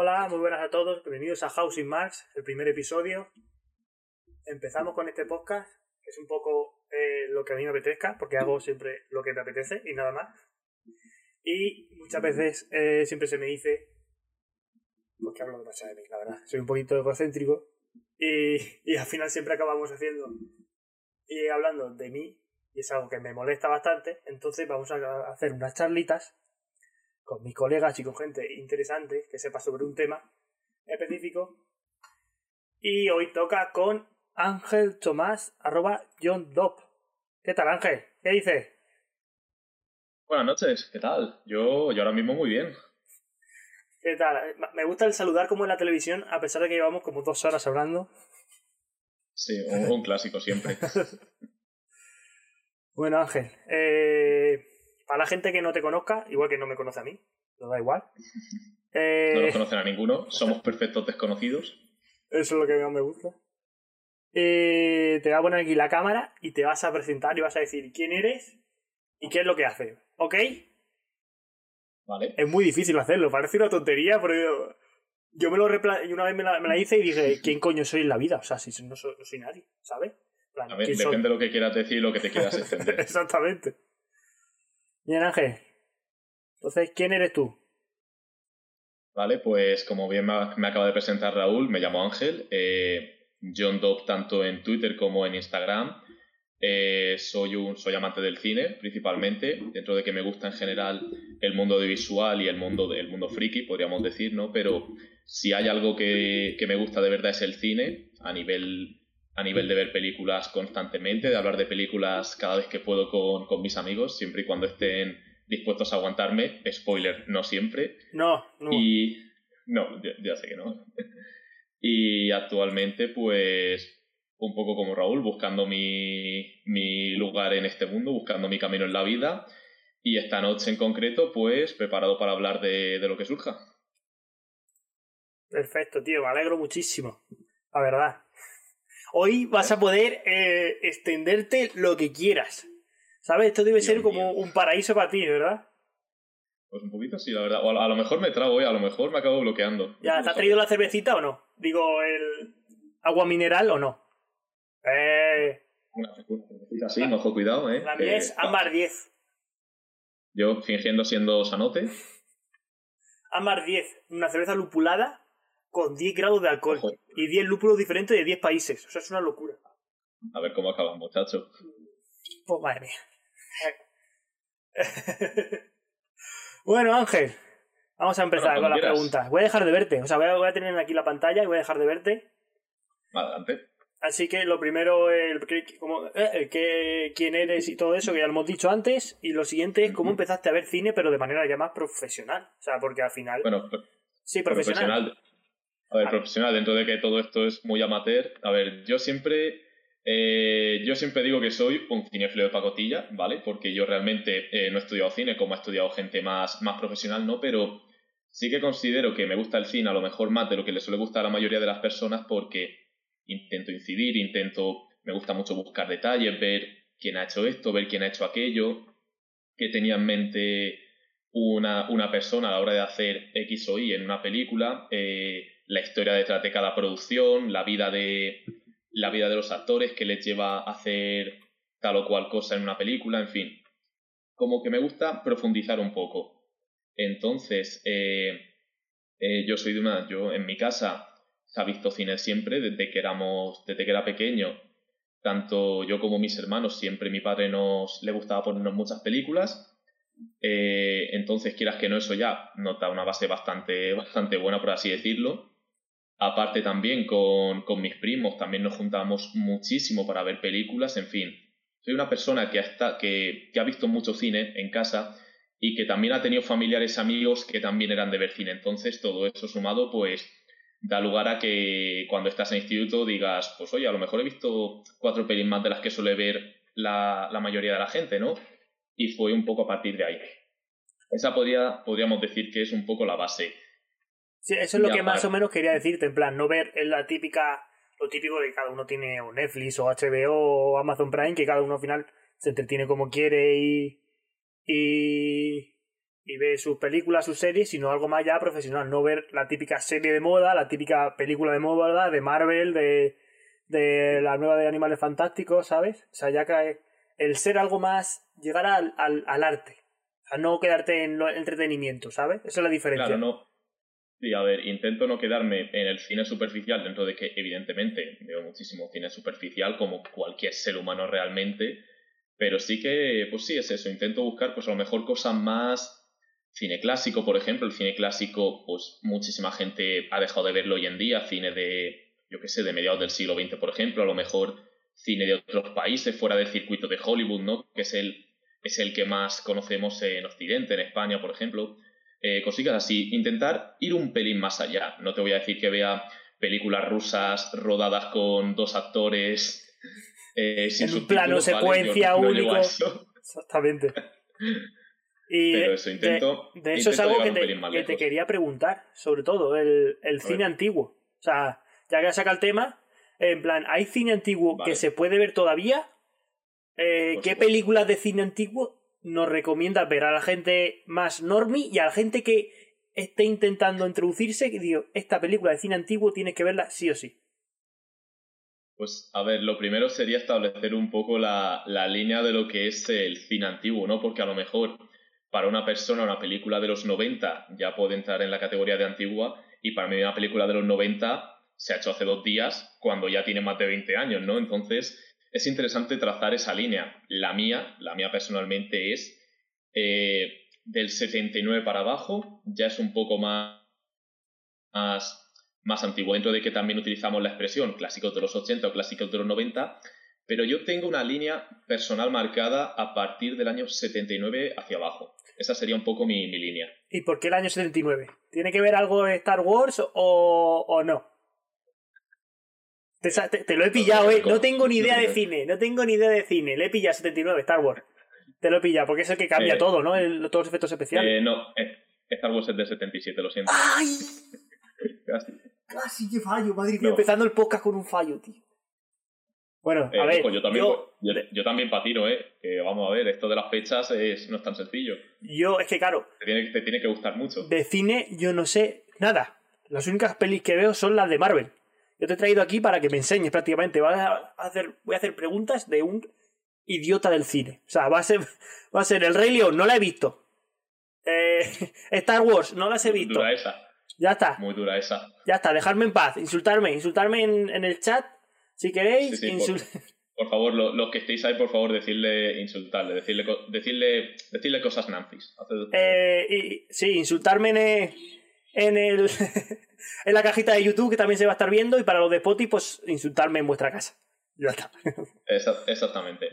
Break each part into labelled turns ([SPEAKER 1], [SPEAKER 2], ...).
[SPEAKER 1] Hola, muy buenas a todos, bienvenidos a Housing Marks, el primer episodio. Empezamos con este podcast, que es un poco eh, lo que a mí me apetezca, porque hago siempre lo que me apetece y nada más. Y muchas veces eh, siempre se me dice, porque hablo demasiado de mí, la verdad, soy un poquito egocéntrico, y, y al final siempre acabamos haciendo y hablando de mí, y es algo que me molesta bastante, entonces vamos a hacer unas charlitas con mis colegas y con gente interesante que sepa sobre un tema específico. Y hoy toca con Ángel Tomás, arroba John Dop. ¿Qué tal, Ángel? ¿Qué dices?
[SPEAKER 2] Buenas noches, ¿qué tal? Yo, yo ahora mismo muy bien.
[SPEAKER 1] ¿Qué tal? Me gusta el saludar como en la televisión, a pesar de que llevamos como dos horas hablando.
[SPEAKER 2] Sí, un, un clásico siempre.
[SPEAKER 1] bueno, Ángel, eh, para la gente que no te conozca, igual que no me conoce a mí, no da igual.
[SPEAKER 2] Eh, no nos conocen a ninguno, somos perfectos desconocidos.
[SPEAKER 1] Eso es lo que más me gusta. Eh, te voy a poner aquí la cámara y te vas a presentar y vas a decir quién eres y qué es lo que haces, ¿ok?
[SPEAKER 2] Vale.
[SPEAKER 1] Es muy difícil hacerlo, parece una tontería, pero yo, yo me lo repla y una vez me la, me la, hice y dije, ¿quién coño soy en la vida? O sea, si no soy, no soy nadie, ¿sabes?
[SPEAKER 2] Plan, a ver, depende soy? de lo que quieras decir y lo que te quieras extender.
[SPEAKER 1] Exactamente. Bien, Ángel. Entonces, ¿quién eres tú?
[SPEAKER 2] Vale, pues como bien me acaba de presentar Raúl, me llamo Ángel. Eh, John Dobb tanto en Twitter como en Instagram. Eh, soy un soy amante del cine principalmente, dentro de que me gusta en general el mundo audiovisual y el mundo del mundo friki, podríamos decir, ¿no? Pero si hay algo que, que me gusta de verdad es el cine, a nivel a nivel de ver películas constantemente, de hablar de películas cada vez que puedo con, con mis amigos, siempre y cuando estén dispuestos a aguantarme. Spoiler, no siempre.
[SPEAKER 1] No, no.
[SPEAKER 2] Y. No, ya, ya sé que no. y actualmente, pues. Un poco como Raúl, buscando mi, mi lugar en este mundo, buscando mi camino en la vida. Y esta noche en concreto, pues preparado para hablar de, de lo que surja.
[SPEAKER 1] Perfecto, tío, me alegro muchísimo. La verdad. Hoy vas a poder eh, extenderte lo que quieras. ¿Sabes? Esto debe Dios ser como mío. un paraíso para ti, ¿verdad?
[SPEAKER 2] Pues un poquito sí, la verdad. O a, lo mejor me trago, ¿eh? a lo mejor me acabo bloqueando.
[SPEAKER 1] ¿Ya te ha traído la cervecita o no? Digo, el agua mineral o no. Eh.
[SPEAKER 2] Una cervecita sí, ojo, cuidado, ¿eh?
[SPEAKER 1] La mía es Ámbar 10.
[SPEAKER 2] Yo fingiendo siendo sanote.
[SPEAKER 1] Ámbar 10, una cerveza lupulada con 10 grados de alcohol Ojo. y 10 lúpulos diferentes de 10 países. O sea, es una locura.
[SPEAKER 2] A ver cómo acabas, muchacho.
[SPEAKER 1] Pues madre mía. bueno, Ángel, vamos a empezar bueno, con las preguntas. Voy a dejar de verte. O sea, voy a, voy a, tener aquí la pantalla y voy a dejar de verte.
[SPEAKER 2] Adelante.
[SPEAKER 1] Así que lo primero, el, como, el que, quién eres y todo eso, que ya lo hemos dicho antes. Y lo siguiente es cómo empezaste a ver cine, pero de manera ya más profesional. O sea, porque al final.
[SPEAKER 2] Bueno,
[SPEAKER 1] sí, profesional.
[SPEAKER 2] profesional a ver, profesional, dentro de que todo esto es muy amateur. A ver, yo siempre. Eh, yo siempre digo que soy un cinéfilo de pacotilla, ¿vale? Porque yo realmente eh, no he estudiado cine como ha estudiado gente más, más profesional, ¿no? Pero sí que considero que me gusta el cine a lo mejor más de lo que le suele gustar a la mayoría de las personas porque intento incidir, intento. Me gusta mucho buscar detalles, ver quién ha hecho esto, ver quién ha hecho aquello, qué tenía en mente una, una persona a la hora de hacer X o Y en una película. Eh, la historia detrás de cada producción, la vida de, la vida de los actores que les lleva a hacer tal o cual cosa en una película, en fin. Como que me gusta profundizar un poco. Entonces, eh, eh, yo soy de una, yo en mi casa se ha visto cine siempre, desde que éramos, desde que era pequeño. Tanto yo como mis hermanos, siempre mi padre nos le gustaba ponernos muchas películas. Eh, entonces, quieras que no, eso ya nota una base bastante, bastante buena, por así decirlo. Aparte también con, con, mis primos, también nos juntamos muchísimo para ver películas, en fin. Soy una persona que ha, está, que, que ha visto mucho cine en casa y que también ha tenido familiares amigos que también eran de ver cine. Entonces todo eso sumado pues da lugar a que cuando estás en instituto digas, pues oye, a lo mejor he visto cuatro pelis más de las que suele ver la, la mayoría de la gente, ¿no? Y fue un poco a partir de ahí. Esa podría, podríamos decir que es un poco la base.
[SPEAKER 1] Sí, eso es lo ya, que más o menos quería decirte, en plan, no ver la típica, lo típico de que cada uno tiene o Netflix o HBO o Amazon Prime, que cada uno al final se entretiene como quiere y, y, y ve sus películas, sus series, sino algo más ya profesional, no ver la típica serie de moda, la típica película de moda de Marvel, de, de la nueva de Animales Fantásticos, ¿sabes? O sea, ya que el ser algo más, llegar al, al, al arte, a no quedarte en el entretenimiento, ¿sabes? Esa es la diferencia.
[SPEAKER 2] Claro, no. Sí, a ver, intento no quedarme en el cine superficial, dentro de que evidentemente veo muchísimo cine superficial, como cualquier ser humano realmente, pero sí que, pues sí, es eso, intento buscar pues a lo mejor cosas más Cine clásico, por ejemplo, el cine clásico, pues muchísima gente ha dejado de verlo hoy en día, cine de, yo qué sé, de mediados del siglo XX, por ejemplo, a lo mejor cine de otros países fuera del circuito de Hollywood, ¿no? Que es el, es el que más conocemos en Occidente, en España, por ejemplo. Eh, cositas así, intentar ir un pelín más allá. No te voy a decir que vea películas rusas rodadas con dos actores eh, sin
[SPEAKER 1] en un plano secuencia único. Exactamente. Y de, eso es algo que, te, quería preguntar, sobre todo, el, el cine antiguo. O sea, ya que saca el tema, en plan, ¿hay cine antiguo que se puede ver todavía? Eh, ¿Qué películas de cine antiguo nos recomiendas ver a la gente más normie y a la gente que esté intentando introducirse? Que digo, esta película de cine antiguo tienes que verla sí o sí.
[SPEAKER 2] Pues a ver, lo primero sería establecer un poco la, la línea de lo que es el cine antiguo, ¿no? Porque a lo mejor para una persona una película de los 90 ya puede entrar en la categoría de antigua y para mí una película de los 90 se ha hecho hace dos días cuando ya tiene más de 20 años, ¿no? Entonces es interesante trazar esa línea. La mía, la mía personalmente es eh, del 79 para abajo, ya es un poco más, más, más antiguo, dentro de que también utilizamos la expresión clásicos de los 80 o clásicos de los 90, pero yo tengo una línea personal marcada a partir del año 79 hacia abajo. Esa sería un poco mi, línea.
[SPEAKER 1] ¿Y por qué el año 79? ¿Tiene que ver algo de Star Wars o no? Te, lo he pillado, ¿eh? No tengo ni idea de cine, no tengo ni idea de cine. Le he pillado 79, Star Wars. Te lo he pillado, porque es el que cambia eh, todo, ¿no? todos los efectos especiales.
[SPEAKER 2] Eh, no, Star Wars es de 77, lo siento.
[SPEAKER 1] ¡Ay! Casi. Casi que fallo, madre mía. Empezando el podcast con un fallo, tío. Bueno, a eh, ver.
[SPEAKER 2] Pues yo también, yo, también patino, ¿eh? Que vamos a ver, esto de las fechas es, no es tan sencillo.
[SPEAKER 1] Yo, es que claro.
[SPEAKER 2] Te tiene, te tiene que gustar mucho.
[SPEAKER 1] De cine, yo no sé nada. Las únicas pelis que veo son las de Marvel. Yo te he traído aquí para que me enseñes prácticamente. Voy a hacer, voy a hacer preguntas de un idiota del cine. O sea, va a ser, va a ser El Rey León, no la he visto. Eh, Star Wars, no las he visto.
[SPEAKER 2] Dura esa.
[SPEAKER 1] Ya está.
[SPEAKER 2] Muy dura esa.
[SPEAKER 1] Ya está, dejarme en paz, insultarme, insultarme en, en el chat si queréis,
[SPEAKER 2] por, favor, los que estéis ahí, por favor, decirle, insultarle, decirle, decirle, decirle cosas nancis.
[SPEAKER 1] Eh, sí, insultarme en en, el, en la cajita de YouTube, que también se va a estar viendo, y para los de Spotify, pues insultarme en vuestra casa. Ya está.
[SPEAKER 2] exactamente.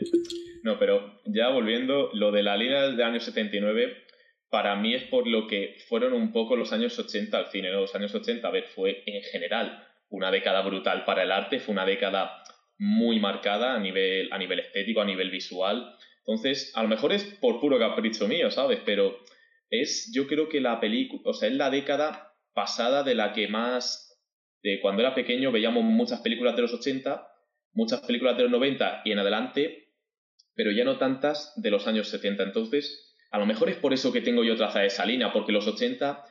[SPEAKER 2] No, pero ya volviendo, lo de la línea de años 79, para mí es por lo que fueron un poco los años 80 al cine. Los años 80, a ver, fue en general una década brutal para el arte, fue una década muy marcada a nivel, a nivel estético, a nivel visual. Entonces, a lo mejor es por puro capricho mío, ¿sabes? Pero es, yo creo que la película, o sea, es la década pasada de la que más, de cuando era pequeño veíamos muchas películas de los 80, muchas películas de los 90 y en adelante, pero ya no tantas de los años 70. Entonces, a lo mejor es por eso que tengo yo trazada esa línea, porque los 80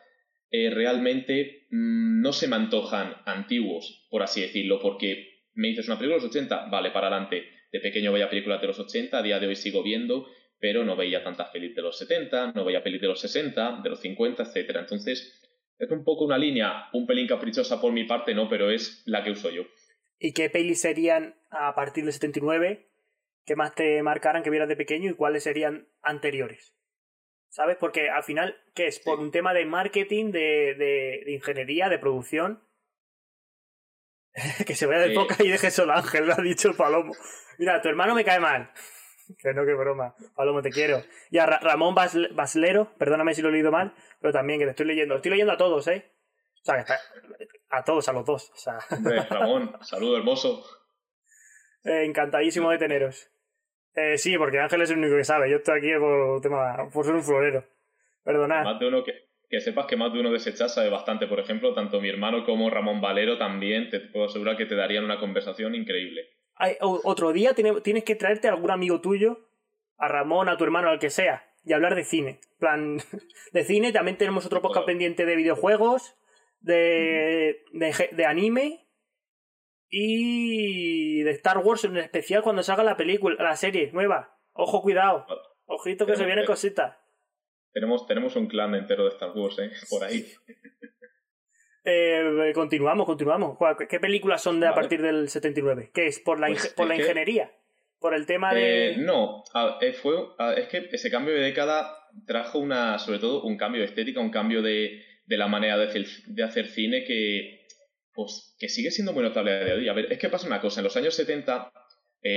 [SPEAKER 2] eh, realmente mm, no se me antojan antiguos, por así decirlo, porque me dices una película de los 80, vale, para adelante. De pequeño veía películas de los 80, a día de hoy sigo viendo, pero no veía tantas pelis de los 70, no veía pelis de los 60, de los 50, etcétera. Entonces, es un poco una línea, un pelín caprichosa por mi parte, no, pero es la que uso yo.
[SPEAKER 1] ¿Y qué pelis serían a partir del 79 que más te marcaran que vieras de pequeño y cuáles serían anteriores? ¿Sabes? Porque al final, ¿qué es? Por un tema de marketing, de, de, ingeniería, de producción. que se vaya de poca y deje solo Ángel, lo ha dicho el Palomo. Mira, tu hermano me cae mal. que no, qué broma. Palomo, te quiero. Y a Ramón Baslero, perdóname si lo he leído mal, pero también que te estoy leyendo. Estoy leyendo a todos, ¿eh? O sea, a todos, a los dos. O sea.
[SPEAKER 2] Ramón, saludo hermoso.
[SPEAKER 1] Eh, encantadísimo de teneros. Eh, sí, porque Ángel es el único que sabe. Yo estoy aquí por, tema, por ser un florero. Perdonad.
[SPEAKER 2] Más de uno que, que sepas que más de uno de ese chat sabe bastante. Por ejemplo, tanto mi hermano como Ramón Valero también te puedo asegurar que te darían una conversación increíble.
[SPEAKER 1] Otro día tienes que traerte a algún amigo tuyo, a Ramón, a tu hermano, al que sea, y hablar de cine. plan, de cine, también tenemos otro podcast pendiente de videojuegos, de, de, de anime y de Star Wars en especial cuando salga la película, la serie nueva. Ojo, cuidado. Ojito que se vienen cositas.
[SPEAKER 2] Tenemos, tenemos un clan entero de Star Wars, ¿eh? Por ahí.
[SPEAKER 1] Eh, continuamos, continuamos. ¿Qué películas son de a partir del 79? ¿Qué es? ¿Por la, pues por la ingeniería? ¿Por el tema de...?
[SPEAKER 2] Eh, no, eh, fue, es que ese cambio de década trajo una, sobre todo un cambio de estética, un cambio de, de la manera de hacer, de hacer cine que, pues, que sigue siendo muy notable a día de hoy. A ver, es que pasa una cosa, en los años 70,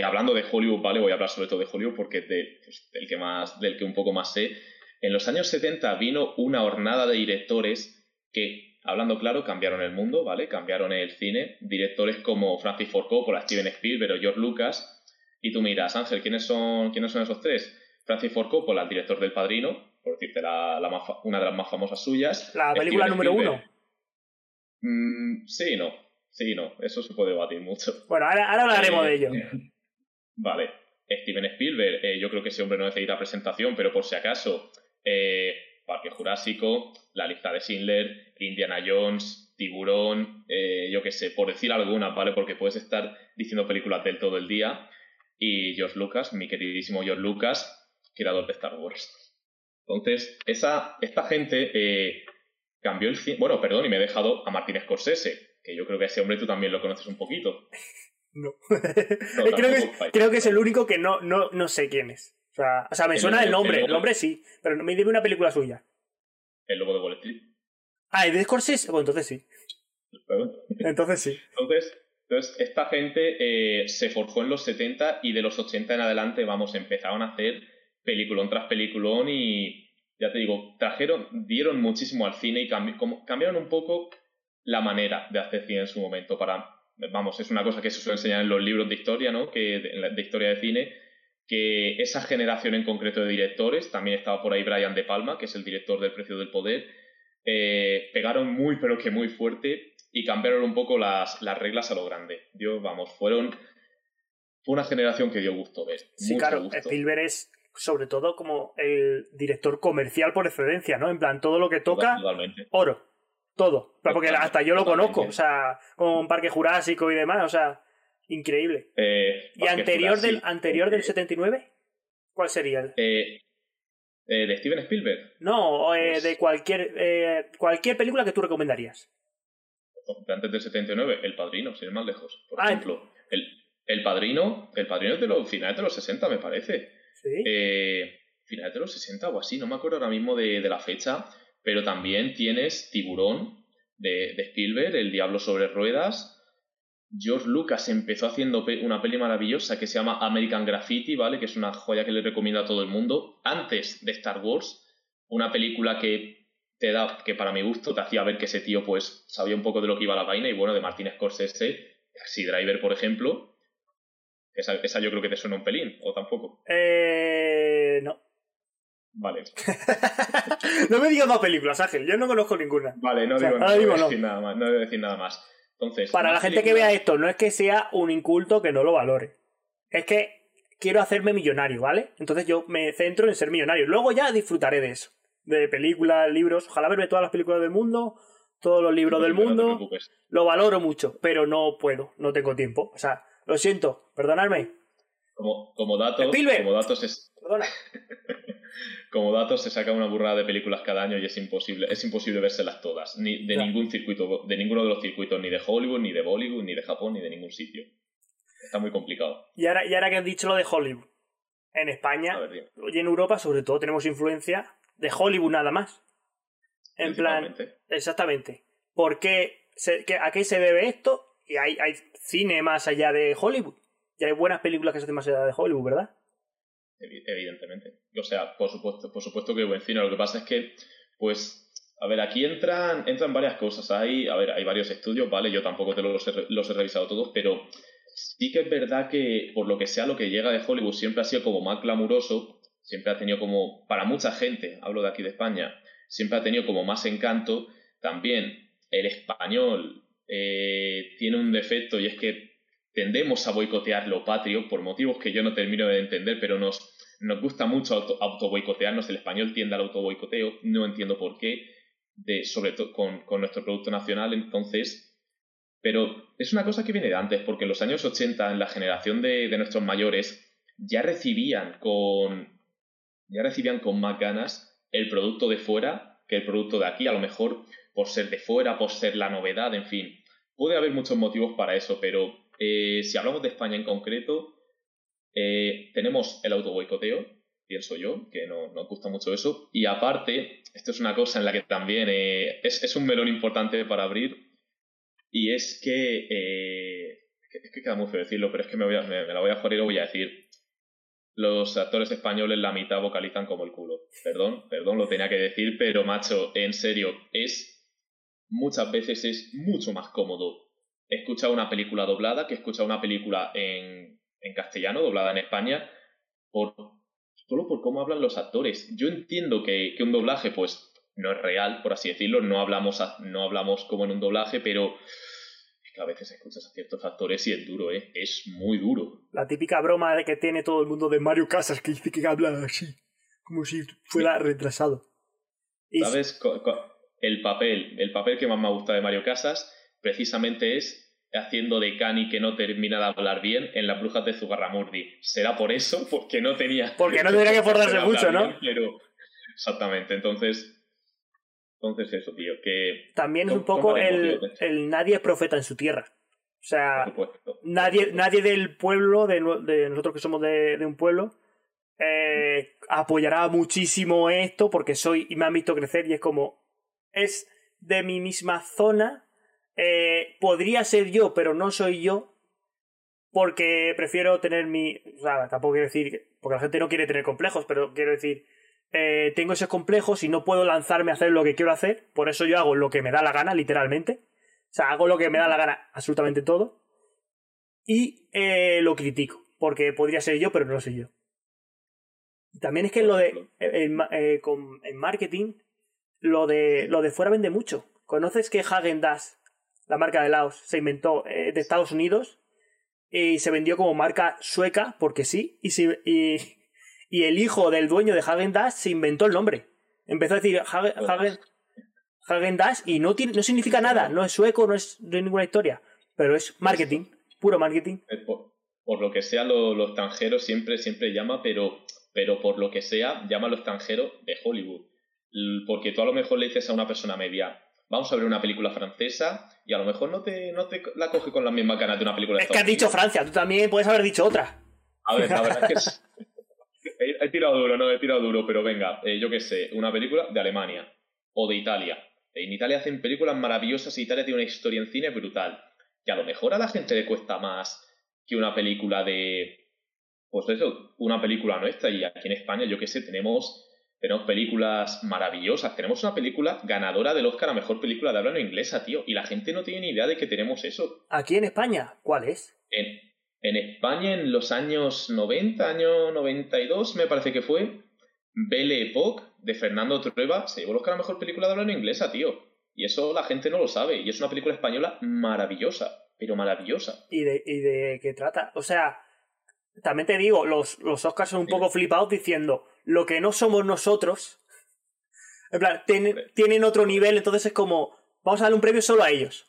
[SPEAKER 2] hablando de Hollywood, ¿vale? Voy a hablar sobre todo de Hollywood porque es de, pues, del, que más, del que un poco más sé. En los años 70 vino una hornada de directores que hablando claro, cambiaron el mundo, ¿vale? Cambiaron el cine. Directores como Francis Ford Coppola, Steven Spielberg o George Lucas. Y tú miras, Ángel, ¿quiénes son, ¿quiénes son esos tres? Francis Ford Coppola, el director del Padrino, por decirte la, una de las más famosas suyas.
[SPEAKER 1] La película número uno.
[SPEAKER 2] Mm, sí, no. Sí, no. Eso se puede debatir mucho.
[SPEAKER 1] Bueno, ahora, hablaremos de ello.
[SPEAKER 2] Vale. Steven Spielberg, eh, yo creo que ese hombre no necesita presentación, pero por si acaso, eh, Parque Jurásico, La lista de Schindler, Indiana Jones, Tiburón, eh, yo qué sé, por decir alguna, ¿vale? Porque puedes estar diciendo películas del todo el día. Y George Lucas, mi queridísimo George Lucas, creador de Star Wars. Entonces, esa, esta gente eh, cambió el cine. Bueno, perdón, y me he dejado a Martin Scorsese, que yo creo que ese hombre tú también lo conoces un poquito.
[SPEAKER 1] No. creo, que, es el único que no, no, no sé quién es. O sea, me suena el, nombre, el, nombre sí, pero no me dime una película suya.
[SPEAKER 2] El lobo de Wall Street.
[SPEAKER 1] Ah, ¿y de Scorsese? Bueno, entonces sí. entonces sí.
[SPEAKER 2] Entonces, entonces esta gente eh, se forjó en los 70 y de los 80 en adelante, vamos, empezaron a hacer peliculón tras peliculón y, ya te digo, trajeron, dieron muchísimo al cine y cambiaron un poco la manera de hacer cine en su momento. Para, vamos, es una cosa que se suele enseñar en los libros de historia, ¿no? Que de historia de cine que esa generación en concreto de directores, también estaba por ahí Brian De Palma, que es el director del Precio del Poder, eh, pegaron muy pero que muy fuerte y cambiaron un poco las, las reglas a lo grande. Dios, vamos, fueron fue una generación que dio gusto ver.
[SPEAKER 1] Sí, claro, Spielberg es sobre todo como el director comercial por excelencia, ¿no? En plan, todo lo que toca, oro, todo. Porque hasta yo lo conozco, o sea, con Parque Jurásico y demás, o sea, Increíble.
[SPEAKER 2] Eh,
[SPEAKER 1] ¿Y anterior del, anterior del 79? ¿Cuál sería? El?
[SPEAKER 2] Eh, eh, ¿De Steven Spielberg?
[SPEAKER 1] No, pues de cualquier, cualquier película que tú recomendarías.
[SPEAKER 2] Antes del 79, El Padrino, sin ir más lejos. Por ah, ejemplo, el, el Padrino, el Padrino es de los finales de los 60, me parece.
[SPEAKER 1] Sí.
[SPEAKER 2] finales de los 60 o así, no me acuerdo ahora mismo de, de la fecha, pero también tienes Tiburón de, de Spielberg, El Diablo sobre Ruedas, George Lucas empezó haciendo una peli maravillosa que se llama American Graffiti, ¿vale? Que es una joya que le recomiendo a todo el mundo. Antes de Star Wars, una película que te da, que para mi gusto te hacía ver que ese tío pues sabía un poco de lo que iba la vaina y bueno, de Martin Scorsese, Taxi Driver, por ejemplo. Esa, esa yo creo que te suena un pelín, ¿o tampoco?
[SPEAKER 1] Eh... no.
[SPEAKER 2] Vale.
[SPEAKER 1] no me digas más películas, Ángel. Yo no conozco ninguna.
[SPEAKER 2] Vale, no, digo, no, no, decir nada más, no debo decir nada más.
[SPEAKER 1] Para la gente que vea esto, no es que sea un inculto que no lo valore. Es que quiero hacerme millonario, ¿vale? Entonces yo me centro en ser millonario. Luego ya disfrutaré de eso. De películas, libros. Ojalá verme todas las películas del mundo, todos los libros del mundo. lo valoro mucho, pero no puedo, no tengo tiempo. O sea, lo siento, perdonadme.
[SPEAKER 2] Como, como datos, como datos es...
[SPEAKER 1] Perdona.
[SPEAKER 2] como datos se saca una burrada de películas cada año y es imposible, es imposible vérselas todas, ni de ningún circuito, de ninguno de los circuitos, ni de Hollywood, ni de Bollywood, ni de Japón, ni de ningún sitio. Está muy complicado.
[SPEAKER 1] Y ahora, y ahora que has dicho lo de Hollywood, en España y en Europa sobre todo tenemos influencia de Hollywood nada más. En plan, exactamente. ¿Por qué, ¿A qué se debe esto? Y hay, hay cine más allá de Hollywood. Y hay buenas películas que se hacen más allá de Hollywood, ¿verdad?
[SPEAKER 2] Evidentemente. O sea, por supuesto, por supuesto que buen cine. Lo que pasa es que, pues, a ver, aquí entran, entran varias cosas. Hay, a ver, hay varios estudios, ¿vale? Yo tampoco te los he, los he revisado todos, pero sí que es verdad que, por lo que sea, lo que llega de Hollywood siempre ha sido como más glamuroso, siempre ha tenido como, para mucha gente, hablo de aquí de España, siempre ha tenido como más encanto. También el español eh, tiene un defecto y es que tendemos a boicotear lo patrio por motivos que yo no termino de entender, pero nos, nos gusta mucho auto, autoboicotearnos, el español tiende al autoboicoteo, no entiendo por qué, de, sobre todo con, con, nuestro producto nacional, entonces, pero es una cosa que viene de antes, porque en los años 80, en la generación de, de nuestros mayores, ya recibían con, ya recibían con más ganas el producto de fuera que el producto de aquí, a lo mejor por ser de fuera, por ser la novedad, en fin. Puede haber muchos motivos para eso, pero eh, si hablamos de España en concreto, eh, tenemos el autoboicoteo, pienso yo, que no nos gusta mucho eso. Y aparte, esto es una cosa en la que también eh, es, un melón importante para abrir, y es que, es que queda muy feo decirlo, pero es que me, voy me, la voy a jugar y lo voy a decir. Los actores españoles la mitad vocalizan como el culo. Perdón, perdón, lo tenía que decir, pero macho, en serio, es muchas veces es mucho más cómodo escuchar una película doblada que escuchar una película en, en castellano, doblada en España, por, solo por cómo hablan los actores. Yo entiendo que, que, un doblaje, pues, no es real, por así decirlo, no hablamos, no hablamos como en un doblaje, pero es que a veces escuchas a ciertos actores y es duro, ¿eh? Es muy duro.
[SPEAKER 1] La típica broma de que tiene todo el mundo de Mario Casas, que dice que habla así, como si fuera retrasado.
[SPEAKER 2] ¿Sabes? el papel, el papel que más me gusta de Mario Casas, precisamente es haciendo de Cani que no termina de hablar bien en las brujas de Zugarramurdi. ¿Será por eso? Porque no tenía...
[SPEAKER 1] Porque no tenía que fordarse mucho, ¿no?
[SPEAKER 2] pero... Exactamente, entonces... Entonces eso, tío, que...
[SPEAKER 1] También es un poco el, el, nadie es profeta en su tierra. O sea, nadie, nadie del pueblo, de, de nosotros que somos de, de un pueblo, eh, apoyará muchísimo esto porque soy y me han visto crecer y es como, es de mi misma zona. Eh, podría ser yo, pero no soy yo. Porque prefiero tener mi. O sea, tampoco quiero decir. Porque la gente no quiere tener complejos, pero quiero decir. Eh, tengo esos complejos y no puedo lanzarme a hacer lo que quiero hacer. Por eso yo hago lo que me da la gana, literalmente. O sea, hago lo que me da la gana, absolutamente todo. Y eh, lo critico. Porque podría ser yo, pero no soy yo. También es que lo de. en marketing lo de, lo de fuera vende mucho. ¿Conoces que Hagen Dazs, la marca de Laos, se inventó eh, de Estados Unidos y se vendió como marca sueca porque sí? Y, y, y el hijo del dueño de Hagen Dazs se inventó el nombre. Empezó a decir Hagen, Hagen, Dazs y no, tiene, no significa nada, no es sueco, no es de ninguna historia, pero es marketing, puro marketing.
[SPEAKER 2] Eh, por, lo que sea, lo, lo, extranjero siempre, siempre llama, pero, pero por lo que sea, llama a lo extranjero de Hollywood. Porque tú a lo mejor le dices a una persona media, vamos a ver una película francesa y a lo mejor no te, no te la coge con la misma ganas de una película
[SPEAKER 1] Es que has dicho Francia, tú también puedes haber dicho otra.
[SPEAKER 2] A ver, la verdad es que he, tirado duro, no, he tirado duro, pero venga, eh, yo qué sé, una película de Alemania o de Italia. En Italia hacen películas maravillosas y Italia tiene una historia en cine brutal. Que a lo mejor a la gente le cuesta más que una película de. Pues eso, una película nuestra. Y aquí en España, yo qué sé, tenemos tenemos películas maravillosas. Tenemos una película ganadora del Oscar a mejor película de habla no inglesa, tío. Y la gente no tiene ni idea de que tenemos eso.
[SPEAKER 1] ¿Aquí en España? ¿Cuál es?
[SPEAKER 2] En, en España, en los años 90, año 92, me parece que fue. Belle Époque de Fernando Trueba se llevó el Oscar a mejor película de habla no inglesa, tío. Y eso la gente no lo sabe. Y es una película española maravillosa. Pero maravillosa.
[SPEAKER 1] ¿Y de, y de qué trata? O sea, también te digo, los, los Oscars son un poco flipados diciendo lo que no somos nosotros. En plan, tienen otro nivel, entonces es como, vamos a darle un premio solo a ellos.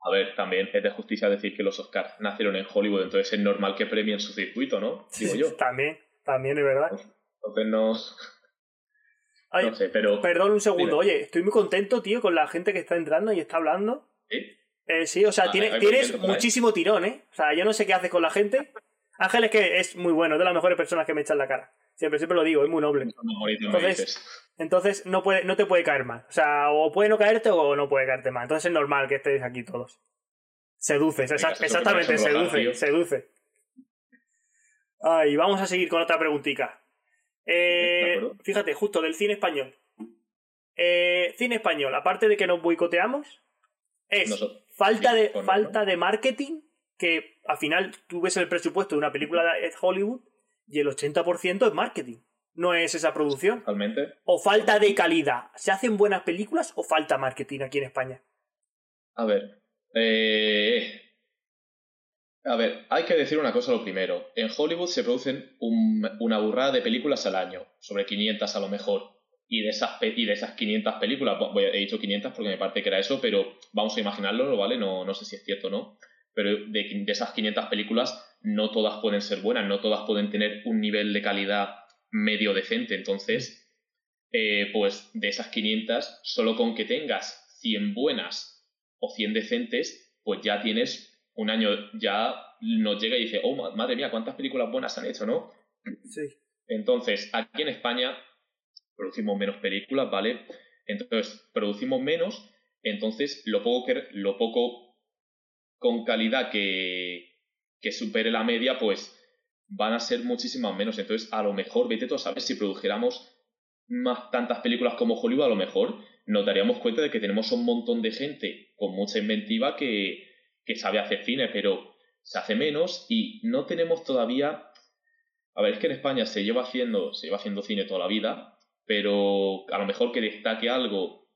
[SPEAKER 2] A ver, también es de justicia decir que los Oscars nacieron en Hollywood, entonces es normal que premien su circuito, ¿no? Digo yo.
[SPEAKER 1] También, también es verdad.
[SPEAKER 2] Entonces no. no sé, pero.
[SPEAKER 1] Perdón un segundo, oye, estoy muy contento, tío, con la gente que está entrando y está hablando.
[SPEAKER 2] Sí.
[SPEAKER 1] Eh, sí, o sea, ah, tienes muchísimo tirón, ¿eh? O sea, yo no sé qué haces con la gente. Ángel es que es muy bueno, es de las mejores personas que me echan la cara. Siempre, siempre lo digo, es muy noble. Entonces, entonces no, puede, no te puede caer mal. O sea, o puede no caerte o no puede caerte mal. Entonces es normal que estéis aquí todos. Seduces, exactamente, seduce, seduce. Ay, vamos a seguir con otra preguntita. Eh, fíjate, justo del cine español. Eh, cine español, aparte de que nos boicoteamos, es falta, de, falta de marketing que al final tú ves el presupuesto de una película de Hollywood y el 80% es marketing. No es esa producción.
[SPEAKER 2] Totalmente.
[SPEAKER 1] O falta de calidad. ¿Se hacen buenas películas o falta marketing aquí en España?
[SPEAKER 2] A ver. Eh, A ver, hay que decir una cosa lo primero. En Hollywood se producen una burrada de películas al año, sobre 500 a lo mejor. Y de esas, y de esas 500 películas, he dicho 500 porque me parece que era eso, pero vamos a imaginarlo, ¿vale? No, no sé si es cierto o no. Pero de, de esas 500 películas, no todas pueden ser buenas, no todas pueden tener un nivel de calidad medio decente. Entonces, eh, pues de esas 500, solo con que tengas 100 buenas o 100 decentes, pues ya tienes un año, ya nos llega y dice, oh, madre mía, cuántas películas buenas han hecho, ¿no?
[SPEAKER 1] Sí.
[SPEAKER 2] Entonces, aquí en España producimos menos películas, ¿vale? Entonces, producimos menos, entonces lo poco, que, lo poco con calidad que, que supere la media, pues van a ser muchísimas menos. Entonces, a lo mejor, vete tú a saber, si produjéramos más tantas películas como Hollywood, a lo mejor nos daríamos cuenta de que tenemos un montón de gente con mucha inventiva que, que sabe hacer cine, pero se hace menos y no tenemos todavía... A ver, es que en España se lleva haciendo, se lleva haciendo cine toda la vida, pero a lo mejor que destaque algo,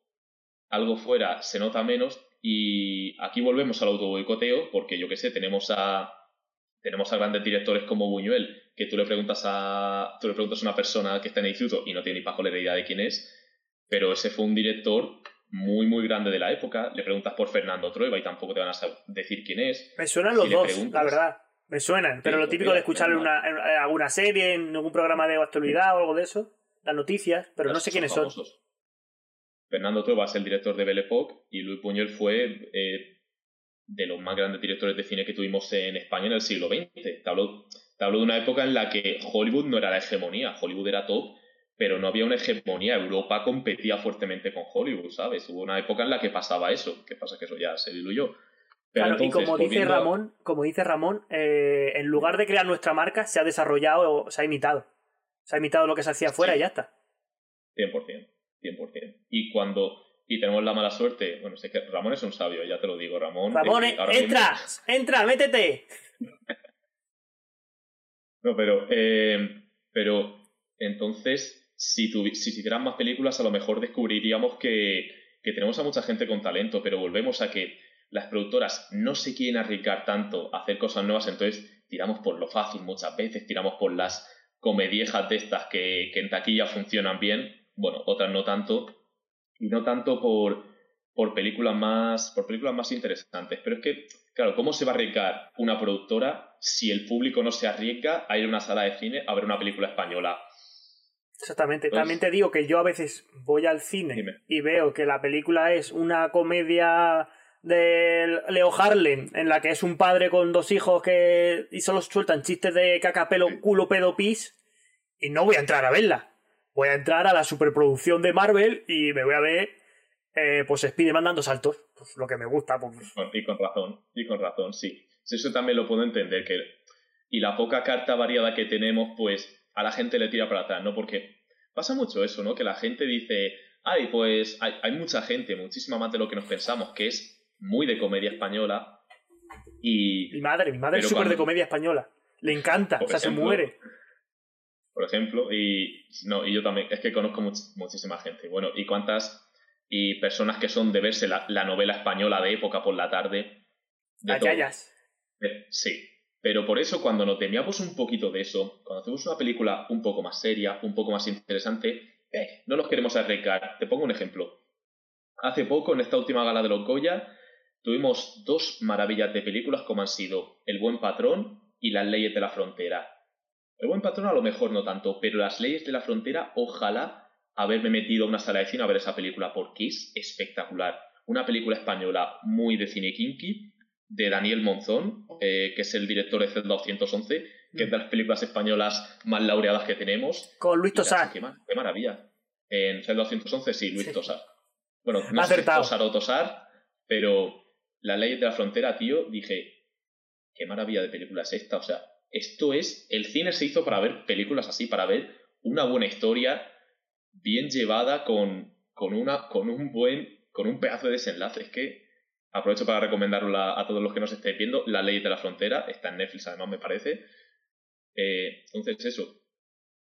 [SPEAKER 2] algo fuera se nota menos y aquí volvemos al autoboicoteo porque yo que sé, tenemos a tenemos a grandes directores como Buñuel, que tú le preguntas a tú le preguntas a una persona que está en el instituto y no tiene ni la idea de quién es, pero ese fue un director muy, muy grande de la época. Le preguntas por Fernando Trueba y tampoco te van a decir quién es.
[SPEAKER 1] Me suenan los dos, la verdad. Me suenan, pero lo típico de escucharle una, en alguna serie, en algún programa de actualidad o algo de eso, las noticias, pero no sé quiénes son.
[SPEAKER 2] Fernando Trueba es el director de Belle Époque y Luis Puñol fue eh, de los más grandes directores de cine que tuvimos en España en el siglo XX. Te hablo, te hablo de una época en la que Hollywood no era la hegemonía, Hollywood era top pero no había una hegemonía. Europa competía fuertemente con Hollywood, ¿sabes? Hubo una época en la que pasaba eso. ¿Qué pasa? Que eso ya se diluyó.
[SPEAKER 1] claro, y como dice Ramón, como dice Ramón, eh, en lugar de crear nuestra marca, se ha desarrollado o se ha imitado. Se ha imitado lo que se hacía afuera y ya está.
[SPEAKER 2] 100%, 100%. Y cuando y tenemos la mala suerte, bueno, sé que Ramón es un sabio, ya te lo digo, Ramón.
[SPEAKER 1] Ramón, entra, entra, métete.
[SPEAKER 2] no, pero, eh, pero entonces si, si hicieran más películas, a lo mejor descubriríamos que, que tenemos a mucha gente con talento, pero volvemos a que las productoras no se quieren arriesgar tanto a hacer cosas nuevas, entonces tiramos por lo fácil muchas veces, tiramos por las comediejas de estas que, que en taquilla funcionan bien, bueno, otras no tanto, y no tanto por, por películas más por películas más interesantes. Pero es que, claro, ¿cómo se va a arriesgar una productora si el público no se arriesga a ir a una sala de cine a ver una película española?
[SPEAKER 1] Exactamente. También te digo que yo a veces voy al cine y veo que la película es una comedia de Leo Harlem, en la que es un padre con dos hijos que y solo sueltan chistes de cacapelo, culo, pedo, pis, y no voy a entrar a verla. Voy a entrar a la superproducción de Marvel y me voy a ver, eh, pues Spider mandando saltos. Pues lo que me gusta. Pues...
[SPEAKER 2] Y con razón, y con razón, sí. Eso también lo puedo entender. que Y la poca carta variada que tenemos, pues a la gente le tira para atrás, ¿no? Porque pasa mucho eso, ¿no? Que la gente dice, ay, pues hay, mucha gente, muchísima más de lo que nos pensamos, que es muy de comedia española. Y,
[SPEAKER 1] mi madre, mi madre es súper de comedia española. Le encanta, o sea, se muere.
[SPEAKER 2] Por ejemplo, y, no, y yo también, es que conozco muchísima gente. Bueno, ¿y cuántas y personas que son de verse la, novela española de época por la tarde?
[SPEAKER 1] De
[SPEAKER 2] Sí, pero por eso, cuando nos temíamos un poquito de eso, cuando hacemos una película un poco más seria, un poco más interesante, eh, no nos queremos arriesgar. Te pongo un ejemplo. Hace poco, en esta última gala de los Goya, tuvimos dos maravillas de películas como han sido El Buen Patrón y Las Leyes de la Frontera. El Buen Patrón a lo mejor no tanto, pero Las Leyes de la Frontera, ojalá haberme metido a una sala de cine a ver esa película porque es espectacular. Una película española muy de cine kinky, de Daniel Monzón, eh, que es el director de Celda 211, que es de las películas españolas más laureadas que tenemos.
[SPEAKER 1] Con Luis Tosar.
[SPEAKER 2] Qué, maravilla. En Celda 211 sí, Luis Tosar. Bueno, no sé si Tosar o Tosar, pero La ley de la frontera, tío, dije, qué maravilla de película es esta. O sea, esto es, el cine se hizo para ver películas así, para ver una buena historia bien llevada con, con, una, con un buen, con un pedazo de desenlace. Es que Aprovecho para recomendarla a todos los que nos estéis viendo. La Ley de la Frontera está en Netflix, además, me parece. Eh, entonces, eso.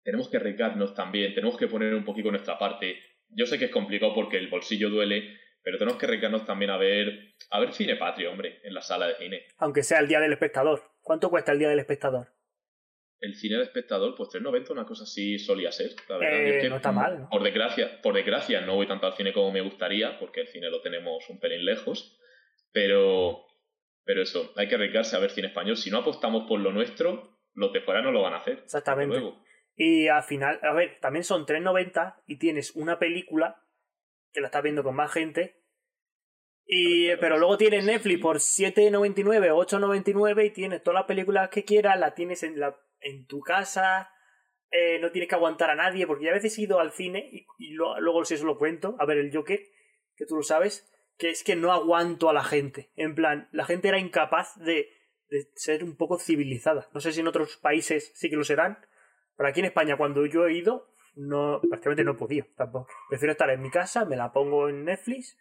[SPEAKER 2] Tenemos que arriesgarnos también, tenemos que poner un poquito nuestra parte. Yo sé que es complicado porque el bolsillo duele, pero tenemos que arriesgarnos también a ver, a ver cine patrio, hombre, en la sala de cine.
[SPEAKER 1] Aunque sea el día del espectador. ¿Cuánto cuesta el día del espectador?
[SPEAKER 2] El cine del espectador, pues 3.90, una cosa así solía ser. La verdad.
[SPEAKER 1] Eh,
[SPEAKER 2] es que,
[SPEAKER 1] no está mal, ¿no?
[SPEAKER 2] Por desgracia, por desgracia, no voy tanto al cine como me gustaría, porque el cine lo tenemos un pelín lejos. Pero, pero eso, hay que arriesgarse a ver cine español. Si no apostamos por lo nuestro, los de fuera no lo van a hacer.
[SPEAKER 1] Exactamente. Y al final, a ver, también son 3.90 y tienes una película que la estás viendo con más gente. Y, pero luego tienes. Netflix por 7.99 o 8.99 y tienes todas las películas que quieras, las tienes en, la, en tu casa, eh, no tienes que aguantar a nadie, porque ya a veces he ido al cine y, y lo- luego si eso lo cuento, a ver el Joker, que tú lo sabes, que es que no aguanto a la gente. En plan, la gente era incapaz de, de ser un poco civilizada. No sé si en otros países sí que lo serán, pero aquí en España, cuando yo he ido, no, prácticamente no he podido tampoco. Prefiero estar en mi casa, me la pongo en Netflix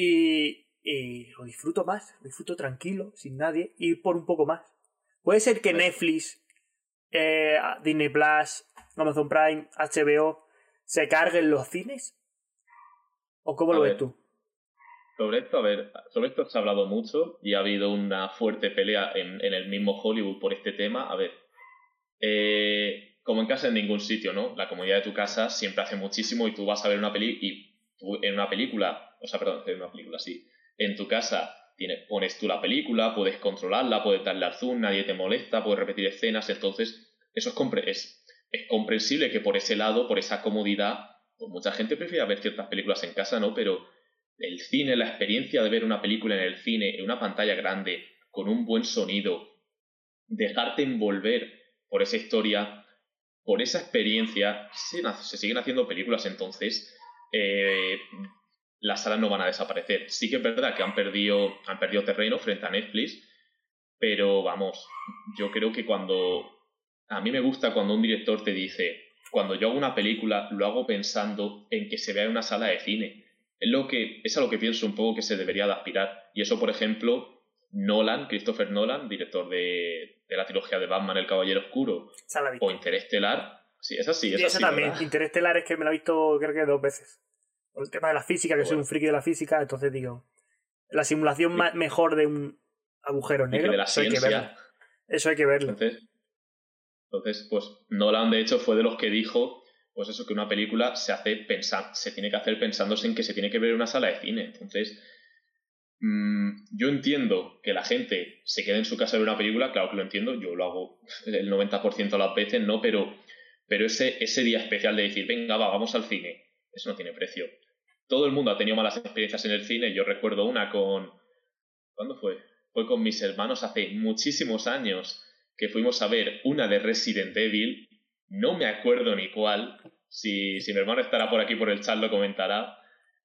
[SPEAKER 1] y, y lo disfruto más, lo disfruto tranquilo, sin nadie, y por un poco más. Puede ser que Netflix, eh, Disney Plus, Amazon Prime, HBO se carguen los cines. ¿O cómo
[SPEAKER 2] A
[SPEAKER 1] lo ves tú?
[SPEAKER 2] Sobre esto, a ver, sobre esto se ha hablado mucho y ha habido una fuerte pelea en, en el mismo Hollywood por este tema. A ver, eh, como en casa en ningún sitio, ¿no? La comodidad de tu casa siempre hace muchísimo y tú vas a ver una peli y tú en una película, o sea, perdón, en una película, sí, en tu casa tienes, pones tú la película, puedes controlarla, puedes darle al zoom, nadie te molesta, puedes repetir escenas, entonces eso es, compre- es, comprensible que por ese lado, por esa comodidad, pues mucha gente prefiere ver ciertas películas en casa, ¿no? Pero el cine, la experiencia de ver una película en el cine, en una pantalla grande, con un buen sonido, dejarte envolver por esa historia, por esa experiencia, se siguen haciendo películas entonces, eh, las salas no van a desaparecer. Sí que es verdad que han perdido, han perdido terreno frente a Netflix, pero vamos, yo creo que cuando... A mí me gusta cuando un director te dice, cuando yo hago una película, lo hago pensando en que se vea en una sala de cine. Es, lo que, es a lo que pienso un poco que se debería de aspirar. Y eso, por ejemplo, Nolan, Christopher Nolan, director de, de la trilogía de Batman, El Caballero Oscuro, o Interestelar. Sí, esa sí,
[SPEAKER 1] Y
[SPEAKER 2] esa,
[SPEAKER 1] esa
[SPEAKER 2] sí,
[SPEAKER 1] también.
[SPEAKER 2] ¿verdad?
[SPEAKER 1] Interestelar es que me la he visto creo que dos veces. Por el tema de la física, que soy un friki de la física, entonces digo, la simulación ma- mejor de un agujero negro,
[SPEAKER 2] de la
[SPEAKER 1] eso hay que verlo. Eso hay que verlo.
[SPEAKER 2] Entonces, entonces, pues Nolan, de hecho, fue de los que dijo, pues eso, que una película se hace pensar, se tiene que hacer pensándose en que se tiene que ver en una sala de cine. Entonces, mm, yo entiendo que la gente se quede en su casa a ver una película, claro que lo entiendo, yo lo hago el 90% de las veces, no, pero, pero ese, ese día especial de decir, venga, va, vamos al cine, eso no tiene precio. Todo el mundo ha tenido malas experiencias en el cine, yo recuerdo una con... ¿Cuándo fue? Fue con mis hermanos hace muchísimos años que fuimos a ver una de Resident Evil, no me acuerdo ni cuál, si, si mi hermano estará por aquí por el chat lo comentará.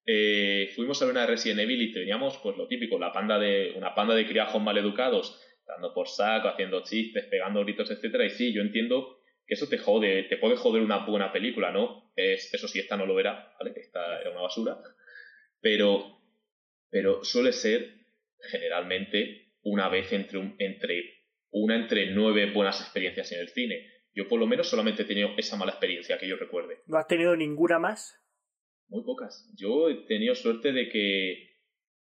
[SPEAKER 2] Eh, fuimos a ver una de Resident Evil y teníamos pues lo típico, la panda de, una panda de criajos maleducados, dando por saco, haciendo chistes, pegando gritos, etcétera. Y sí, yo entiendo que eso te jode, te puede joder una buena película, ¿no? Es, eso sí, esta no lo verá, ¿vale? Esta era una basura. Pero, pero suele ser generalmente una vez entre, un, entre una entre nueve buenas experiencias en el cine. Yo por lo menos solamente he tenido esa mala experiencia que yo recuerde.
[SPEAKER 1] ¿No has tenido ninguna más?
[SPEAKER 2] Muy pocas. Yo he tenido suerte de que,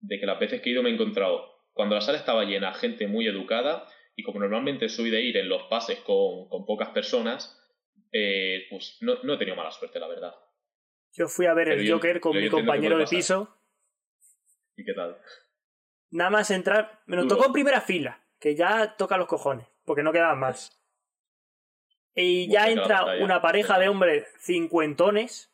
[SPEAKER 2] de que las veces que he ido me he encontrado, cuando la sala estaba llena, gente muy educada, y como normalmente soy de ir en los pases con, con pocas personas, eh, pues no, no he tenido mala suerte, la verdad.
[SPEAKER 1] Yo fui a ver
[SPEAKER 2] Pero
[SPEAKER 1] el
[SPEAKER 2] yo-
[SPEAKER 1] Joker con mi compañero de piso.
[SPEAKER 2] ¿Y qué tal?
[SPEAKER 1] Nada más entrar. Me nos
[SPEAKER 2] Duro.
[SPEAKER 1] tocó en primera fila, que ya toca los cojones, porque no quedaban más. Y ya
[SPEAKER 2] Bueno,
[SPEAKER 1] entra una pareja de hombres cincuentones,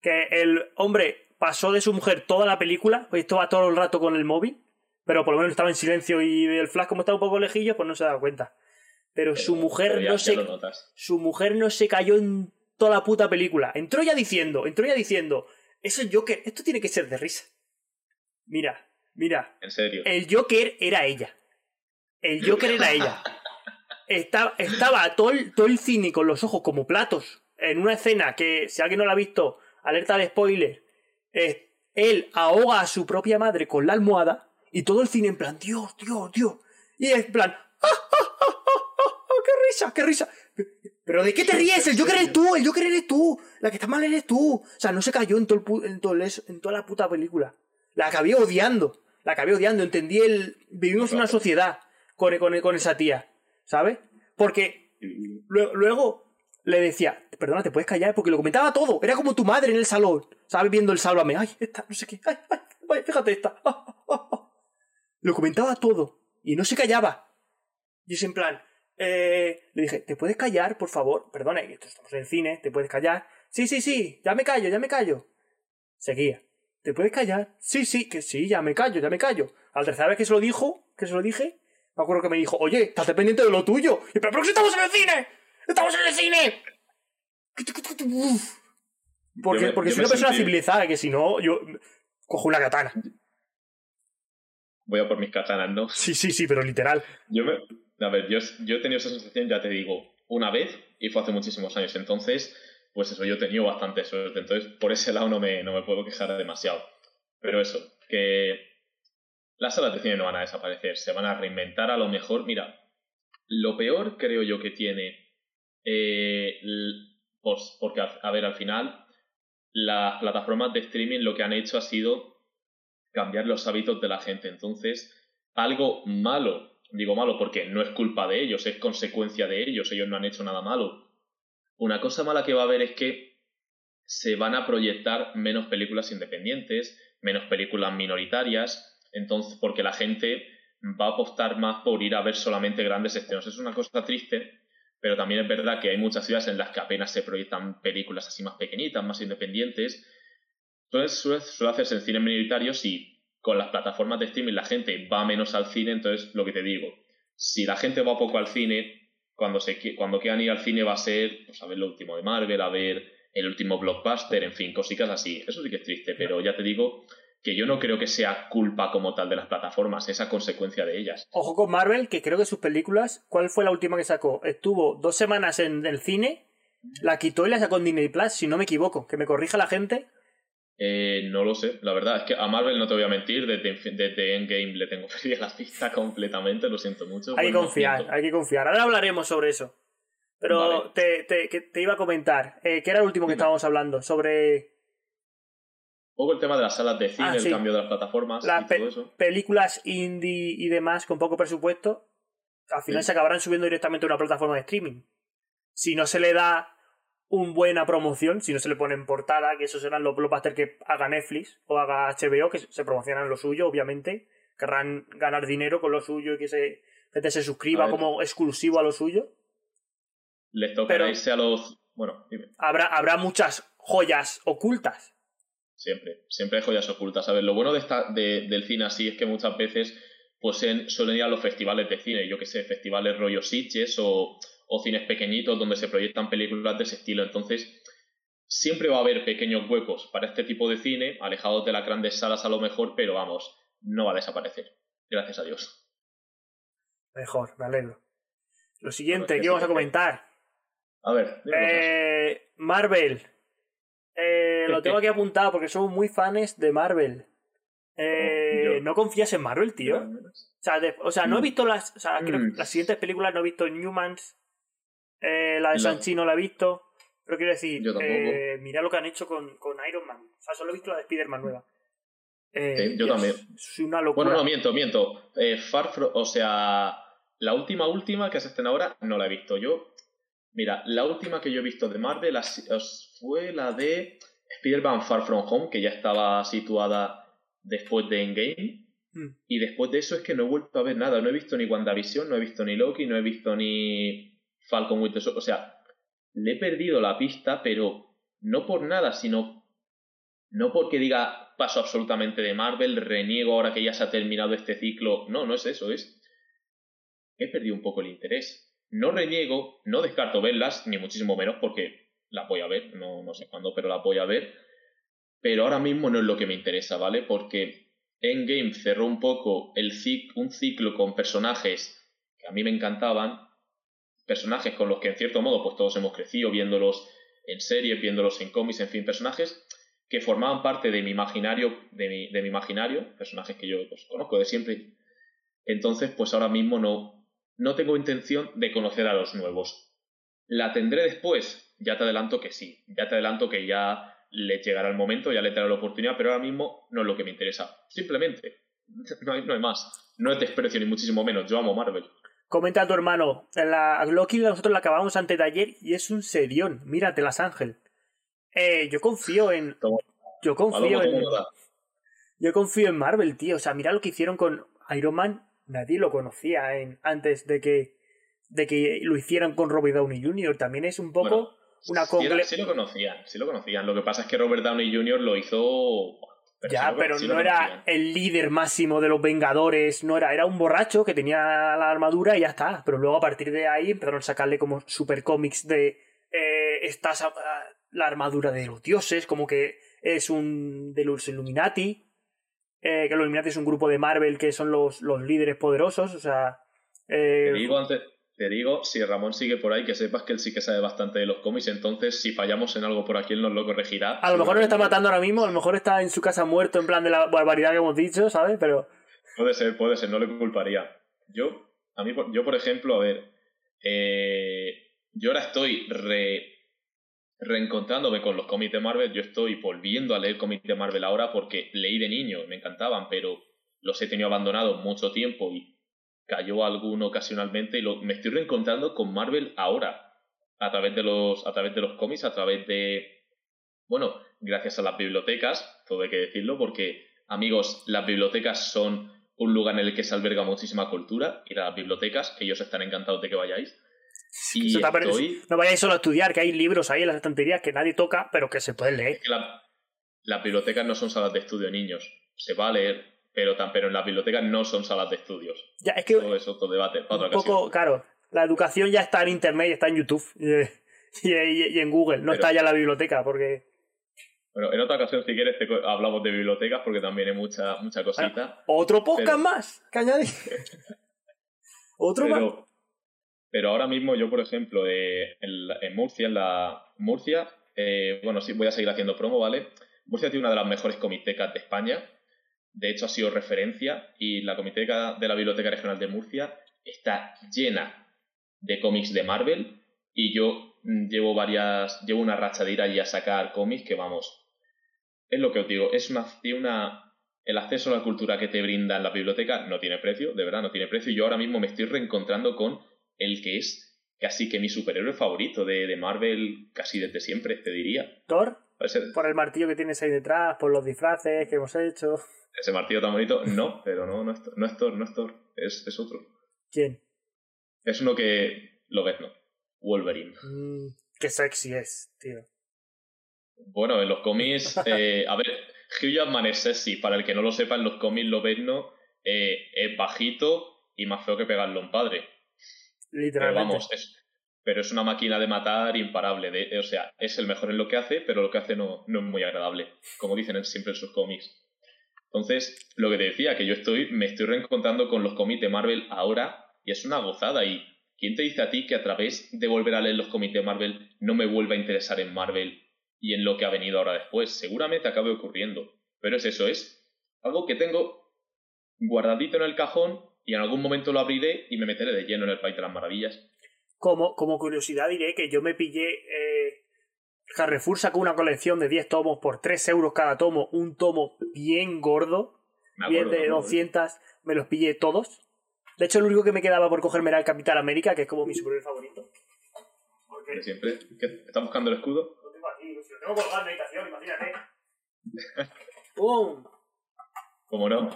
[SPEAKER 1] que el hombre pasó de su mujer toda la película, pues estaba todo el rato con el móvil, pero por lo menos estaba en silencio y el flash como estaba un poco lejillo, pues no se daba cuenta. Pero, su mujer
[SPEAKER 2] Pero ya-
[SPEAKER 1] no se su mujer no se cayó en toda la puta película. Entró ya diciendo, entró ya diciendo, eso es Joker, esto tiene que ser de risa. Mira, mira,
[SPEAKER 2] En serio.
[SPEAKER 1] el Joker era ella. El Joker era ella. Estaba, estaba todo, el, todo el cine con los ojos como platos en una escena que, si alguien no la ha visto, alerta de spoiler, es- él ahoga a su propia madre con la almohada y todo el cine en plan, Dios, Dios, Dios. Y en plan, ¡ah, ah, ah, ah, ah, ah, qué risa, qué risa! ¿Pero de qué te ríes? El Joker eres tú, el Joker eres tú. La que está mal eres tú. O sea, no se cayó en, todo el, en, todo en toda la puta película. La acabé odiando. La acabé odiando. Entendí el... Vivimos en una sociedad con, con, con esa tía. ¿Sabes? Porque luego le decía, perdona, ¿te puedes callar? Porque lo comentaba todo. Era como tu madre en el salón. ¿Sabes? Viendo el sálvame. Ay, esta, no sé qué. Ay, ay, fíjate esta. Lo comentaba todo. Y no se callaba. Y es en plan, eh, le dije, ¿te puedes callar, por favor? Perdona, estamos en el cine, ¿te puedes callar? Sí, sí, sí, ya me callo, ya me callo. Seguía. ¿Te puedes callar? Sí, sí, que sí, ya me callo, ya me callo. Al tercera vez que se lo dijo, que se lo dije, me acuerdo que me dijo, oye, estás pendiente de lo tuyo. Y, pero, pero si estamos en el cine, estamos en el cine. Porque, porque soy una persona civilizada, que si no, yo cojo una katana.
[SPEAKER 2] Voy a por mis katanas, ¿no?
[SPEAKER 1] Sí, sí, sí, pero literal.
[SPEAKER 2] Yo me, a ver, yo, yo he tenido esa sensación, ya te digo, una vez y fue hace muchísimos años. Entonces, pues eso, yo he tenido bastante suerte. Entonces, por ese lado no me, no me puedo quejar demasiado. Pero eso, que las salas de cine no van a desaparecer, se van a reinventar a lo mejor. Mira, lo peor creo yo que tiene, eh, porque a ver, al final, las plataformas de streaming lo que han hecho ha sido cambiar los hábitos de la gente. Entonces, algo malo Digo malo porque no es culpa de ellos, es consecuencia de ellos, ellos no han hecho nada malo. Una cosa mala que va a haber es que se van a proyectar menos películas independientes, menos películas minoritarias, entonces porque la gente va a apostar más por ir a ver solamente grandes estrenos. Es una cosa triste, pero también es verdad que hay muchas ciudades en las que apenas se proyectan películas así más pequeñitas, más independientes. Entonces suele, suele hacerse en cine minoritarios y con las plataformas de streaming la gente va menos al cine, entonces lo que te digo, si la gente va poco al cine, cuando, se, cuando quieran ir al cine va a ser pues, a ver lo último de Marvel, a ver el último blockbuster, en fin, cositas así. Eso sí que es triste, pero ya te digo que yo no creo que sea culpa como tal de las plataformas, esa consecuencia de ellas.
[SPEAKER 1] Ojo con Marvel, que creo que sus películas, ¿cuál fue la última que sacó? Estuvo dos semanas en el cine, la quitó y la sacó en Disney Plus, si no me equivoco, que me corrija la gente,
[SPEAKER 2] eh, no lo sé, la verdad es que a Marvel no te voy a mentir, desde, desde Endgame le tengo perdida la pista completamente, lo siento mucho.
[SPEAKER 1] Hay que confiar, hay que confiar. Ahora hablaremos sobre eso. Pero te, te, te, iba a comentar, eh, ¿qué era el último que estábamos hablando? Sobre...
[SPEAKER 2] Un poco el tema de las salas de cine, ah, el cambio de las plataformas
[SPEAKER 1] las y todo eso. Películas indie y demás con poco presupuesto, al final se acabarán subiendo directamente a una plataforma de streaming. Si no se le da un buena promoción, si no se le pone en portada, que esos serán los blockbusters que haga Netflix o haga HBO, que se promocionan lo suyo, obviamente, querrán ganar dinero con lo suyo y que se, gente se suscriba como exclusivo a lo suyo.
[SPEAKER 2] Les toca irse a los... Bueno,
[SPEAKER 1] Habrá, habrá muchas joyas ocultas.
[SPEAKER 2] Siempre, siempre hay joyas ocultas. A ver, lo bueno de esta, de, del cine así es que muchas veces pues suelen ir a los festivales de cine, yo que sé, festivales rollo Sitges o o cines pequeñitos donde se proyectan películas de ese estilo. Entonces, siempre va a haber pequeños huecos para este tipo de cine, alejados de las grandes salas a lo mejor, pero vamos, no va a desaparecer. Gracias a Dios.
[SPEAKER 1] Mejor, me alegro. Lo siguiente, ¿qué vamos a comentar?
[SPEAKER 2] A ver,
[SPEAKER 1] eh, Marvel. Eh, lo tengo aquí apuntado porque somos muy fans de Marvel. Eh, ¿No confías en Marvel, tío? O sea, no he mm. visto las. O sea, creo que mm. las siguientes películas no he visto Newmans. Eh, la de Sanchi no la he visto. Pero quiero decir, eh, mira lo que han hecho con, con, Iron Man. O sea, solo he visto la de Spider-Man nueva.
[SPEAKER 2] Eh, yo también.
[SPEAKER 1] Es una locura.
[SPEAKER 2] Bueno, no, miento, miento. Eh, Far o sea, la última, última que se estén ahora, no la he visto. Yo, mira, la última que yo he visto de Marvel fue la de Spider-Man Far From Home, que ya estaba situada después de Endgame. Hmm. Y después de eso es que no he vuelto a ver nada. No he visto ni WandaVision, no he visto ni Loki, no he visto ni Falcon Winter Soldier. O sea, le he perdido la pista, pero no por nada, sino no porque diga paso absolutamente de Marvel, reniego ahora que ya se ha terminado este ciclo. No, no es eso, es. He perdido un poco el interés. No reniego, no descarto verlas, ni muchísimo menos porque la voy a ver, no, no sé cuándo, pero la voy a ver. Pero ahora mismo no es lo que me interesa, ¿vale? Porque Endgame cerró un poco el un ciclo con personajes que a mí me encantaban personajes con los que en cierto modo pues todos hemos crecido viéndolos en series, viéndolos en cómics, en fin, personajes que formaban parte de mi imaginario, de mi, de mi imaginario, personajes que yo pues, conozco de siempre. Entonces, pues ahora mismo no, no tengo intención de conocer a los nuevos. ¿La tendré después? Ya te adelanto que sí. Ya te adelanto que ya le llegará el momento, ya le daré la oportunidad, pero ahora mismo no es lo que me interesa. Simplemente. No hay, no hay más. No es desprecio ni muchísimo menos. Yo amo Marvel.
[SPEAKER 1] Comenta a tu hermano. La Loki nosotros la acabamos antes de ayer y es un serión. Míratelas, Ángel. Eh, yo confío en. Yo confío en. Yo confío en Marvel, tío. O sea, mira lo que hicieron con Iron Man. Nadie lo conocía en, antes de que, de que lo hicieran con Robert Downey Jr. También es un poco una
[SPEAKER 2] sí, sí, lo conocían, sí lo conocían. Lo que pasa es que Robert Downey Jr. lo hizo.
[SPEAKER 1] Pero ya, sí pero no era el líder máximo de los Vengadores, no era, era un borracho que tenía la armadura y ya está. Pero luego a partir de ahí empezaron a sacarle como super cómics de eh, estás la armadura de los dioses, como que es un de los Illuminati, eh, que los Illuminati es un grupo de Marvel que son los, los líderes poderosos, o sea...
[SPEAKER 2] Eh, te, digo antes, te digo, si Ramón sigue por ahí, que sepas que él sí que sabe bastante de los cómics, entonces si fallamos en algo por aquí, él nos lo corregirá.
[SPEAKER 1] A lo mejor nos está matando ahora mismo, a lo mejor está en su casa muerto en plan de la barbaridad que hemos dicho, ¿sabes? Pero...
[SPEAKER 2] Puede ser, puede ser, no le culparía. Yo, a mí, yo por ejemplo, a ver, eh, yo ahora estoy re reencontrándome con los cómics de Marvel, yo estoy volviendo a leer cómics de Marvel ahora porque leí de niño, me encantaban, pero los he tenido abandonados mucho tiempo y cayó alguno ocasionalmente y lo, me estoy reencontrando con Marvel ahora, a través de los, a través de los cómics, a través de, bueno, gracias a las bibliotecas, todo hay que decirlo, porque amigos, las bibliotecas son un lugar en el que se alberga muchísima cultura, ir a las bibliotecas, ellos están encantados de que vayáis.
[SPEAKER 1] No vayáis solo a estudiar, que hay libros ahí en las estanterías que nadie toca, pero que se pueden leer.
[SPEAKER 2] las bibliotecas no son salas de estudio, niños. Se va a leer, pero, pero en las bibliotecas no son salas de estudios.
[SPEAKER 1] Ya, es que.
[SPEAKER 2] Todo es otro debate.
[SPEAKER 1] un poco, claro, la educación ya está en internet, está en YouTube y, en Google, no está ya en la biblioteca, porque.
[SPEAKER 2] Bueno, en otra ocasión, si quieres, hablamos de bibliotecas porque también hay mucha, mucha cosita.
[SPEAKER 1] Otro podcast más que añadir. Otro más.
[SPEAKER 2] Pero ahora mismo yo, por ejemplo, eh, en, Murcia, en la Murcia, eh, bueno, sí, voy a seguir haciendo promo, ¿vale? Murcia tiene una de las mejores comitecas de España. De hecho, ha sido referencia y la comiteca de la Biblioteca Regional de Murcia está llena de cómics de Marvel y yo mm, llevo varias, llevo una racha de ir allí a sacar cómics que vamos, es lo que os digo, es una, una, el acceso a la cultura que te brinda la biblioteca no tiene precio, de verdad no tiene precio yo ahora mismo me estoy reencontrando con el que es casi que mi superhéroe favorito de, de Marvel casi desde siempre, te diría.
[SPEAKER 1] ¿Thor? Por el martillo que tienes ahí detrás, por los disfraces que hemos hecho.
[SPEAKER 2] Ese martillo tan bonito, no, pero no, no es, no es Thor, no es Thor, es, es otro.
[SPEAKER 1] ¿Quién?
[SPEAKER 2] Es uno que lo ves, ¿no? Wolverine.
[SPEAKER 1] Mm, qué sexy es, tío.
[SPEAKER 2] Bueno, en los cómics, eh, a ver, Hugh Jackman es sexy, para el que no lo sepa, en los cómics lo ves, ¿no? Eh, es bajito y más feo que pegarle a un padre. Pero vamos, es, pero es una máquina de matar imparable. De, o sea, es el mejor en lo que hace, pero lo que hace no, es muy agradable, como dicen siempre en sus cómics. Entonces, lo que te decía, que yo estoy, me estoy reencontrando con los cómics de Marvel ahora y es una gozada. ¿Y quién te dice a ti que a través de volver a leer los cómics de Marvel no me vuelva a interesar en Marvel y en lo que ha venido ahora después? Seguramente acabe ocurriendo. Pero es eso, es algo que tengo guardadito en el cajón y en algún momento lo abriré y me meteré de lleno en el País de las Maravillas.
[SPEAKER 1] Como, como curiosidad diré que yo me pillé... Eh, Carrefour sacó una colección de 10 tomos por 3 euros cada tomo, un tomo bien gordo, bien de 200, me los pillé todos. De hecho, el único que me quedaba por cogerme era el Capitán América, que es como mi superhéroe favorito.
[SPEAKER 2] Porque siempre. ¿Estás buscando el escudo?
[SPEAKER 1] Lo tengo aquí, lo tengo colgado en meditación, imagínate. ¡Pum!
[SPEAKER 2] ¿Cómo no?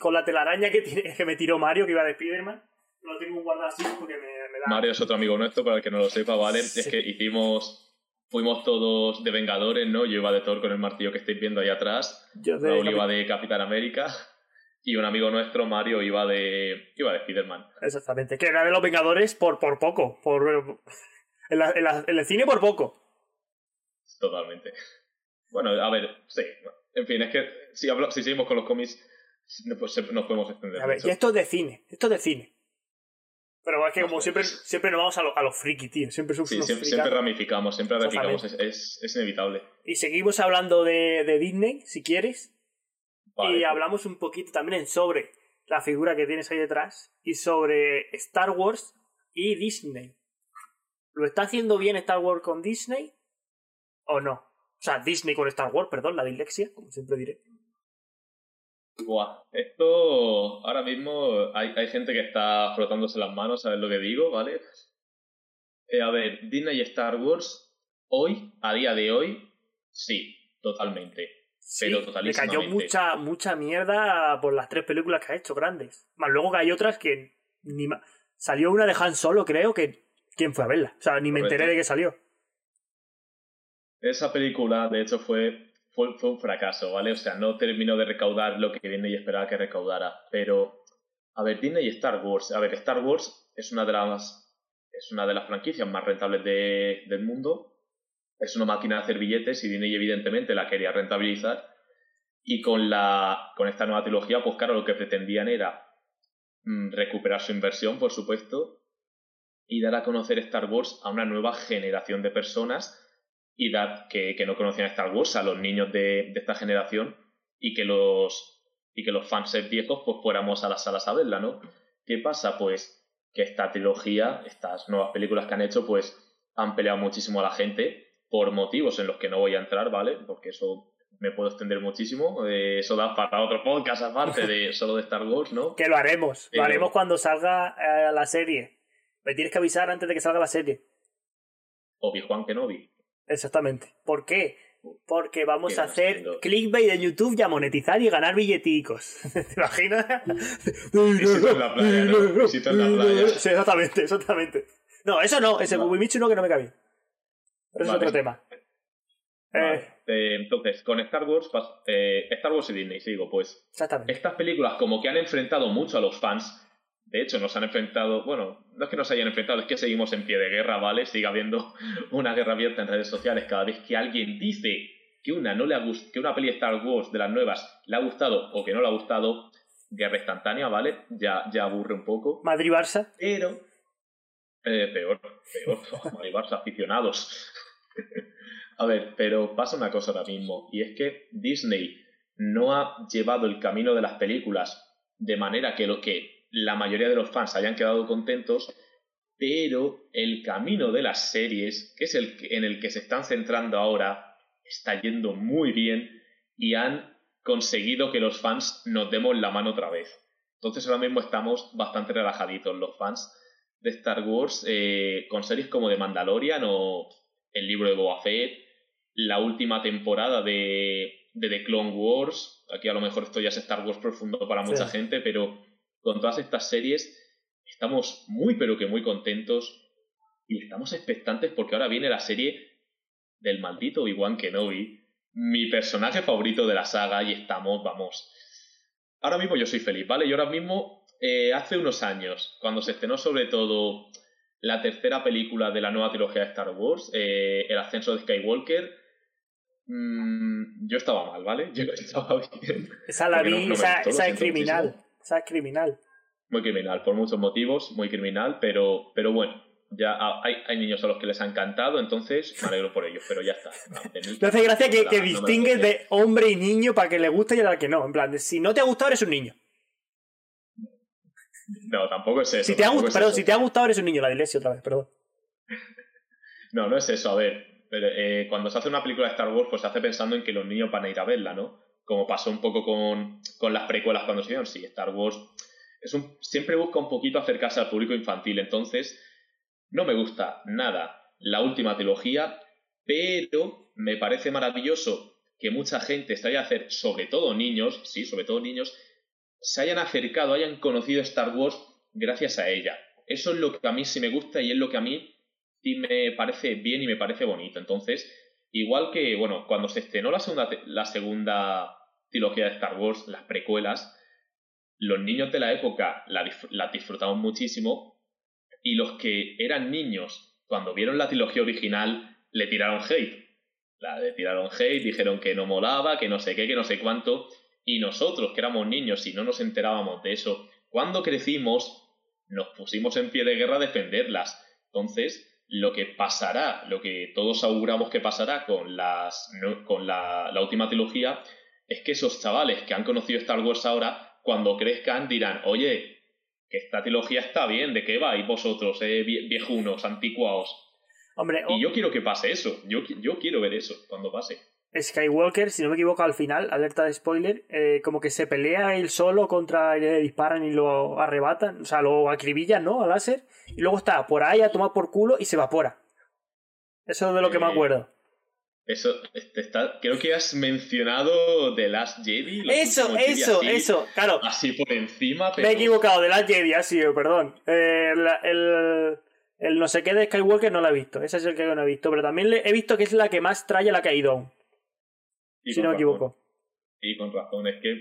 [SPEAKER 1] Con la telaraña que, tiene, que me tiró Mario, que iba de Spiderman. Lo tengo guardado así porque me, da.
[SPEAKER 2] Mario es otro amigo nuestro, para el que no lo sepa, ¿vale? Es que hicimos. Fuimos todos de Vengadores, ¿no? Yo iba de Thor con el martillo que estáis viendo ahí atrás. Yo de Raúl iba de Capitán América. Y un amigo nuestro, Mario, iba de. iba de Spiderman.
[SPEAKER 1] Exactamente. Que era de los Vengadores por, por poco. Por, en, en el cine por poco.
[SPEAKER 2] Totalmente. Bueno, a ver, sí. En fin, es que si, si seguimos con los cómics, pues nos podemos extender.
[SPEAKER 1] A ver, y esto es de cine, esto es de cine. Pero es que como siempre, siempre nos vamos a los lo friki, tío. Siempre somos
[SPEAKER 2] sí, siempre, ramificamos, siempre ramificamos, es, es, inevitable.
[SPEAKER 1] Y seguimos hablando de, de Disney, si quieres. y hablamos un poquito también sobre la figura que tienes ahí detrás y sobre Star Wars y Disney. ¿Lo está haciendo bien Star Wars con Disney o no? O sea, Disney con Star Wars, perdón, la dislexia, como siempre diré.
[SPEAKER 2] Buah, esto ahora mismo hay, hay gente que está frotándose las manos, ¿sabes lo que digo? ¿Vale? Eh, a ver, Disney y Star Wars, hoy, a día de hoy, sí, totalmente.
[SPEAKER 1] Sí,
[SPEAKER 2] pero
[SPEAKER 1] le
[SPEAKER 2] totalísimamente.
[SPEAKER 1] cayó mucha, mucha mierda por las tres películas que ha hecho, grandes. Más luego que hay otras que ni ma- Salió una de Han Solo, creo, que... ¿Quién fue a verla? O sea, ni me enteré de que salió.
[SPEAKER 2] Esa película, de hecho, fue, fue, fue un fracaso, ¿vale? O sea, no terminó de recaudar lo que Disney esperaba que recaudara. Pero, a ver, Disney y Star Wars. A ver, Star Wars es una de las, es una de las franquicias más rentables de- del mundo. Es una máquina de hacer billetes y Disney, evidentemente, la quería rentabilizar. Y con, la, con esta nueva trilogía, pues claro, lo que pretendían era mm, recuperar su inversión, por supuesto, y dar a conocer Star Wars a una nueva generación de personas y dar que, que no conocían Star Wars a los niños de, de esta generación y que los y que los fans viejos pues fuéramos a las salas a verla, ¿no? ¿Qué pasa? Pues que esta trilogía, estas nuevas películas que han hecho, pues han peleado muchísimo a la gente por motivos en los que no voy a entrar, ¿vale? Porque eso me puedo extender muchísimo. eh, eso da para otro podcast aparte de solo de Star Wars, ¿no?
[SPEAKER 1] Que lo haremos. Lo haremos cuando salga eh, la serie. Me tienes que avisar antes de que salga la serie.
[SPEAKER 2] Obi-Juan Kenobi.
[SPEAKER 1] Exactamente. ¿Por qué? Porque vamos
[SPEAKER 2] ¿Qué
[SPEAKER 1] a hacer
[SPEAKER 2] haciendo?
[SPEAKER 1] clickbait en YouTube y a monetizar y ganar billeticos. ¿Te imaginas?
[SPEAKER 2] Visito en la playa, ¿no? Visito en la playa.
[SPEAKER 1] Sí, exactamente, exactamente. No, eso no, ese
[SPEAKER 2] No.
[SPEAKER 1] Wimichu no que no me cabe. Eso
[SPEAKER 2] Vale.
[SPEAKER 1] es otro tema.
[SPEAKER 2] Vale.
[SPEAKER 1] Eh,
[SPEAKER 2] Eh, entonces, con Star Wars, eh, Star Wars y Disney, sigo, pues
[SPEAKER 1] exactamente.
[SPEAKER 2] estas películas como que han enfrentado mucho a los fans. De hecho, nos han enfrentado, bueno, no es que nos hayan enfrentado, es que seguimos en pie de guerra, ¿vale? Sigue habiendo una guerra abierta en redes sociales cada vez que alguien dice que una no le ha gust- que una peli de Star Wars de las nuevas le ha gustado o que no le ha gustado, guerra instantánea, ¿vale? Ya, ya aburre un poco.
[SPEAKER 1] Madrid-Barça.
[SPEAKER 2] Pero. Eh, peor, peor. Madrid Barça aficionados. A ver, pero pasa una cosa ahora mismo, y es que Disney no ha llevado el camino de las películas de manera que lo que la mayoría de los fans hayan quedado contentos, pero el camino de las series, que es el en el que se están centrando ahora, está yendo muy bien y han conseguido que los fans nos demos la mano otra vez. Entonces ahora mismo estamos bastante relajaditos los fans de Star Wars eh, con series como The Mandalorian o el libro de Boba Fett, la última temporada de, de The Clone Wars. Aquí a lo mejor esto ya es Star Wars profundo para mucha
[SPEAKER 1] Sí.
[SPEAKER 2] gente, pero con todas estas series estamos muy pero que muy contentos y estamos expectantes porque ahora viene la serie del maldito Obi-Wan Kenobi, mi personaje favorito de la saga y estamos, vamos. Ahora mismo yo soy feliz, ¿vale? Y ahora mismo, eh, hace unos años, cuando se estrenó sobre todo la tercera película de la nueva trilogía de Star Wars, eh, El ascenso de Skywalker, mm, yo estaba mal, ¿vale? Yo estaba bien.
[SPEAKER 1] Esa la
[SPEAKER 2] no-
[SPEAKER 1] vi,
[SPEAKER 2] no
[SPEAKER 1] esa, esa es criminal.
[SPEAKER 2] muchísimo.
[SPEAKER 1] Es criminal.
[SPEAKER 2] Muy criminal, por muchos motivos, muy criminal, pero, pero bueno, ya ha- hay, hay niños a los que les ha encantado, entonces me alegro por ellos, pero ya está.
[SPEAKER 1] Me hace gracia que,
[SPEAKER 2] no,
[SPEAKER 1] que
[SPEAKER 2] no
[SPEAKER 1] distingues de hombre y niño para que le guste y al que no. En plan, de, si no te ha gustado, eres un niño.
[SPEAKER 2] No, tampoco es eso.
[SPEAKER 1] Si te ha,
[SPEAKER 2] es
[SPEAKER 1] perdón,
[SPEAKER 2] eso.
[SPEAKER 1] si te ha gustado, eres un niño. La iglesia otra vez, perdón.
[SPEAKER 2] No, no es eso. A ver, pero, eh, cuando se hace una película de Star Wars, pues se hace pensando en que los niños van a ir a verla, ¿no? Como pasó un poco con, con las precuelas cuando se dieron. Sí, Star Wars es un, siempre busca un poquito acercarse al público infantil. Entonces, no me gusta nada la última trilogía, pero me parece maravilloso que mucha gente se haya hacer, sobre todo niños, sí, sobre todo niños, se hayan acercado, hayan conocido Star Wars gracias a ella. Eso es lo que a mí sí me gusta y es lo que a mí sí me parece bien y me parece bonito. Entonces, igual que, bueno, cuando se estrenó la segunda, la segunda trilogía de Star Wars, las precuelas, los niños de la época la, dif- la disfrutaban muchísimo y los que eran niños cuando vieron la trilogía original le tiraron hate. La le tiraron hate, dijeron que no molaba, que no sé qué, que no sé cuánto. Y nosotros, que éramos niños y no nos enterábamos de eso, cuando crecimos, nos pusimos en pie de guerra a defenderlas. Entonces, lo que pasará, lo que todos auguramos que pasará con, las, con la última trilogía, es que esos chavales que han conocido Star Wars ahora cuando crezcan dirán, oye, que esta trilogía está bien, ¿de qué vais vosotros, eh, viejunos, anticuados?
[SPEAKER 1] Hombre,
[SPEAKER 2] y yo quiero que pase eso, yo, yo quiero ver eso cuando pase.
[SPEAKER 1] Skywalker, si no me equivoco, al final, alerta de spoiler, eh, como que se pelea él solo contra y le disparan y lo arrebatan, o sea, lo acribillan, ¿no? Al láser, y luego está por ahí a tomar por culo y se evapora. Eso es de lo que me
[SPEAKER 2] Eh,
[SPEAKER 1] acuerdo.
[SPEAKER 2] Eso, este, está, creo que has mencionado The Last Jedi.
[SPEAKER 1] Eso,
[SPEAKER 2] Jedi,
[SPEAKER 1] eso,
[SPEAKER 2] así-
[SPEAKER 1] eso, claro.
[SPEAKER 2] Así por encima, pero...
[SPEAKER 1] Me he equivocado, de la Jedi, ha sido, perdón. Eh, la- el, el no sé qué de Skywalker no la he visto, ese es el que no he visto, pero también le- he visto que es la que más trae a la
[SPEAKER 2] y
[SPEAKER 1] si no me equivoco.
[SPEAKER 2] Y con razón, es que...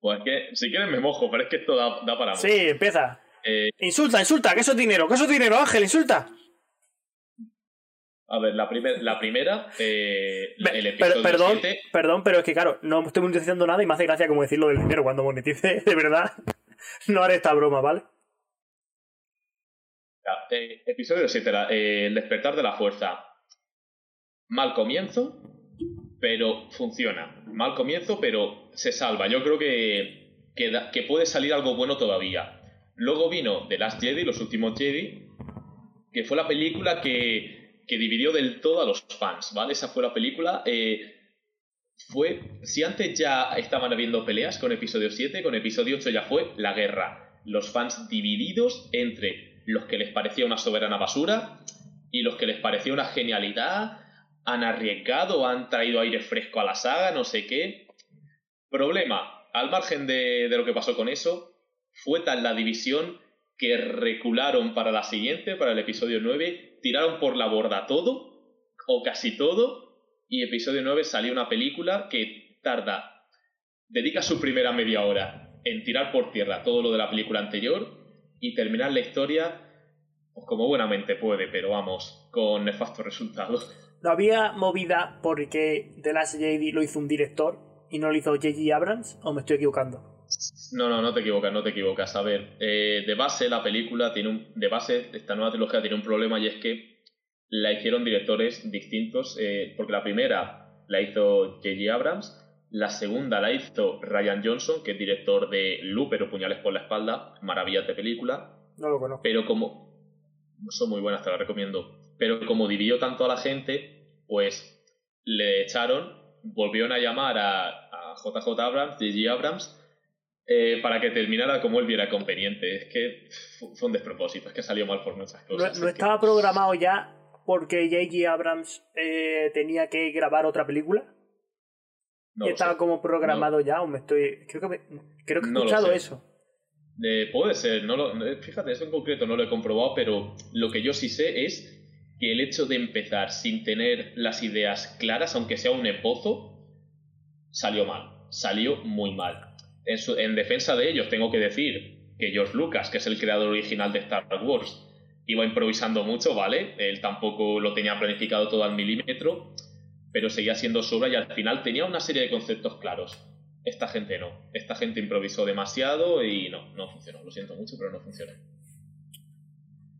[SPEAKER 2] Pues es que, si quieres me mojo, pero es que esto da, da para mucho.
[SPEAKER 1] Sí, empieza.
[SPEAKER 2] Eh,
[SPEAKER 1] Insulta, insulta, que eso es dinero, que eso es dinero, Ángel, insulta.
[SPEAKER 2] A ver, la, primer- la primera, eh, el
[SPEAKER 1] per-
[SPEAKER 2] episodio
[SPEAKER 1] perdón,
[SPEAKER 2] 7,
[SPEAKER 1] perdón, pero es que claro, no estoy monetizando nada y me hace gracia como decirlo del dinero cuando monetice, de verdad. No haré esta broma, ¿vale?
[SPEAKER 2] Eh, episodio 7, la- eh, el despertar de la fuerza. Mal comienzo, pero funciona. Mal comienzo, pero se salva. Yo creo que, que, da- que puede salir algo bueno todavía. Luego vino The Last Jedi, Los Últimos Jedi, que fue la película que, que dividió del todo a los fans, ¿vale? Esa fue la película. eh, fue. Si antes ya estaban habiendo peleas con episodio 7, con episodio 8 ya fue la guerra. Los fans divididos entre los que les parecía una soberana basura y los que les parecía una genialidad. Han arriesgado, han traído aire fresco a la saga, no sé qué. Problema, al margen de, de lo que pasó con eso, fue tal la división que recularon para la siguiente, para el episodio 9, tiraron por la borda todo, o casi todo, y episodio 9 salió una película que tarda, dedica su primera media hora en tirar por tierra todo lo de la película anterior y terminar la historia pues como buenamente puede, pero vamos, con nefastos resultados.
[SPEAKER 1] ¿No había movida porque The Last Jedi lo hizo un director y no lo hizo J.J. Abrams? ¿O me estoy equivocando?
[SPEAKER 2] No, no, no te equivocas, no te equivocas. A ver, eh, de base la película tiene un. De base, esta nueva trilogía tiene un problema y es que la hicieron directores distintos. eh, porque la primera la hizo J.J. Abrams, la segunda la hizo Ryan Johnson, que es director de Looper o Puñales por la espalda, maravillas de película.
[SPEAKER 1] No lo conozco.
[SPEAKER 2] Pero como. Son muy buenas, te las recomiendo. Pero como dividió tanto a la gente, pues le echaron, volvieron a llamar a, a JJ Abrams, J.J. Abrams, eh, para que terminara como él viera conveniente. Es que fu- fue un despropósito, es que salió mal por muchas
[SPEAKER 1] ¿No,
[SPEAKER 2] cosas.
[SPEAKER 1] no
[SPEAKER 2] es que-
[SPEAKER 1] estaba programado ya porque J.J. Abrams eh, tenía que grabar otra película?
[SPEAKER 2] no
[SPEAKER 1] y estaba
[SPEAKER 2] sé.
[SPEAKER 1] como programado ya, o me estoy. Creo que, me- creo que he escuchado eso.
[SPEAKER 2] Eh, puede ser, no lo, fíjate, eso en concreto no lo he comprobado, pero lo que yo sí sé es que el hecho de empezar sin tener las ideas claras, aunque sea un esbozo, salió mal, salió muy mal. En, su- en defensa de ellos tengo que decir que George Lucas, que es el creador original de Star Wars, iba improvisando mucho, ¿vale? Él tampoco lo tenía planificado todo al milímetro, pero seguía siendo sobra y al final tenía una serie de conceptos claros. Esta gente no. Esta gente improvisó demasiado y no, no funcionó. Lo siento mucho, pero no funcionó.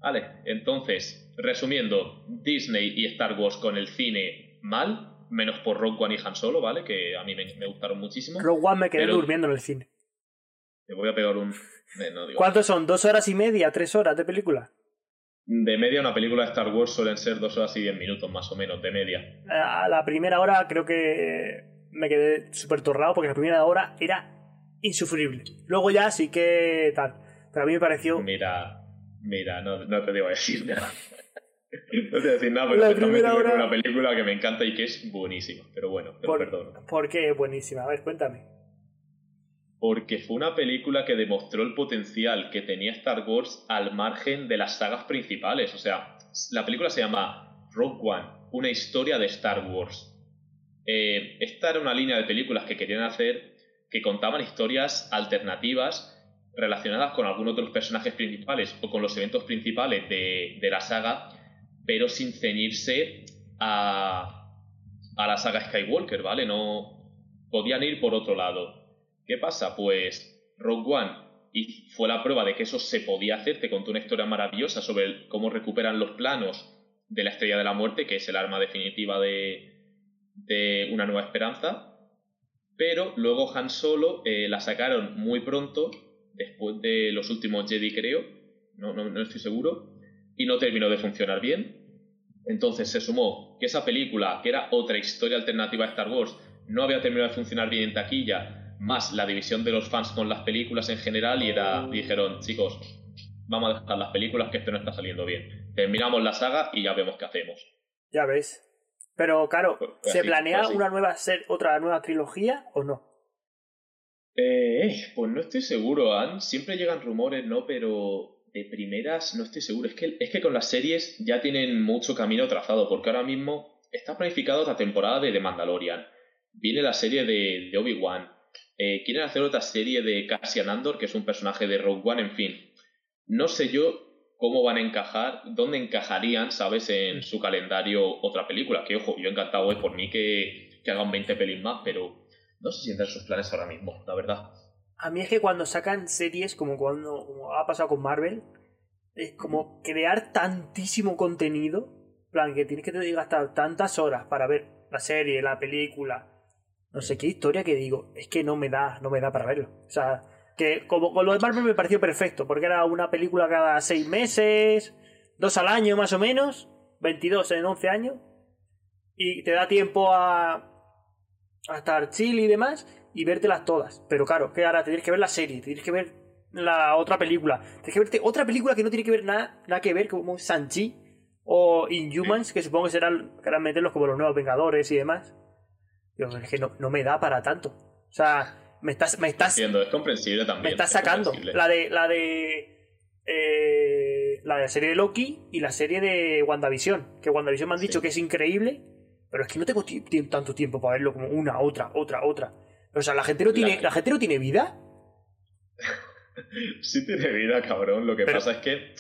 [SPEAKER 2] Vale, entonces, resumiendo, Disney y Star Wars con el cine mal, menos por Rogue One y Han Solo, ¿vale? Que a mí me, me gustaron muchísimo.
[SPEAKER 1] Rogue One me quedé
[SPEAKER 2] Pero-
[SPEAKER 1] durmiendo en el cine.
[SPEAKER 2] Te voy a pegar un... eh, no digo-
[SPEAKER 1] ¿Cuántos son? ¿Dos horas y media? ¿Tres horas de película?
[SPEAKER 2] De media, una película de Star Wars suelen ser dos horas y diez minutos, más o menos, de media.
[SPEAKER 1] A la primera hora creo que me quedé súper torrado porque la primera hora era insufrible. Luego ya sí que tal. Pero a mí me pareció.
[SPEAKER 2] Mira, mira, no, no te digo decir nada. No te voy a decir nada, pero
[SPEAKER 1] La primera hora-
[SPEAKER 2] una película que me encanta y que es buenísima. Pero bueno, te lo
[SPEAKER 1] Por-
[SPEAKER 2] perdono.
[SPEAKER 1] Porque es buenísima. A ver, cuéntame.
[SPEAKER 2] Porque fue una película que demostró el potencial que tenía Star Wars al margen de las sagas principales. O sea, la película se llama Rogue One, una historia de Star Wars. Eh, esta era una línea de películas que querían hacer que contaban historias alternativas relacionadas con algunos de los personajes principales o con los eventos principales de, de la saga, pero sin ceñirse a, a la saga Skywalker, ¿vale? No podían ir por otro lado. ¿Qué pasa? Pues Rogue One y fue la prueba de que eso se podía hacer, te contó una historia maravillosa sobre cómo recuperan los planos de la Estrella de la Muerte, que es el arma definitiva de, de Una Nueva Esperanza, Pero luego Han Solo eh, la sacaron muy pronto, después de los últimos Jedi, creo, no, no, no estoy seguro, y no terminó de funcionar bien. Entonces se sumó que esa película, que era otra historia alternativa a Star Wars, no había terminado de funcionar bien en taquilla, más la división de los fans con las películas en general, y era, dijeron, chicos, vamos a dejar las películas que esto no está saliendo bien. Terminamos la saga y ya vemos qué hacemos.
[SPEAKER 1] Ya ves. Pero claro,
[SPEAKER 2] Pues-
[SPEAKER 1] ¿se
[SPEAKER 2] así,
[SPEAKER 1] planea una nueva ser, otra nueva trilogía o no?
[SPEAKER 2] Eh, pues no estoy seguro, Han. Siempre llegan rumores, ¿no? Pero de primeras no estoy seguro. Es que, es que con las series ya tienen mucho camino trazado, porque ahora mismo está planificada otra temporada de The Mandalorian. Viene la serie de, de Obi-Wan. Eh, quieren hacer otra serie de Cassian Andor, que es un personaje de Rogue One, en fin. No sé yo cómo van a encajar, dónde encajarían, ¿sabes?, en su calendario otra película. Que ojo, yo encantado es por mí que, que hagan 20 pelis más, pero no sé si entran en sus planes ahora mismo, la verdad.
[SPEAKER 1] A mí es que cuando sacan series, como cuando ha pasado con Marvel, es como crear tantísimo contenido. en plan, que tienes que gastar tantas horas para ver la serie, la película, no sé qué historia que digo, es que no me da, no me da para verlo. O sea, que como con lo de Marvel me pareció perfecto, porque era una película cada seis meses, dos al año más o menos, 22 en 11 años, y te da tiempo a, a estar chill y demás y vértelas todas. Pero claro, que ahora tienes que ver la serie, tienes que ver la otra película, tienes que verte otra película que no tiene que ver nada, nada que ver como Sanchi o Inhumans, que supongo que serán, querrán meterlos como los nuevos Vengadores y demás. Yo, es que no, no me da para tanto. O sea, me estás, me estás,
[SPEAKER 2] Entiendo, es comprensible también.
[SPEAKER 1] me estás
[SPEAKER 2] es
[SPEAKER 1] sacando la de la de eh, la de la serie de Loki y la serie de WandaVision. Que WandaVision me han dicho
[SPEAKER 2] Sí.
[SPEAKER 1] que es increíble, pero es que no tengo tanto tiempo para verlo como una, otra, otra, otra. O sea, la gente no tiene,
[SPEAKER 2] La-
[SPEAKER 1] la gente no tiene vida.
[SPEAKER 2] Sí tiene vida, cabrón. Lo que
[SPEAKER 1] Pero-
[SPEAKER 2] pasa es que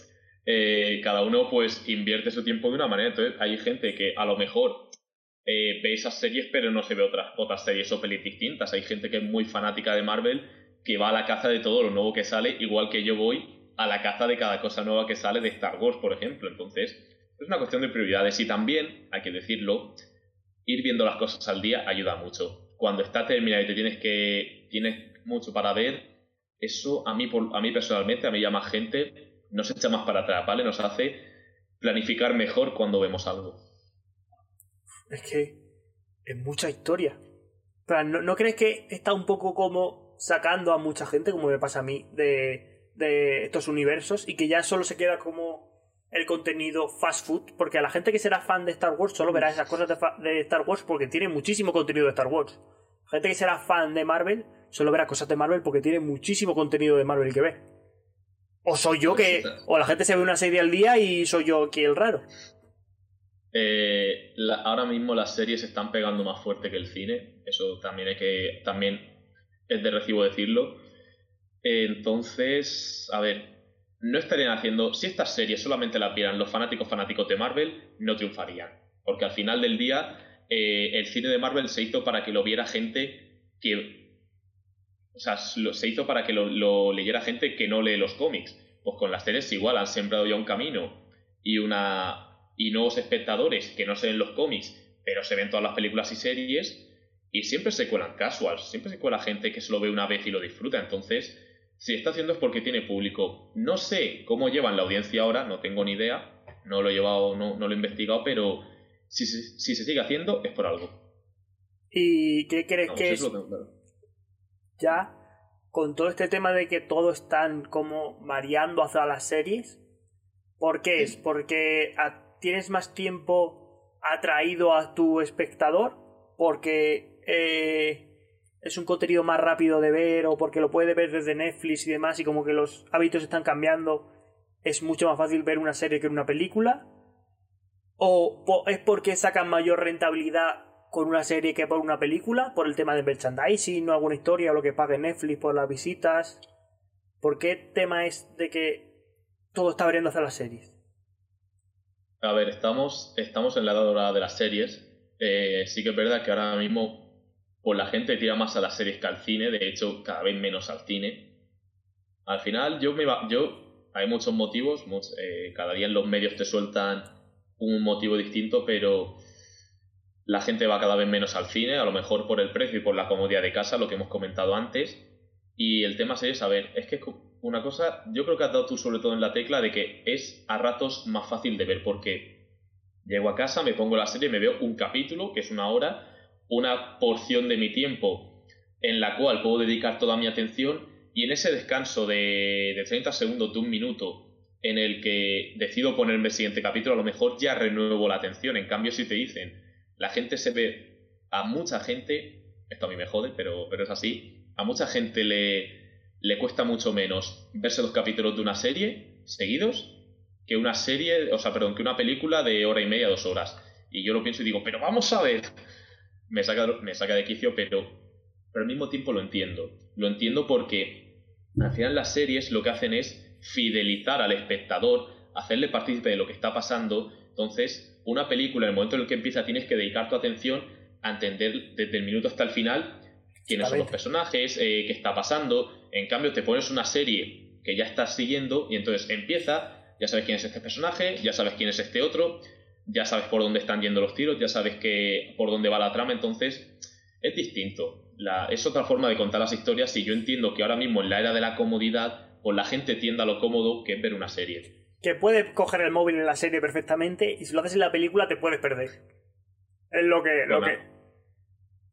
[SPEAKER 2] eh, cada uno pues invierte su tiempo de una manera. Entonces hay gente que a lo mejor eh, ve esas series pero no se ve otras, otras series o pelis distintas. Hay gente que es muy fanática de Marvel que va a la caza de todo lo nuevo que sale, igual que yo voy a la caza de cada cosa nueva que sale de Star Wars, por ejemplo. Entonces es una cuestión de prioridades y también, hay que decirlo, ir viendo las cosas al día ayuda mucho. Cuando está terminado y te tienes que tienes mucho para ver, eso a mí, por- a mí personalmente, a mí ya más gente, nos echa más para atrás, ¿vale? Nos hace planificar mejor cuando vemos algo.
[SPEAKER 1] Es que es mucha historia. Pero, ¿no, ¿no crees que está un poco como sacando a mucha gente, como me pasa a mí, de, de estos universos y que ya solo se queda como el contenido fast food? Porque a la gente que será fan de Star Wars solo verá esas cosas de, Star Wars porque tiene muchísimo contenido de Star Wars. Gente que será fan de Marvel solo verá cosas de Marvel porque tiene muchísimo contenido de Marvel que ve. O soy yo que... O la gente se ve una serie al día y soy yo aquí el raro.
[SPEAKER 2] Eh, la- ahora mismo las series están pegando más fuerte que el cine. Eso también hay que. también es de recibo decirlo. Eh, entonces, a ver, no estarían haciendo. Si estas series solamente las vieran los fanáticos fanáticos de Marvel, no triunfarían. Porque al final del día, eh, el cine de Marvel se hizo para que lo viera gente que. O sea, se hizo para que lo, leyera gente que no lee los cómics. Pues con las series igual han sembrado ya un camino y una y nuevos espectadores que no se ven los cómics, pero se ven todas las películas y series, y siempre se cuelan casuals, siempre se cuela gente que se lo ve una vez y lo disfruta. Entonces, si está haciendo es porque tiene público. No sé cómo llevan la audiencia ahora, no tengo ni idea, no lo he llevado, no, no lo he investigado, pero si, se- si se sigue haciendo es por algo.
[SPEAKER 1] ¿Y qué crees que es
[SPEAKER 2] lo tengo claro.
[SPEAKER 1] ya con todo este tema de que todo están como variando hacia las series? ¿Por qué es? ¿Porque a- tienes más tiempo atraído a tu espectador? ¿Porque eh, es un contenido más rápido de ver o porque lo puede ver desde Netflix y demás y como que los hábitos están cambiando? ¿Es mucho más fácil ver una serie que una película? ¿O es porque sacan mayor rentabilidad con una serie que por una película? ¿Por el tema de merchandising o alguna historia o lo que pague Netflix por las visitas? ¿Por qué tema es de que todo está variando hacia las series?
[SPEAKER 2] A ver, estamos, estamos en la edad dorada de las series. Eh, sí que es verdad que ahora mismo pues la gente tira más a las series que al cine, de hecho cada vez menos al cine. Al final yo me va, yo hay muchos motivos, eh, cada día en los medios te sueltan un motivo distinto, pero la gente va cada vez menos al cine, a lo mejor por el precio y por la comodidad de casa, lo que hemos comentado antes. Y el tema sería saber, es que una cosa, yo creo que has dado tú sobre todo en la tecla de que es a ratos más fácil de ver, porque llego a casa, me pongo la serie, me veo un capítulo, que es una hora, una porción de mi tiempo en la cual puedo dedicar toda mi atención y en ese descanso de, de 30 segundos, de un minuto, en el que decido ponerme el siguiente capítulo, a lo mejor ya renuevo la atención. En cambio, si te dicen, la gente se ve, a mucha gente, esto a mí me jode, pero, pero es así, a mucha gente le, le cuesta mucho menos verse los capítulos de una serie seguidos que una serie, o sea, perdón, que una película de hora y media, dos horas. Y yo lo pienso y digo, pero vamos a ver. Me saca, me saca de quicio, pero, pero al mismo tiempo lo entiendo. Lo entiendo porque al final las series lo que hacen es fidelizar al espectador, hacerle partícipe de lo que está pasando. Entonces, una película, en el momento en el que empieza, tienes que dedicar tu atención a entender desde el minuto hasta el final quiénes son los personajes, eh, qué está pasando. En cambio, te pones una serie que ya estás siguiendo y entonces empieza, ya sabes quién es este personaje, ya sabes quién es este otro, ya sabes por dónde están yendo los tiros, ya sabes que, por dónde va la trama, entonces es distinto. La, es otra forma de contar las historias y yo entiendo que ahora mismo en la era de la comodidad pues la gente tienda a lo cómodo que es ver una serie.
[SPEAKER 1] Que puedes coger el móvil en la serie perfectamente y si lo haces en la película te puedes perder. Es lo que... Lo que...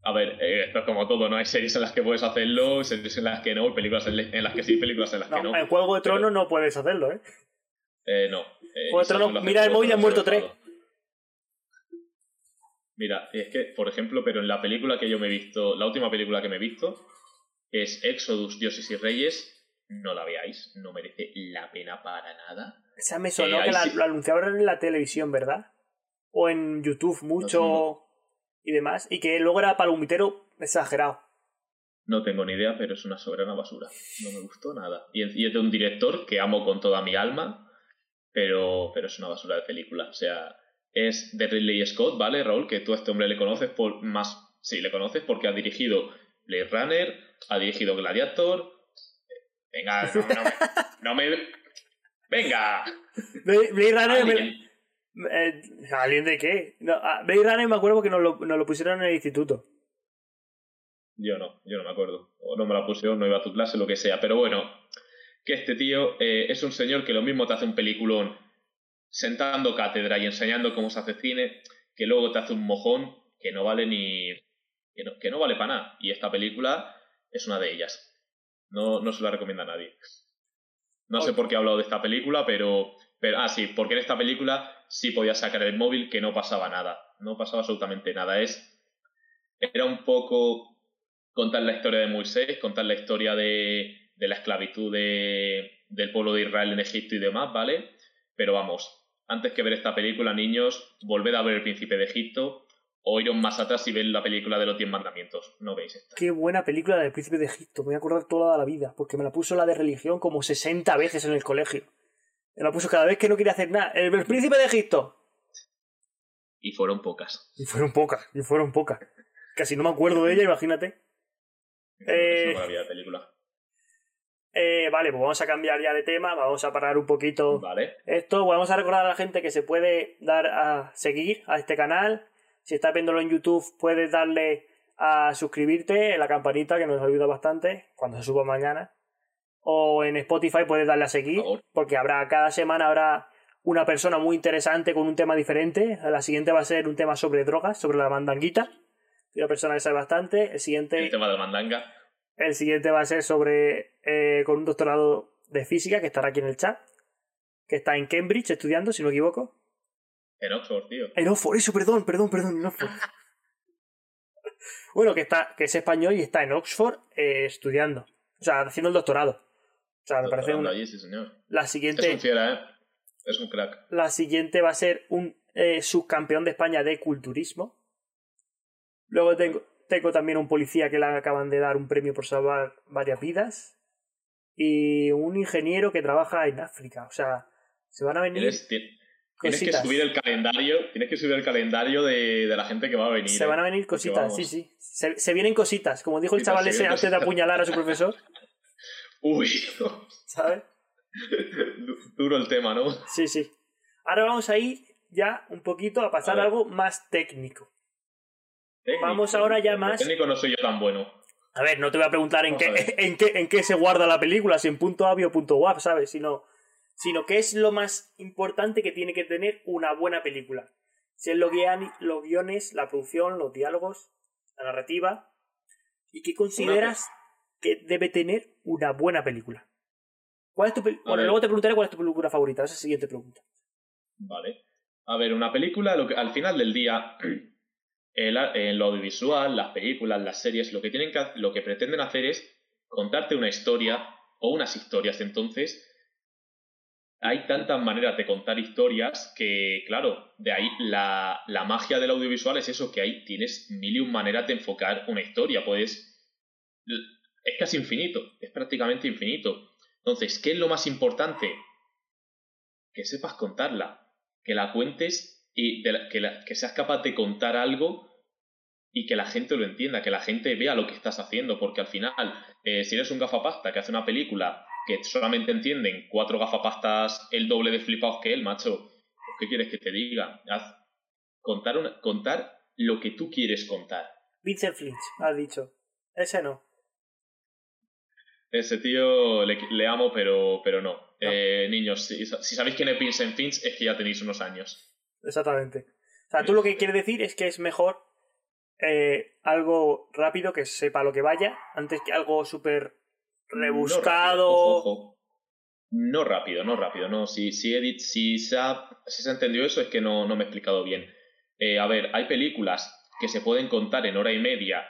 [SPEAKER 2] A ver, eh, esto es como todo, ¿no? Hay series en las que puedes hacerlo, series en las que no, películas en, las que sí, películas en las que no.
[SPEAKER 1] En Juego de Tronos no puedes hacerlo, ¿eh?
[SPEAKER 2] Eh, no.
[SPEAKER 1] Eh, Juego de Tronos, mira el móvil y han muerto tres.
[SPEAKER 2] Mira, es que, por ejemplo, pero en la película que yo me he visto, la última película que me he visto, es Exodus, Dioses y Reyes, no la veáis, no merece la pena para nada.
[SPEAKER 1] Esa me sonó eh, que lo anunciaron en la televisión, ¿verdad? O en YouTube mucho y demás, y que luego era para un mitero exagerado.
[SPEAKER 2] No tengo ni idea, pero es una soberana basura. No me gustó nada. Y, es de un director que amo con toda mi alma, pero, pero es una basura de película. O sea, es de Ridley Scott, ¿vale, Raúl? Que tú a este hombre le conoces por más. Sí, le conoces porque ha dirigido Blade Runner, ha dirigido Gladiator, Venga, no, me, Venga.
[SPEAKER 1] Blade Runner. Eh, ¿Alguien de qué? No, ah, Blade Runner me acuerdo que nos lo, nos lo pusieron en el instituto.
[SPEAKER 2] Yo no, yo no me acuerdo. O no me la pusieron, no iba a tu clase, lo que sea. Pero bueno, que este tío eh, es un señor que lo mismo te hace un peliculón sentando cátedra y enseñando cómo se hace cine, que luego te hace un mojón que no vale ni. que no, que no vale para nada. Y esta película es una de ellas. No, no se la recomienda a nadie. No sé por qué he hablado de esta película, pero, pero. Ah, sí, porque en esta película sí podías sacar el móvil que no pasaba nada. No pasaba absolutamente nada. Es. Era un poco contar la historia de Moisés, contar la historia de, de la esclavitud de, del pueblo de Israel en Egipto y demás, ¿vale? Pero vamos, antes que ver esta película, niños, volved a ver El Príncipe de Egipto, o iros más atrás y ver la película de los Diez Mandamientos. No veis esta.
[SPEAKER 1] Qué buena película del Príncipe de Egipto. Me voy a acordar toda la vida, porque me la puso la de religión como 60 veces en el colegio. Me la puso cada vez que no quería hacer nada. El, Príncipe de Egipto.
[SPEAKER 2] Y fueron pocas.
[SPEAKER 1] Y fueron pocas, y fueron pocas. Casi no me acuerdo de ella, imagínate.
[SPEAKER 2] Eh, película.
[SPEAKER 1] Eh, vale, pues vamos a cambiar ya de tema, vamos a parar un poquito
[SPEAKER 2] vale.
[SPEAKER 1] esto. Vamos a recordar a la gente que se puede dar a seguir a este canal si estás viéndolo en YouTube, puedes darle a suscribirte en la campanita que nos ayuda bastante cuando se suba mañana. O en Spotify puedes darle a seguir, porque habrá cada semana habrá una persona muy interesante con un tema diferente. La siguiente va a ser un tema sobre drogas, sobre la mandanguita. Una persona que sabe bastante. El siguiente.
[SPEAKER 2] El tema de mandanga.
[SPEAKER 1] El siguiente va a ser sobre. Eh, con un doctorado de física que estará aquí en el chat. Que está en Cambridge estudiando, si no me equivoco.
[SPEAKER 2] En Oxford, tío.
[SPEAKER 1] En Oxford, eso, perdón, perdón, perdón, en Oxford. bueno, que, está, que es español y está en Oxford eh, estudiando. O sea, haciendo el doctorado. O sea, me parece
[SPEAKER 2] sí, señor.
[SPEAKER 1] La siguiente...
[SPEAKER 2] Es un fiera, ¿eh? Es un crack.
[SPEAKER 1] La siguiente va a ser un eh, subcampeón de España de culturismo. Luego tengo, tengo también un policía que le acaban de dar un premio por salvar varias vidas. Y un ingeniero que trabaja en África. O sea, se van a venir...
[SPEAKER 2] Tienes que subir el calendario, tienes que subir el calendario de, la gente que va a venir.
[SPEAKER 1] Se van a ¿eh? venir cositas, sí, sí. Se, vienen cositas, como dijo el chaval ese antes de apuñalar a su profesor.
[SPEAKER 2] Uy.
[SPEAKER 1] ¿Sabes?
[SPEAKER 2] Duro el tema, ¿no?
[SPEAKER 1] Sí, sí. Ahora vamos a ir ya un poquito a pasar a algo más técnico. vamos ahora ya más.
[SPEAKER 2] técnico no soy yo tan bueno.
[SPEAKER 1] A ver, no te voy a preguntar en qué,
[SPEAKER 2] a
[SPEAKER 1] en, qué, en qué se guarda la película, si en punto AVI o punto WAP, ¿sabes? Sino, sino qué es lo más importante que tiene que tener una buena película. Si es los, guion- los guiones, la producción, los diálogos, la narrativa. ¿Y qué consideras que debe tener una buena película? ¿Cuál es tu pel- bueno, luego te preguntaré cuál es tu película favorita. Esa es la siguiente pregunta.
[SPEAKER 2] Vale. A ver, una película, lo que, al final del día, el lo audiovisual, las películas, las series, lo que, tienen que, lo que pretenden hacer es contarte una historia o unas historias. Entonces, hay tantas maneras de contar historias que, claro, de ahí la, la magia del audiovisual es eso, que ahí tienes mil y un maneras de enfocar una historia. Puedes... Es casi infinito, es prácticamente infinito. Entonces, ¿qué es lo más importante? Que sepas contarla que la cuentes y que seas capaz de contar algo y que la gente lo entienda, que la gente vea lo que estás haciendo, porque al final, eh, si eres un gafapasta que hace una película que solamente entienden cuatro gafapastas el doble de flipados que él, macho, ¿qué quieres que te diga? Haz, contar, una- contar lo que tú quieres contar.
[SPEAKER 1] Vincent Flinch, has dicho. Ese no.
[SPEAKER 2] Ese tío le, le amo, pero, pero no. Eh, niños, si, si sabéis quién es Vincent Finch, es que ya tenéis unos años.
[SPEAKER 1] Exactamente. O sea, tú lo que quieres decir es que es mejor eh, algo rápido que sepa lo que vaya antes que algo súper rebuscado.
[SPEAKER 2] No rápido, ojo, ojo. No rápido, no rápido, no. Si, si, he dit- si, se, ha, si se ha entendido eso es que no, no me he explicado bien. Eh, a ver, hay películas que se pueden contar en hora y media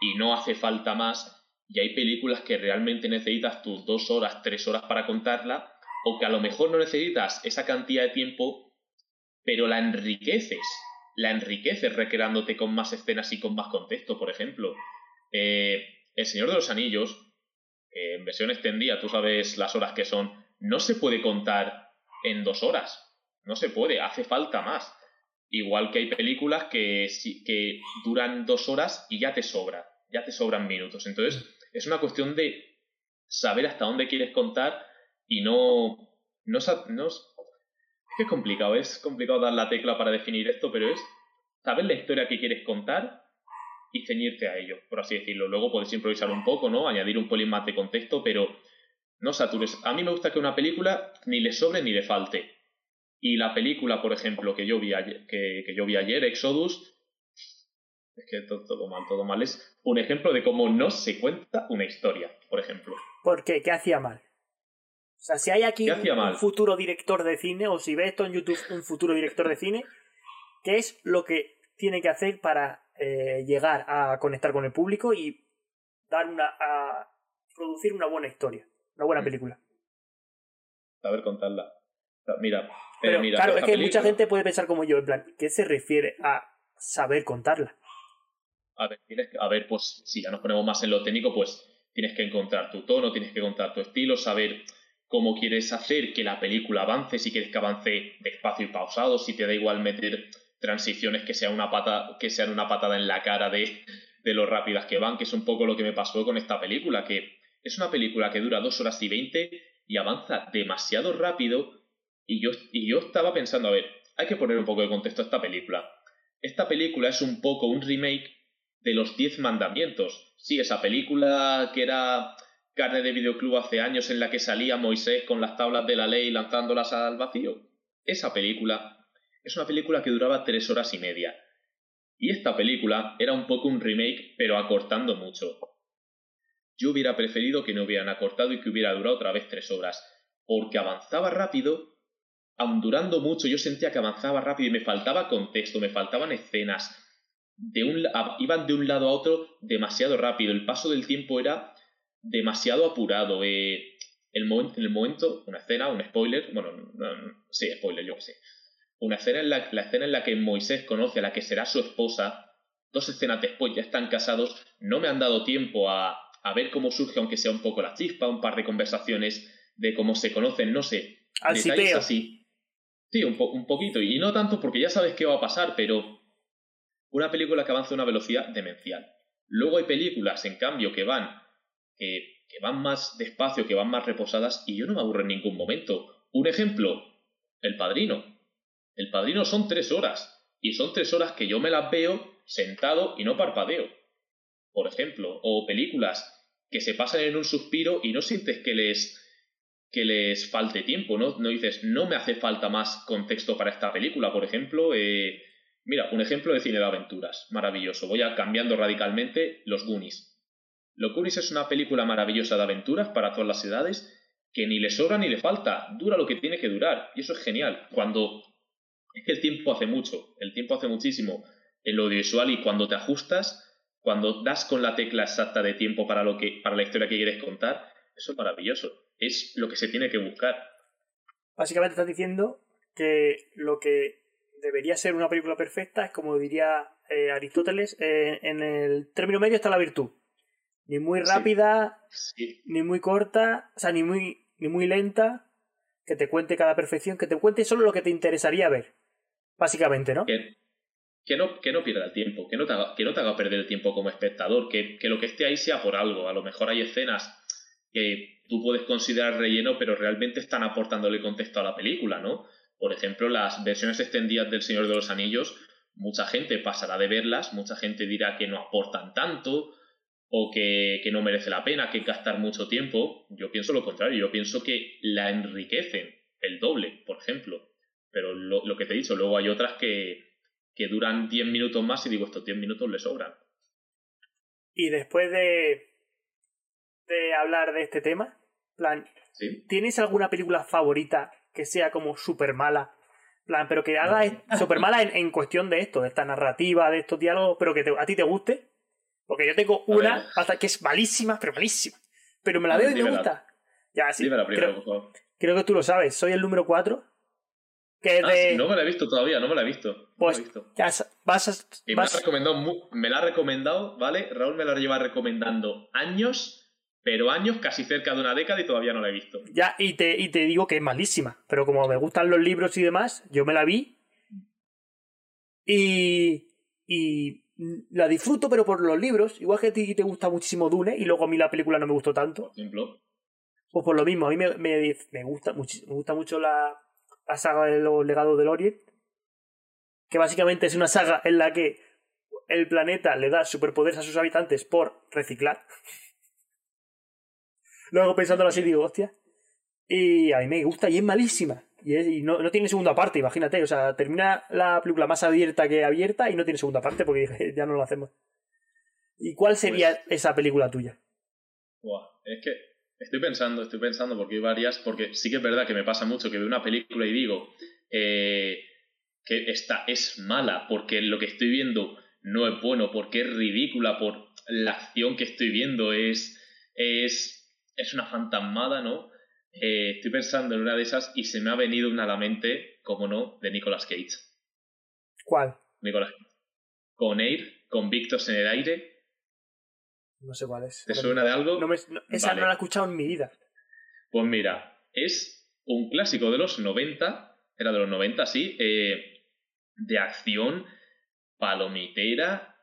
[SPEAKER 2] y no hace falta más, y hay películas que realmente necesitas tus dos horas, tres horas para contarla, o que a lo mejor no necesitas esa cantidad de tiempo, pero la enriqueces. La enriqueces recreándote con más escenas y con más contexto, por ejemplo. Eh, El Señor de los Anillos, eh, en versión extendida, tú sabes las horas que son, no se puede contar en dos horas. No se puede, hace falta más. Igual que hay películas que, que duran dos horas y ya te sobra, ya te sobran minutos. Entonces, es una cuestión de saber hasta dónde quieres contar y no. no, no es complicado, es complicado dar la tecla para definir esto, pero es saber la historia que quieres contar y ceñirte a ello, por así decirlo. Luego puedes improvisar un poco, ¿no? Añadir un pelín más de contexto, pero no satures. A mí me gusta que una película ni le sobre ni le falte. Y la película, por ejemplo, que yo vi ayer, que, que yo vi ayer Exodus, es que todo, todo mal, todo mal, es un ejemplo de cómo no se cuenta una historia, por ejemplo.
[SPEAKER 1] ¿Por qué? ¿Qué hacía mal? O sea, si hay aquí
[SPEAKER 2] ¿Qué
[SPEAKER 1] un,
[SPEAKER 2] mal?
[SPEAKER 1] futuro director de cine, o si ves esto en YouTube, un futuro director de cine, ¿qué es lo que tiene que hacer para eh, llegar a conectar con el público y dar una. a producir una buena historia, una buena
[SPEAKER 2] Mm.
[SPEAKER 1] película?
[SPEAKER 2] Saber contarla. Mira, eh,
[SPEAKER 1] Pero
[SPEAKER 2] mira,
[SPEAKER 1] claro, es que
[SPEAKER 2] película-
[SPEAKER 1] mucha gente puede pensar como yo, en plan, ¿qué se refiere a saber contarla?
[SPEAKER 2] A ver, tienes que- a ver, pues si ya nos ponemos más en lo técnico, pues tienes que encontrar tu tono, tienes que encontrar tu estilo, saber cómo quieres hacer que la película avance, si quieres que avance despacio y pausado, si te da igual meter transiciones que sean una que sean una patada en la cara de, de lo rápidas que van, que es un poco lo que me pasó con esta película, que es una película que dura dos horas y veinte y avanza demasiado rápido y yo, y yo estaba pensando, a ver, hay que poner un poco de contexto a esta película. Esta película es un poco un remake de los Diez Mandamientos. Sí, esa película que era carne de videoclub hace años en la que salía Moisés con las tablas de la ley lanzándolas al vacío. Esa película es una película que duraba tres horas y media. Y esta película era un poco un remake, pero acortando mucho. Yo hubiera preferido que no hubieran acortado y que hubiera durado otra vez tres horas, porque avanzaba rápido, aun durando mucho, yo sentía que avanzaba rápido y me faltaba contexto, me faltaban escenas, iban de un lado a otro demasiado rápido. El paso del tiempo era demasiado apurado. eh, el en el momento, una escena, un spoiler, bueno, no, no, sí, spoiler, yo que sé. Una escena en la, la escena en la que Moisés conoce a la que será su esposa, dos escenas después ya están casados, no me han dado tiempo a, a ver cómo surge, aunque sea un poco la chispa, un par de conversaciones de cómo se conocen, no sé,
[SPEAKER 1] Al
[SPEAKER 2] detalles
[SPEAKER 1] sipeo.
[SPEAKER 2] así. Sí, un, po- un poquito. Y no tanto porque ya sabes qué va a pasar, pero una película que avanza a una velocidad demencial. Luego hay películas, en cambio, que van, que, van más despacio, que van más reposadas, y yo no me aburro en ningún momento. Un ejemplo, El Padrino. El Padrino son tres horas. Y son tres horas que yo me las veo sentado y no parpadeo, por ejemplo, o películas que se pasan en un suspiro y no sientes que les que les falte tiempo, ¿no? No dices, no me hace falta más contexto para esta película, por ejemplo, eh, mira, un ejemplo de cine de aventuras, maravilloso, voy a cambiando radicalmente Los Goonies. Los Goonies es una película maravillosa de aventuras para todas las edades que ni le sobra ni le falta, dura lo que tiene que durar, y eso es genial. Cuando es que el tiempo hace mucho, el tiempo hace muchísimo en lo audiovisual y cuando te ajustas, cuando das con la tecla exacta de tiempo para lo que para la historia que quieres contar, eso es maravilloso. Es lo que se tiene que buscar.
[SPEAKER 1] Básicamente estás diciendo que lo que debería ser una película perfecta es como diría eh, Aristóteles, eh, en el término medio está la virtud. Ni muy rápida, ni muy corta, o sea, ni muy, ni muy lenta, que te cuente cada perfección, que te cuente solo lo que te interesaría ver. Básicamente, ¿no?
[SPEAKER 2] Que, que no, que no pierda el tiempo, que no, te haga, que no te haga perder el tiempo como espectador, que, que lo que esté ahí sea por algo. A lo mejor hay escenas que tú puedes considerar relleno, pero realmente están aportándole contexto a la película, ¿no? Por ejemplo, las versiones extendidas del Señor de los Anillos, mucha gente pasará de verlas, mucha gente dirá que no aportan tanto o que, que no merece la pena, que gastar mucho tiempo. Yo pienso lo contrario, yo pienso que la enriquecen el doble, por ejemplo. Pero lo, lo que te he dicho, luego hay otras que, que duran 10 minutos más y digo, estos 10 minutos le sobran.
[SPEAKER 1] Y después de, de hablar de este tema, plan,
[SPEAKER 2] ¿Sí?
[SPEAKER 1] ¿tienes alguna película favorita que sea como súper mala? plan, pero que haga súper mala en, en, cuestión de esto, de esta narrativa, de estos diálogos, pero que te, a ti te guste. Porque yo tengo una hasta que es malísima, pero malísima. Pero me la veo y me gusta. Ya, sí.
[SPEAKER 2] Dímela primero,
[SPEAKER 1] creo,
[SPEAKER 2] por favor.
[SPEAKER 1] creo que tú lo sabes. Soy el número 4. Que
[SPEAKER 2] Ah,
[SPEAKER 1] de.
[SPEAKER 2] sí, no me la he visto todavía, no me la he visto. No
[SPEAKER 1] pues
[SPEAKER 2] me la he visto.
[SPEAKER 1] ya sa- vas a.
[SPEAKER 2] Y me la,
[SPEAKER 1] vas-
[SPEAKER 2] ha recomendado, me la ha recomendado, ¿vale? Raúl me la lleva recomendando años, pero años, casi cerca de una década y todavía no la he visto.
[SPEAKER 1] Ya, y te, y te digo que es malísima. Pero como me gustan los libros y demás, yo me la vi. Y. Y. La disfruto, pero por los libros. Igual que a ti te gusta muchísimo Dune, y luego a mí la película no me gustó tanto.
[SPEAKER 2] Por ejemplo,
[SPEAKER 1] Pues por lo mismo, a mí me, me, me gusta, muchi- me gusta mucho la, la saga de los legados del Orient. Que básicamente es una saga en la que el planeta le da superpoderes a sus habitantes por reciclar. Luego pensándolo así digo, hostia. Y a mí me gusta y es malísima. Y, es- y no, no tiene segunda parte, imagínate. O sea, termina la película más abierta que abierta y no tiene segunda parte porque dije, ya no lo hacemos. ¿Y cuál sería esa película tuya?
[SPEAKER 2] buah, es que estoy pensando, estoy pensando porque hay varias, porque sí que es verdad que me pasa mucho que veo una película y digo eh, que esta es mala porque lo que estoy viendo no es bueno, porque es ridícula, por la acción que estoy viendo es, es, es una fantasmada, ¿no? Eh, estoy pensando en una de esas y se me ha venido una a la mente, como no, de Nicolas Cage.
[SPEAKER 1] ¿Cuál?
[SPEAKER 2] Nicolas Cage. Con Air, convictos en el aire.
[SPEAKER 1] No sé cuál es.
[SPEAKER 2] ¿Te suena de algo?
[SPEAKER 1] No me- no- esa
[SPEAKER 2] Vale.
[SPEAKER 1] no la he escuchado en mi vida.
[SPEAKER 2] Pues mira, es un clásico de los 90, era de los 90, sí, eh, de acción palomitera,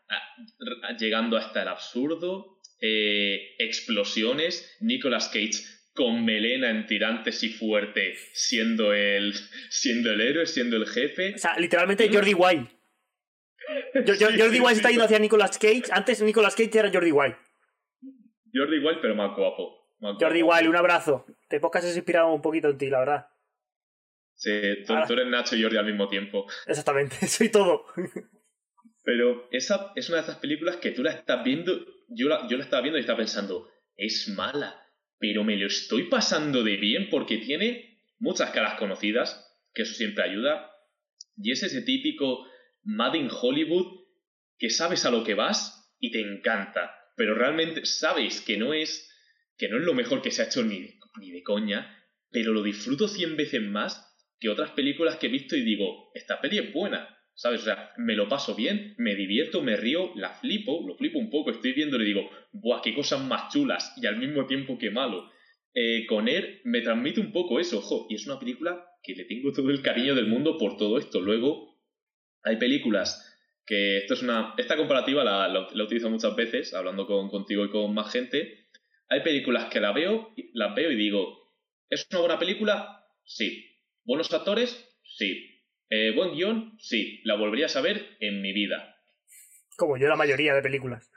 [SPEAKER 2] llegando hasta el absurdo, eh, explosiones, Nicolas Cage con melena en tirantes y fuerte, siendo el, siendo el héroe, siendo el jefe.
[SPEAKER 1] O sea, literalmente Jordi. Yo- yo-
[SPEAKER 2] Sí,
[SPEAKER 1] Jordi
[SPEAKER 2] sí,
[SPEAKER 1] Wild
[SPEAKER 2] sí.
[SPEAKER 1] está yendo hacia Nicolas Cage. Antes Nicolas Cage era Jordi Wild.
[SPEAKER 2] Jordi Wild, pero más guapo. más
[SPEAKER 1] Jordi
[SPEAKER 2] guapo.
[SPEAKER 1] Un abrazo. Te podcast has inspirado un poquito en ti, la verdad.
[SPEAKER 2] Sí, tú, eres Nacho y Jordi al mismo tiempo.
[SPEAKER 1] Exactamente, soy todo.
[SPEAKER 2] Pero esa es una de esas películas que tú la estás viendo, yo la, yo la estaba viendo y estaba pensando, es mala, pero me lo estoy pasando de bien porque tiene muchas caras conocidas, que eso siempre ayuda, y es ese típico Mad in Hollywood que sabes a lo que vas y te encanta, pero realmente sabes que no es, que no es lo mejor que se ha hecho ni ni de coña, pero lo disfruto cien veces más que otras películas que he visto y digo, esta peli es buena, ¿sabes? O sea, me lo paso bien, me divierto, me río, la flipo, lo flipo un poco, estoy viendo y digo, ¡buah, qué cosas más chulas! Y al mismo tiempo que malo. Eh, con él me transmite un poco eso, ojo, y es una película que le tengo todo el cariño del mundo por todo esto. Luego, hay películas que esto es una. Esta comparativa la utilizo muchas veces, hablando con, contigo y con más gente. Hay películas que la veo, las veo y digo, ¿es una buena película? Sí. ¿Buenos actores? Sí. Eh, ¿Buen guion? Sí. La volvería a ver en mi vida.
[SPEAKER 1] Como yo la mayoría de películas.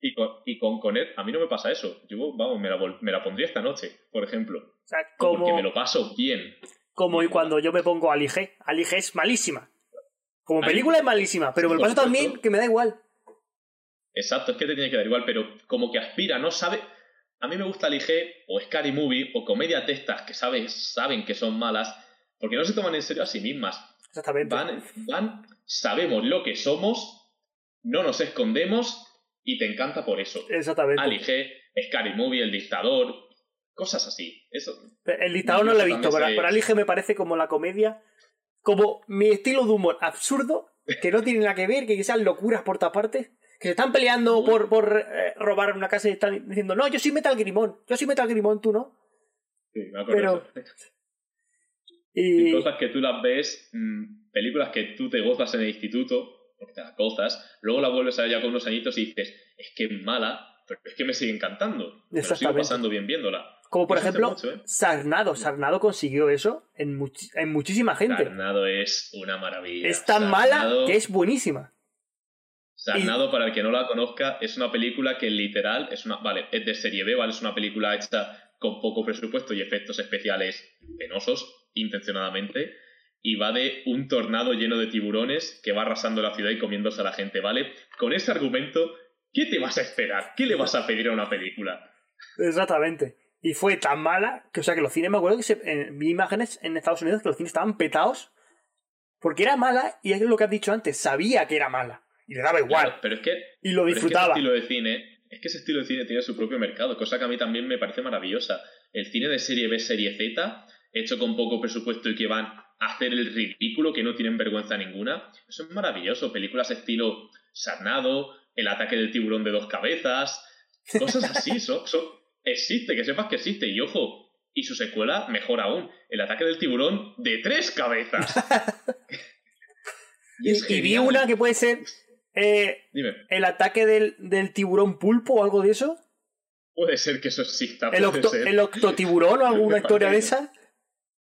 [SPEAKER 2] Y con, y con Conet, a mí no me pasa eso. Yo, vamos, me la, me la pondría esta noche, por ejemplo.
[SPEAKER 1] O sea,
[SPEAKER 2] Porque
[SPEAKER 1] como,
[SPEAKER 2] me lo paso bien.
[SPEAKER 1] como y cuando yo me pongo Ali G. Ali G es malísima. Como película es malísima, pero me lo paso también
[SPEAKER 2] supuesto.
[SPEAKER 1] que me da igual.
[SPEAKER 2] Exacto, es que te tiene que dar igual, pero como que aspira, no sabe. A mí me gusta el IG o Scary Movie o comedia textas que sabes, saben que son malas, porque no se toman en serio a sí mismas.
[SPEAKER 1] Exactamente.
[SPEAKER 2] Van, van, sabemos lo que somos, no nos escondemos y te encanta por eso.
[SPEAKER 1] Exactamente.
[SPEAKER 2] Ali G, Scary Movie, El Dictador, cosas así. Eso,
[SPEAKER 1] El dictador no lo he visto, pero, pero Ali G me parece como la comedia, como mi estilo de humor absurdo, que no tiene nada que ver, que sean locuras por todas partes, que se están peleando por, por eh, robar una casa y están diciendo, no, yo soy Metal Grimón, yo soy Metal Grimón, tú no.
[SPEAKER 2] sí, me acuerdo.
[SPEAKER 1] Pero-
[SPEAKER 2] Y cosas que tú las ves, mm, películas que tú te gozas en el instituto, porque te las gozas, luego las vuelves a ver ya con unos añitos y dices, es que es mala, pero es que me sigue encantando. Me lo sigo pasando bien viéndola.
[SPEAKER 1] como por
[SPEAKER 2] Eso
[SPEAKER 1] ejemplo,
[SPEAKER 2] mucho, ¿eh?
[SPEAKER 1] Sarnado, Sarnado consiguió eso en, much- en muchísima gente.
[SPEAKER 2] Sarnado es una maravilla.
[SPEAKER 1] Es tan mala que es buenísima.
[SPEAKER 2] Sarnado, para el que no la conozca, es una película que literal es una. Vale, es de serie B, ¿vale? Es una película hecha con poco presupuesto y efectos especiales penosos, intencionadamente. Y va de un tornado lleno de tiburones que va arrasando la ciudad y comiéndose a la gente, ¿vale? Con ese argumento, ¿qué te vas a esperar? ¿Qué le vas a pedir a una película?
[SPEAKER 1] Exactamente. Y fue tan mala que, o sea, que los cines, me acuerdo que se, en- vi imágenes en Estados Unidos que los cines estaban petados porque era mala y es lo que has dicho antes, sabía que era mala y le daba igual
[SPEAKER 2] Claro, pero es que
[SPEAKER 1] y lo
[SPEAKER 2] Pero
[SPEAKER 1] disfrutaba.
[SPEAKER 2] Es que ese estilo de cine, es que ese estilo de cine tiene su propio mercado, cosa que a mí también me parece maravillosa. El cine de serie B, serie Z, hecho con poco presupuesto y que van a hacer el ridículo, que no tienen vergüenza ninguna, eso es maravilloso. Películas estilo Sarnado, El ataque del tiburón de dos cabezas, cosas así, existe, que sepas que existe. Y ojo, y su secuela, mejor aún, El ataque del tiburón de tres cabezas.
[SPEAKER 1] Y, vi una que puede ser eh,
[SPEAKER 2] Dime,
[SPEAKER 1] el ataque del, del tiburón pulpo o algo de eso.
[SPEAKER 2] puede ser que eso exista.
[SPEAKER 1] El, octo, el octotiburón o alguna historia de esa.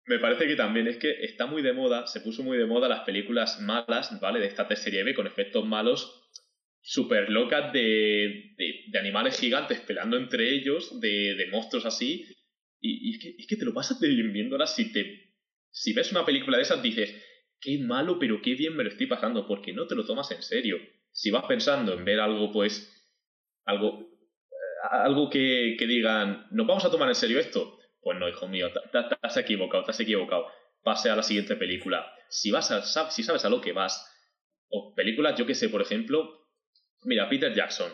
[SPEAKER 2] Me parece que también es que está muy de moda, se puso muy de moda las películas malas, ¿vale? De esta serie B con efectos malos, súper locas de, de, de animales gigantes peleando entre ellos, de, de monstruos así. Y, y es, que, es que te lo pasas de bien viéndolas. Si, te, si ves una película de esas, dices, qué malo, pero qué bien me lo estoy pasando, porque no te lo tomas en serio. Si vas pensando en ver algo, pues. Algo. eh, Algo que, que digan, ¿nos vamos a tomar en serio esto? Pues no, hijo mío, te, te- te has equivocado, te has equivocado. Pase a la siguiente película. Si vas a, sab- si sabes a lo que vas, o películas, yo que sé, por ejemplo, mira, Peter Jackson.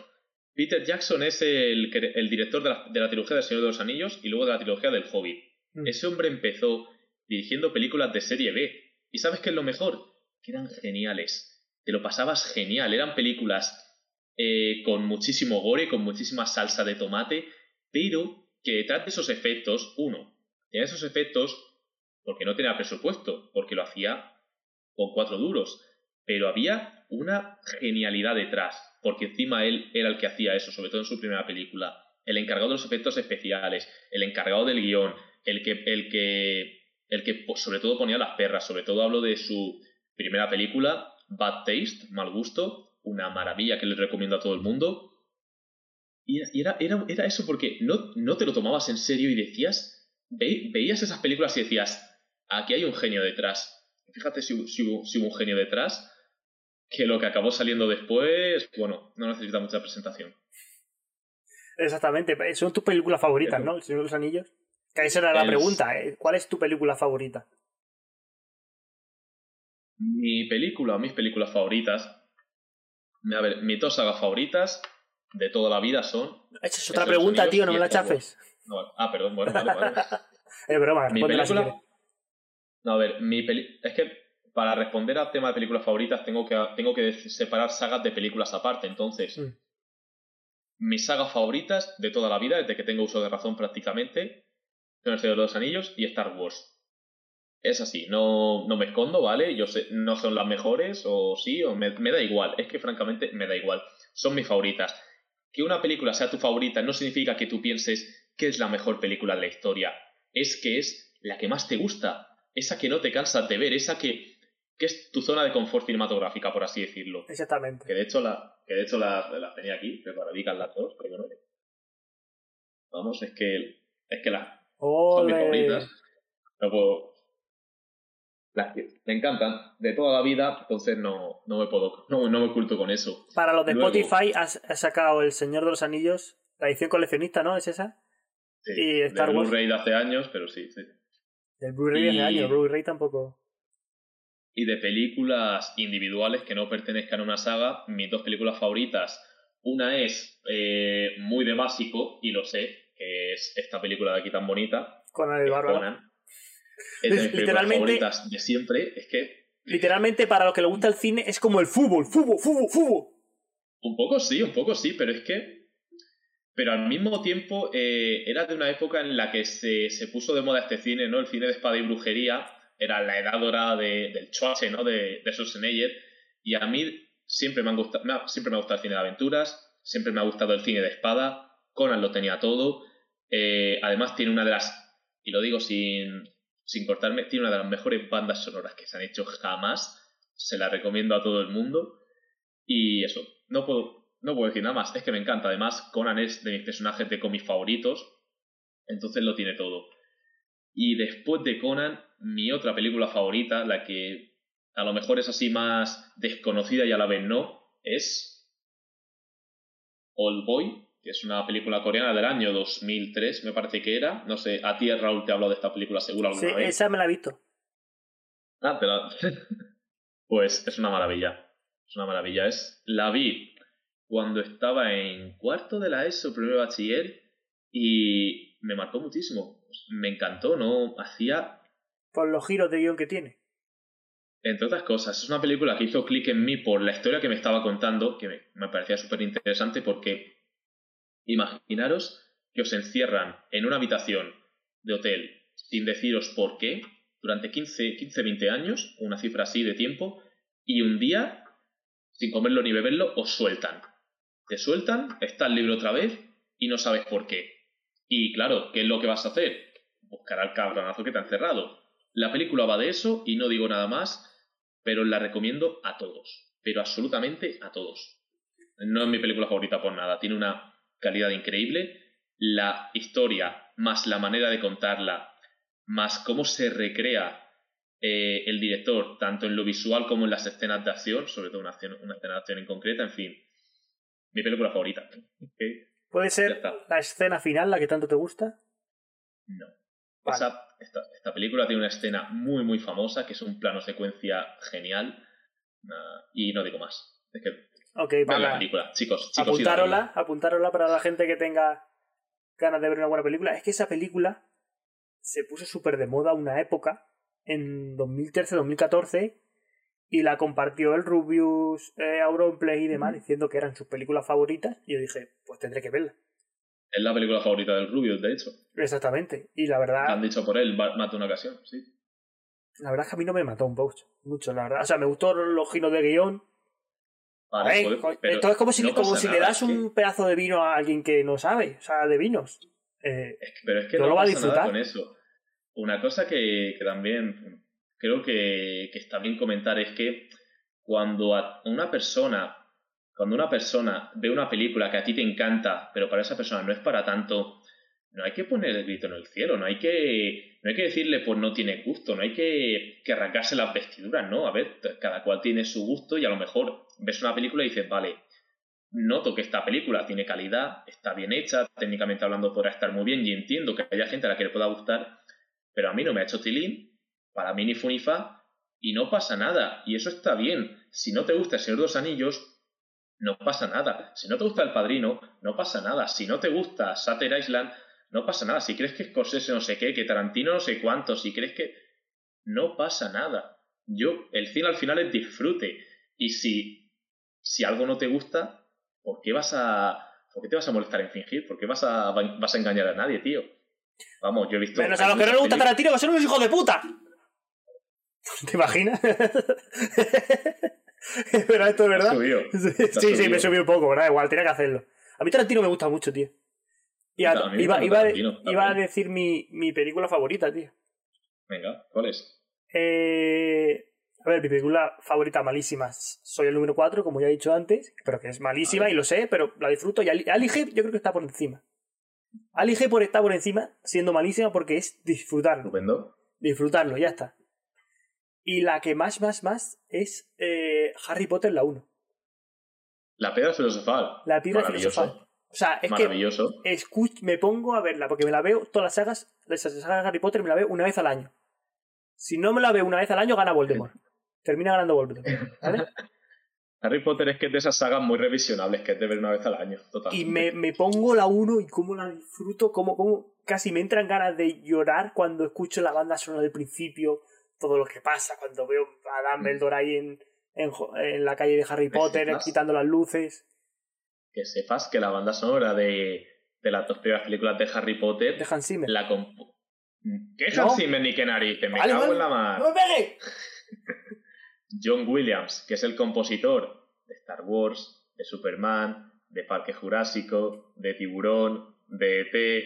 [SPEAKER 2] Peter Jackson es el, el director de la, de la trilogía del Señor de los Anillos y luego de la trilogía del Hobbit.
[SPEAKER 1] Mm.
[SPEAKER 2] Ese hombre empezó dirigiendo películas de serie B. ¿Y sabes qué es lo mejor? Que eran geniales. Te lo pasabas genial. Eran películas eh, con muchísimo gore, con muchísima salsa de tomate, pero que de esos efectos, uno, tenía esos efectos porque no tenía presupuesto, porque lo hacía con cuatro duros, pero había una genialidad detrás, porque encima él era el que hacía eso, sobre todo en su primera película, el encargado de los efectos especiales, el encargado del guion, el que, el que, el que pues, sobre todo ponía las perras, sobre todo hablo de su primera película, Bad Taste, Mal Gusto, una maravilla que les recomiendo a todo el mundo. Y era, era, era eso porque no, no te lo tomabas en serio y decías, ve- veías esas películas y decías, aquí hay un genio detrás. Fíjate si, hu- si hubo, si hubo un genio detrás, que lo que acabó saliendo después, bueno, no necesita mucha presentación.
[SPEAKER 1] Exactamente. Son tus películas favoritas. ¿no? El Señor de los Anillos. Que esa era la
[SPEAKER 2] El-
[SPEAKER 1] pregunta. ¿eh? ¿Cuál es tu película favorita?
[SPEAKER 2] Mi película, mis películas favoritas, a ver, mis dos sagas favoritas de toda la vida son...
[SPEAKER 1] Esa es otra pregunta, tío, no me la chafes.
[SPEAKER 2] no, ah, perdón, bueno, vale, vale.
[SPEAKER 1] Es broma,
[SPEAKER 2] Mi
[SPEAKER 1] si
[SPEAKER 2] película. No, a ver, mi peli... es que para responder al tema de películas favoritas tengo que, tengo que separar sagas de películas aparte. Entonces,
[SPEAKER 1] Mm.
[SPEAKER 2] mis sagas favoritas de toda la vida, desde que tengo uso de razón prácticamente, son El Señor de los Anillos y Star Wars. Es así, no, no me escondo, ¿vale? Yo sé, no son las mejores, o sí, o me, me da igual. Es que francamente me da igual. Son mis favoritas. Que una película sea tu favorita no significa que tú pienses que es la mejor película de la historia. Es que es la que más te gusta. Esa que no te cansas de ver, esa que ¿Qué es tu zona de confort cinematográfica, por así decirlo?
[SPEAKER 1] Exactamente.
[SPEAKER 2] Que de hecho la, que de hecho las la tenía aquí, preparaditas las dos, pero no. Vamos, es que es que las son mis favoritas. No puedo. Las que me encantan de toda la vida, entonces no, no me puedo, no, no me oculto con eso.
[SPEAKER 1] Para los de
[SPEAKER 2] Luego-
[SPEAKER 1] Spotify has, has sacado El Señor de los Anillos, la edición coleccionista, ¿no? ¿Es esa?
[SPEAKER 2] Sí,
[SPEAKER 1] Y Star Wars.
[SPEAKER 2] Blu-ray de hace años, pero sí, sí.
[SPEAKER 1] El Blu-ray de hace años, el Blu-ray tampoco.
[SPEAKER 2] y de películas individuales que no pertenezcan a una saga, mis dos películas favoritas. Una es eh, muy de básico, y lo sé, que es esta película de aquí tan bonita,
[SPEAKER 1] Con
[SPEAKER 2] que
[SPEAKER 1] el Bárbaro.
[SPEAKER 2] Conan. Es de mis películas
[SPEAKER 1] Literalmente-
[SPEAKER 2] favoritas de siempre, es que
[SPEAKER 1] Literalmente, para los que les gusta el cine, es como el fútbol, fútbol, fútbol, fútbol.
[SPEAKER 2] un poco sí, un poco sí, pero es que... Pero al mismo tiempo eh, era de una época en la que se, se puso de moda este cine, ¿no? El cine de espada y brujería, era la edad dorada de, del Schwarze, ¿no? De, de Schwarzenegger. Y a mí siempre me, han gustado, me ha- siempre me ha gustado el cine de aventuras, siempre me ha gustado el cine de espada, Conan lo tenía todo. Eh, además tiene una de las, y lo digo sin, sin cortarme, tiene una de las mejores bandas sonoras que se han hecho jamás. Se la recomiendo a todo el mundo. Y eso, no puedo, no puedo decir nada más, es que me encanta. Además, Conan es de mis personajes de cómics favoritos, entonces lo tiene todo. Y después de Conan, mi otra película favorita, la que a lo mejor es así más desconocida y a la vez no, es Old Boy, que es una película coreana del año 2003, me parece que era. No sé, a ti Raúl te ha hablado de esta película seguro alguna
[SPEAKER 1] Sí,
[SPEAKER 2] vez.
[SPEAKER 1] esa me la he visto.
[SPEAKER 2] Ah, te la- pues es una maravilla. Es una maravilla. Es... La vi cuando estaba en cuarto de la ESO, primer bachiller, y me marcó muchísimo. Me encantó, ¿no? Hacía,
[SPEAKER 1] Por los giros de guion que tiene.
[SPEAKER 2] entre otras cosas, es una película que hizo clic en mí por la historia que me estaba contando, que me, me parecía súper interesante porque imaginaros que os encierran en una habitación de hotel sin deciros por qué durante 15, 15, 20 años, una cifra así de tiempo, y un día, sin comerlo ni beberlo, os sueltan. Te sueltan, está el libro otra vez y no sabes por qué. Y claro, ¿qué es lo que vas a hacer? Buscar al cabronazo que te ha encerrado. La película va de eso y no digo nada más, pero la recomiendo a todos. Pero absolutamente a todos. No es mi película favorita por nada. Tiene una calidad increíble. La historia, más la manera de contarla, más cómo se recrea eh, el director, tanto en lo visual como en las escenas de acción, sobre todo una, acción- una escena de acción en concreta, en fin. Mi película favorita.
[SPEAKER 1] ¿Puede ser la escena final la que tanto te gusta?
[SPEAKER 2] No.
[SPEAKER 1] Vale.
[SPEAKER 2] Esa- esta, esta película tiene una escena muy, muy famosa, que es un plano secuencia genial. Y no digo más. Es que
[SPEAKER 1] Ok, vale.
[SPEAKER 2] la película, chicos. chicos id a
[SPEAKER 1] apuntárosla,
[SPEAKER 2] verla.
[SPEAKER 1] apuntárosla para la gente que tenga ganas de ver una buena película. Es que esa película se puso súper de moda una época, en 2013-2014, y la compartió el Rubius, eh, Auronplay y demás, diciendo que eran sus películas favoritas, y yo dije, pues tendré que verla.
[SPEAKER 2] Es la película favorita del Rubius, de hecho.
[SPEAKER 1] Exactamente. Y la verdad,
[SPEAKER 2] han dicho por él de una ocasión, sí.
[SPEAKER 1] la verdad es que a mí no me mató un poco, mucho, la verdad. O sea, me gustó los giros de guion.
[SPEAKER 2] Vale, pero
[SPEAKER 1] Esto es como si,
[SPEAKER 2] no
[SPEAKER 1] como si le das
[SPEAKER 2] es que-
[SPEAKER 1] un pedazo de vino a alguien que no sabe, o sea, de vinos. Eh,
[SPEAKER 2] Es que- pero es que
[SPEAKER 1] No
[SPEAKER 2] no,
[SPEAKER 1] lo va a
[SPEAKER 2] nada
[SPEAKER 1] disfrutar.
[SPEAKER 2] con eso. Una cosa que, que también creo que, que está bien comentar es que cuando a una persona, cuando una persona ve una película que a ti te encanta, pero para esa persona no es para tanto, no hay que poner el grito en el cielo, no hay que, no hay que decirle pues no tiene gusto, no hay que, que arrancarse las vestiduras, no, a ver, cada cual tiene su gusto y a lo mejor ves una película y dices, vale, noto que esta película tiene calidad, está bien hecha, técnicamente hablando podrá estar muy bien y entiendo que haya gente a la que le pueda gustar, pero a mí no me ha hecho tilín, para mí ni fu ni fa, y no pasa nada, y eso está bien. Si no te gusta El Señor de los Anillos, no pasa nada. Si no te gusta El Padrino, no pasa nada. Si no te gusta Sutter Island, no pasa nada. Si crees que Scorsese no sé qué, que Tarantino no sé cuánto, si crees que... No pasa nada. Yo, el cine al final es disfrute. Y si, si algo no te gusta, ¿por qué vas a... ¿Por qué te vas a molestar en fingir? ¿Por qué vas a, vas a engañar a nadie, tío? Vamos, yo he visto...
[SPEAKER 1] Menos a los que no les gusta Tarantino, que son unos hijos de puta. ¿Te imaginas? Pero esto es verdad.
[SPEAKER 2] Subió.
[SPEAKER 1] Sí, sí, me
[SPEAKER 2] subido.
[SPEAKER 1] subí un poco, ¿verdad? Igual, tenía que hacerlo. A mí Tarantino me gusta mucho, tío. Y a-
[SPEAKER 2] me
[SPEAKER 1] iba, a- iba decir mi, mi película favorita, tío.
[SPEAKER 2] Venga, ¿cuál es?
[SPEAKER 1] Eh, A ver, mi película favorita malísima. Soy el número 4, como ya he dicho antes, pero que es malísima y lo sé, pero la disfruto. Y Ali, G yo creo que está por encima. Ali G por está por encima, siendo malísima porque es disfrutarlo.
[SPEAKER 2] Estupendo.
[SPEAKER 1] Disfrutarlo, ya está. Y la que más, más, más es eh, Harry Potter la 1.
[SPEAKER 2] La piedra filosofal.
[SPEAKER 1] La piedra filosofal. O sea, es que
[SPEAKER 2] Maravilloso.
[SPEAKER 1] escuch- me pongo a verla, porque me la veo, todas las sagas, de esas sagas de Harry Potter me la veo una vez al año. Si no me la veo una vez al año, gana Voldemort. Termina ganando Voldemort. ¿vale?
[SPEAKER 2] Harry Potter es que es de esas sagas muy revisionables que es de ver una vez al año. Totalmente.
[SPEAKER 1] Y me, me pongo la 1 y cómo la disfruto, cómo, cómo casi me entran ganas de llorar cuando escucho la banda sonora del principio, todo lo que pasa, cuando veo a Dumbledore ahí en, en, la calle de Harry Potter, quitando las luces,
[SPEAKER 2] Que sepas que la banda sonora de, de las dos primeras películas de Harry Potter
[SPEAKER 1] de Hans Zimmer.
[SPEAKER 2] la. ¿Qué
[SPEAKER 1] No.
[SPEAKER 2] Hans Zimmer ni qué narices? Me
[SPEAKER 1] Vale,
[SPEAKER 2] cago
[SPEAKER 1] vale.
[SPEAKER 2] en la mar.
[SPEAKER 1] ¡No me pegues!
[SPEAKER 2] John Williams, que es el compositor de Star Wars, de Superman, de Parque Jurásico, de Tiburón, de ET.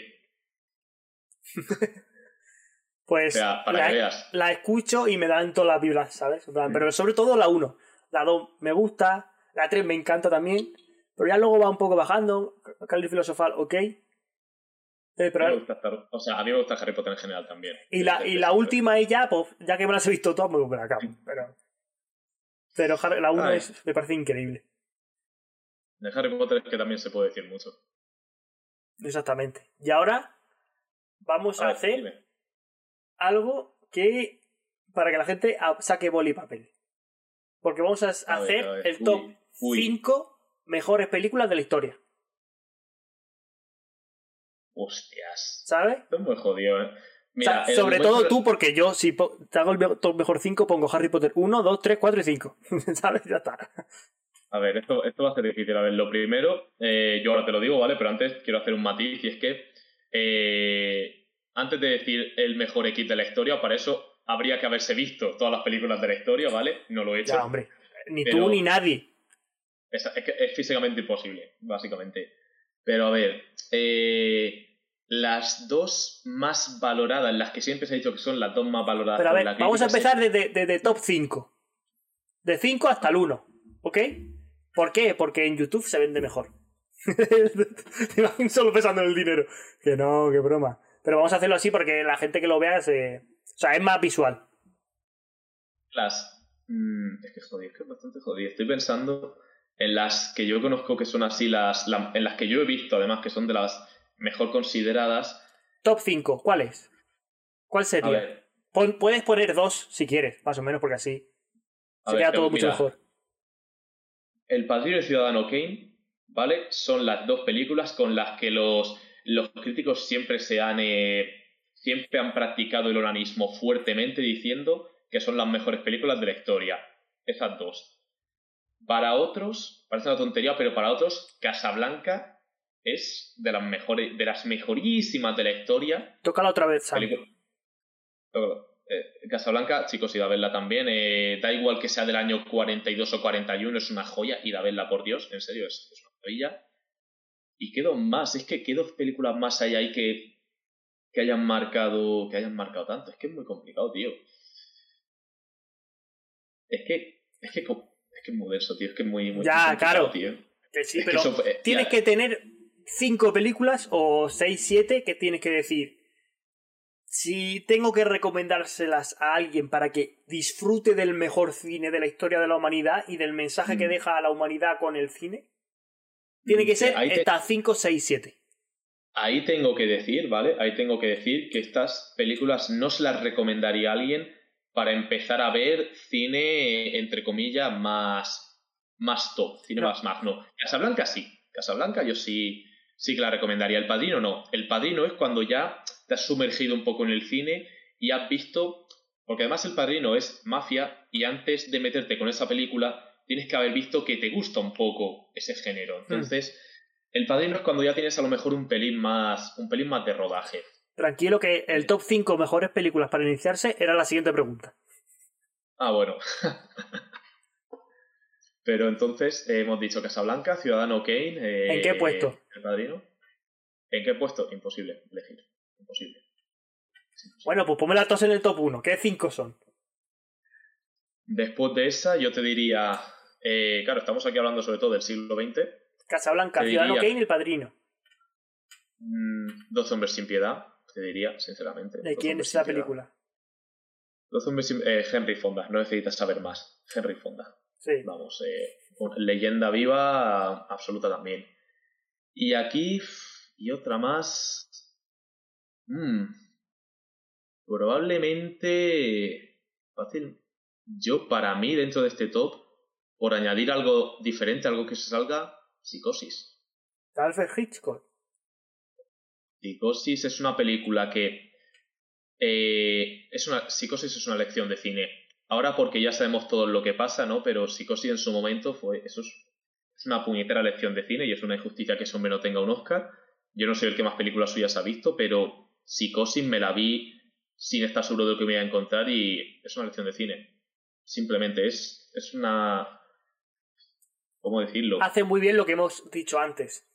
[SPEAKER 1] Pues
[SPEAKER 2] O sea, para
[SPEAKER 1] la,
[SPEAKER 2] que veas.
[SPEAKER 1] la escucho y me dan todas las vibras, ¿sabes? Plan, Pero sobre todo la 1. La 2 me gusta, la 3 me encanta también, pero ya luego va un poco bajando. Cáliz Filosofal, ok. Eh,
[SPEAKER 2] A mí me gusta Star- o sea, a mí me gusta Harry Potter en general también.
[SPEAKER 1] y la, y la última es ya, pues ya que me las he visto todas, me la acabo. Pero, pero la 1
[SPEAKER 2] Ay.
[SPEAKER 1] es, me parece increíble.
[SPEAKER 2] De Harry Potter es que también se puede decir mucho.
[SPEAKER 1] Exactamente. Y ahora vamos a,
[SPEAKER 2] ver,
[SPEAKER 1] hacer
[SPEAKER 2] dime.
[SPEAKER 1] algo que para que la gente saque boli y papel. Porque vamos a,
[SPEAKER 2] A ver,
[SPEAKER 1] hacer
[SPEAKER 2] a ver.
[SPEAKER 1] el
[SPEAKER 2] Uy,
[SPEAKER 1] top
[SPEAKER 2] uy.
[SPEAKER 1] 5 mejores películas de la historia.
[SPEAKER 2] Hostias.
[SPEAKER 1] ¿Sabes?
[SPEAKER 2] Esto es muy jodido, ¿eh?
[SPEAKER 1] O sea, sobre todo tú, porque yo si te hago el top mejor 5, pongo Harry Potter 1, 2, 3, 4 y 5. ¿Sabes? Ya está.
[SPEAKER 2] A ver, esto, esto va a ser difícil. A ver, lo primero, eh, yo ahora te lo digo, ¿vale? Pero antes quiero hacer un matiz y es que eh, antes de decir el mejor equipo de la historia, para eso habría que haberse visto todas las películas de la historia, ¿vale? No lo he hecho.
[SPEAKER 1] Ya, hombre. Ni
[SPEAKER 2] Pero-
[SPEAKER 1] tú ni nadie.
[SPEAKER 2] Es, es físicamente imposible, básicamente. Pero a ver, eh, las dos más valoradas, las que siempre se ha dicho que son las dos más valoradas
[SPEAKER 1] Pero a ver,
[SPEAKER 2] la
[SPEAKER 1] vamos a empezar desde, desde top 5. De 5 hasta el 1. ¿Ok? ¿Por qué? Porque en YouTube se vende mejor. Te solo pensando en el dinero. Que no, qué broma. Pero vamos a hacerlo así porque la gente que lo vea se... O sea, es más visual.
[SPEAKER 2] Las. mm, es que jodido, es que es bastante jodido. Estoy pensando en las que yo conozco que son así, las, la- en las que yo he visto, además, que son de las mejor consideradas.
[SPEAKER 1] Top 5, ¿cuál es? ¿Cuál
[SPEAKER 2] A
[SPEAKER 1] sería?
[SPEAKER 2] ver,
[SPEAKER 1] Pon- puedes poner dos si quieres, más o menos, porque así
[SPEAKER 2] a
[SPEAKER 1] se
[SPEAKER 2] ver,
[SPEAKER 1] queda
[SPEAKER 2] que
[SPEAKER 1] todo mucho mejor.
[SPEAKER 2] El Padrino y Ciudadano Kane, ¿vale? Son las dos películas con las que los, los críticos siempre se han. eh, siempre han practicado el onanismo fuertemente diciendo que son las mejores películas de la historia. Esas dos. Para otros, parece una tontería, pero para otros, Casablanca es de las mejores, de las mejorísimas de la historia.
[SPEAKER 1] Tócala otra vez, Sam.
[SPEAKER 2] Eh, Casablanca, chicos, id a verla también. eh, da igual que sea del año 42 o 41, es una joya. Id a verla, por Dios, en serio, es, es una maravilla. Y qué dos más, es que qué dos películas más hay ahí que, que hayan marcado que hayan marcado tanto. Es que es muy complicado, tío. Es que es que es que es muy denso, tío. Es que es muy, muy
[SPEAKER 1] Ya, claro.
[SPEAKER 2] tío.
[SPEAKER 1] Que sí,
[SPEAKER 2] Es que eso, eh,
[SPEAKER 1] tienes
[SPEAKER 2] ya,
[SPEAKER 1] que tener cinco películas o seis, siete que tienes que decir. Si tengo que recomendárselas a alguien para que disfrute del mejor cine de la historia de la humanidad y del mensaje que
[SPEAKER 2] Mm.
[SPEAKER 1] deja a la humanidad con el cine, tiene que ser
[SPEAKER 2] te-
[SPEAKER 1] estas 5, 6, 7.
[SPEAKER 2] Ahí tengo que decir, ¿vale? Ahí tengo que decir que estas películas no se las recomendaría a alguien para empezar a ver cine, entre comillas, más, más top, cine
[SPEAKER 1] No.
[SPEAKER 2] más magno. Casablanca sí. Casablanca yo sí, sí que la recomendaría. El Padrino no. El Padrino es cuando ya te has sumergido un poco en el cine y has visto... Porque además El Padrino es mafia y antes de meterte con esa película tienes que haber visto que te gusta un poco ese género. Entonces... El padrino es cuando ya tienes a lo mejor un pelín más, un pelín más de rodaje.
[SPEAKER 1] Tranquilo que el top 5 mejores películas para iniciarse era la siguiente pregunta.
[SPEAKER 2] Ah, bueno. Pero entonces eh, hemos dicho Casablanca, Ciudadano Kane. eh,
[SPEAKER 1] ¿En qué puesto?
[SPEAKER 2] El padrino. ¿En qué puesto? Imposible elegir. Imposible.
[SPEAKER 1] Bueno, pues ponme las dos en el top 1. ¿Qué 5 son?
[SPEAKER 2] Después de esa, yo te diría. eh, claro, estamos aquí hablando sobre todo del siglo XX.
[SPEAKER 1] Casablanca, Ciudadano
[SPEAKER 2] diría-
[SPEAKER 1] Kane El Padrino.
[SPEAKER 2] mm, Dos hombres sin piedad, te diría, sinceramente.
[SPEAKER 1] ¿De quién es la película?
[SPEAKER 2] Dos hombres sin- eh, Henry Fonda, no necesitas saber más. Henry Fonda.
[SPEAKER 1] Sí.
[SPEAKER 2] Vamos, eh, leyenda viva absoluta también. Y aquí, y otra más. Mm, probablemente. Fácil. Yo, para mí, dentro de este top, por añadir algo diferente, algo que se salga, psicosis.
[SPEAKER 1] Alfred Hitchcock.
[SPEAKER 2] Psicosis es una película que. eh, es una, Psicosis es una lección de cine. Ahora porque ya sabemos todo lo que pasa, ¿no? Pero Psicosis en su momento fue. Eso es, es una puñetera lección de cine y es una injusticia que ese hombre no tenga un Oscar. Yo no soy el que más películas suyas ha visto, pero Psicosis me la vi sin estar seguro de lo que me iba a encontrar y es una lección de cine. Simplemente es, es una. ¿Cómo decirlo?
[SPEAKER 1] Hace muy bien lo que hemos dicho antes.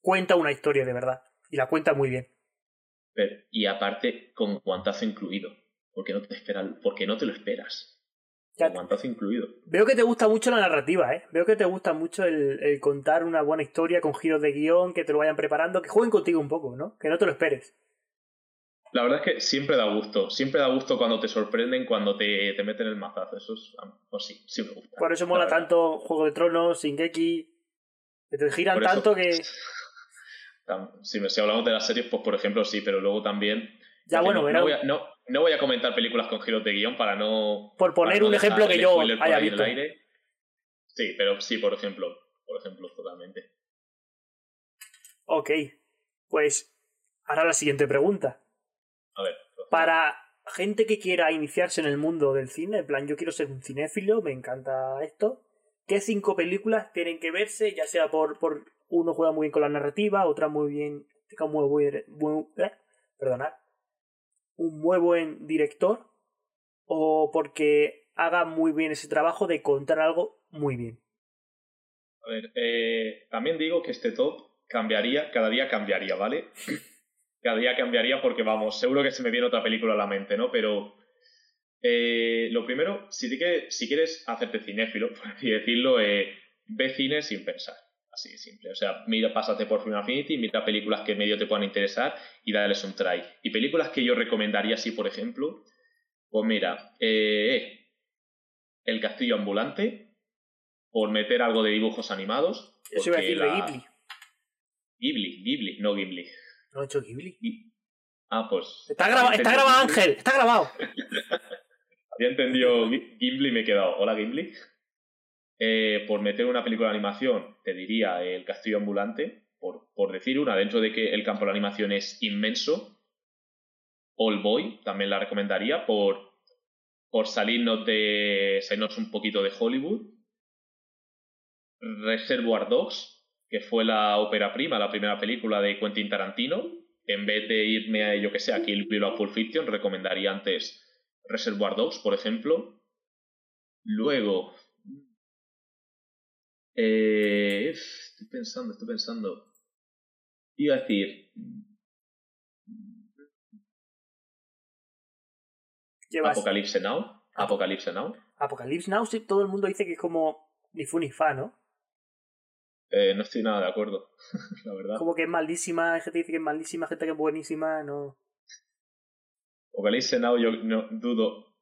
[SPEAKER 1] Cuenta una historia de verdad. Y la cuenta muy bien.
[SPEAKER 2] Pero- y aparte, con guantazo incluido. Porque no te esperas, porque no te lo esperas.
[SPEAKER 1] Ya
[SPEAKER 2] guantazo incluido.
[SPEAKER 1] Veo que te gusta mucho la narrativa, ¿eh? Veo que te gusta mucho el, el contar una buena historia con giros de guion, que te lo vayan preparando, que jueguen contigo un poco, ¿no? Que no te lo esperes.
[SPEAKER 2] La verdad es que siempre da gusto. Siempre da gusto cuando te sorprenden, cuando te, te meten el mazazo. Eso es. Pues sí, sí me gusta.
[SPEAKER 1] Por eso
[SPEAKER 2] la
[SPEAKER 1] mola tanto Juego de Tronos, Shingeki, que te giran
[SPEAKER 2] eso-
[SPEAKER 1] tanto que...
[SPEAKER 2] Si, si hablamos de las series, pues por ejemplo sí, pero luego también.
[SPEAKER 1] Ya bueno,
[SPEAKER 2] no,
[SPEAKER 1] verá-
[SPEAKER 2] no, voy a, no, no voy a comentar películas con giros de guion para no.
[SPEAKER 1] Por poner
[SPEAKER 2] no
[SPEAKER 1] un ejemplo que yo haya
[SPEAKER 2] ahí en el
[SPEAKER 1] visto.
[SPEAKER 2] aire. Sí, pero sí, por ejemplo. Por ejemplo, totalmente.
[SPEAKER 1] Ok, pues ahora la siguiente pregunta.
[SPEAKER 2] A ver.
[SPEAKER 1] Para gente que quiera iniciarse en el mundo del cine, en plan, yo quiero ser un cinéfilo, me encanta esto. ¿Qué cinco películas tienen que verse? Ya sea por, por uno juega muy bien con la narrativa, otra muy bien, muy muy- eh, perdonad, un muy buen director, o porque haga muy bien ese trabajo de contar algo muy bien.
[SPEAKER 2] A ver, eh, también digo que este top cambiaría, cada día cambiaría, ¿vale? cada día cambiaría porque, vamos, seguro que se me viene otra película a la mente, ¿no? Pero eh, lo primero, si, te quieres, si quieres hacerte cinéfilo, por así decirlo, eh, ve cine sin pensar. Así de simple. O sea, mira, pásate por Film Affinity, mira películas que medio te puedan interesar y dales un try. Y películas que yo recomendaría así, por ejemplo, pues mira, eh, El Castillo Ambulante, por meter algo de dibujos animados.
[SPEAKER 1] Eso iba a decir de Ghibli.
[SPEAKER 2] Ghibli, Ghibli, no Ghibli.
[SPEAKER 1] No he hecho Ghibli.
[SPEAKER 2] Ghi- Ah, pues.
[SPEAKER 1] Está, grabado, está grabado,
[SPEAKER 2] Ghibli.
[SPEAKER 1] Ángel, está grabado.
[SPEAKER 2] Había entendido Ghi- Ghibli y me he quedado. Hola, Ghibli. Eh, por meter una película de animación, te diría El Castillo Ambulante, por, por decir una, dentro de que el campo de la animación es inmenso. All Boy, también la recomendaría por, por salirnos, de, salirnos un poquito de Hollywood. Reservoir Dogs, que fue la ópera prima, la primera película de Quentin Tarantino. En vez de irme a, yo que sé, a Kill Bill o Pulp Fiction, recomendaría antes Reservoir Dogs, por ejemplo. Luego. Eh, estoy pensando, estoy pensando. Iba a decir.
[SPEAKER 1] Llevas
[SPEAKER 2] Apocalypse Now. Apocalypse Now.
[SPEAKER 1] Apocalypse Now, sí, todo el mundo dice que es como ni fu ni fa, ¿no?
[SPEAKER 2] Eh, no estoy nada de acuerdo, la verdad.
[SPEAKER 1] Como que es malísima, hay gente que dice que es malísima, gente que es buenísima, no.
[SPEAKER 2] Apocalypse Now, yo no dudo.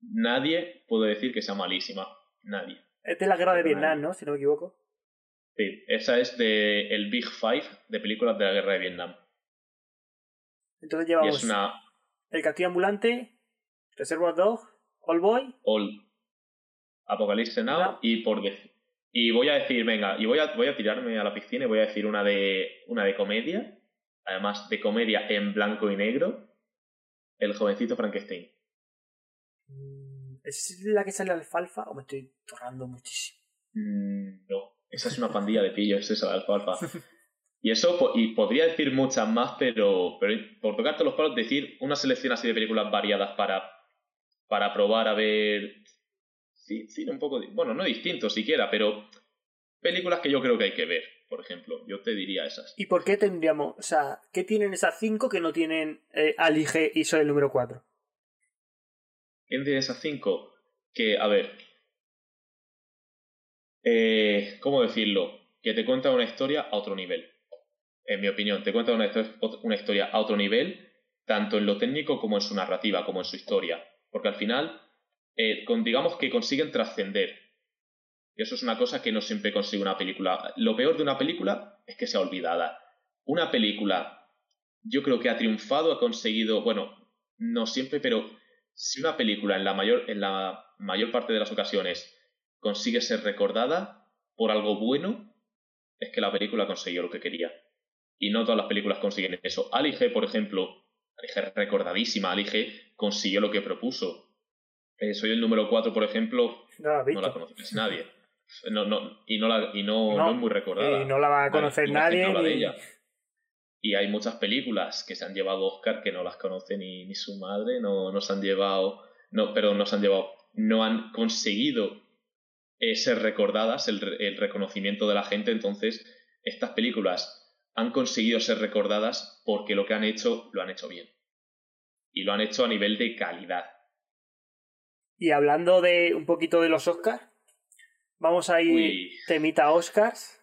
[SPEAKER 2] Nadie puede decir que sea malísima. Nadie.
[SPEAKER 1] Es de la guerra de Vietnam. ¿no? Si no me equivoco.
[SPEAKER 2] Sí, esa es de el Big Five de películas de la guerra de Vietnam.
[SPEAKER 1] Entonces llevamos
[SPEAKER 2] es una
[SPEAKER 1] El Castillo Ambulante, Reservoir Dog, All Boy,
[SPEAKER 2] All Apocalypse Now
[SPEAKER 1] Ah.
[SPEAKER 2] y por y voy a decir, venga, y voy a, voy a tirarme a la piscina y voy a decir una de una de comedia, además de comedia en blanco y negro, El jovencito Frankenstein.
[SPEAKER 1] Mm, ¿Es la que sale alfalfa o me estoy torrando muchísimo?
[SPEAKER 2] Mm, no, esa es una pandilla de pillos, esa de alfalfa. Y eso, y podría decir muchas más, pero, pero por tocarte los palos, decir una selección así de películas variadas para, para probar a ver. Sí, sí, un poco. Bueno, no distinto siquiera, pero películas que yo creo que hay que ver, por ejemplo. Yo te diría esas.
[SPEAKER 1] ¿Y por qué tendríamos, o sea, qué tienen esas cinco que no tienen eh, Alige y soy el número 4?
[SPEAKER 2] ¿Quién de esas cinco? que, a ver, eh, ¿cómo decirlo? Que te cuenta una historia a otro nivel. En mi opinión, te cuenta una, una historia a otro nivel, tanto en lo técnico como en su narrativa, como en su historia. Porque al final, eh, digamos que consiguen trascender. Y eso es una cosa que no siempre consigue una película. Lo peor de una película es que sea olvidada. Una película, yo creo que ha triunfado, ha conseguido, bueno, no siempre, pero si una película en la mayor, en la mayor parte de las ocasiones consigue ser recordada por algo bueno, es que la película consiguió lo que quería. Y no todas las películas consiguen eso. Ali por ejemplo, Ali G recordadísima, Ali consiguió lo que propuso. Eh, soy el número 4, por ejemplo, no, la conoce casi nadie. No, no, y no, la, y no, es muy recordada.
[SPEAKER 1] Y no la va a conocer nadie.
[SPEAKER 2] Y hay muchas películas que se han llevado Oscar que no las conoce ni, ni su madre, no, no se han llevado, no, pero no se han llevado, no han conseguido eh, ser recordadas, el, el reconocimiento de la gente, entonces estas películas han conseguido ser recordadas porque lo que han hecho lo han hecho bien. Y lo han hecho a nivel de calidad.
[SPEAKER 1] Y hablando de un poquito de los Oscars, vamos a ir temita Oscars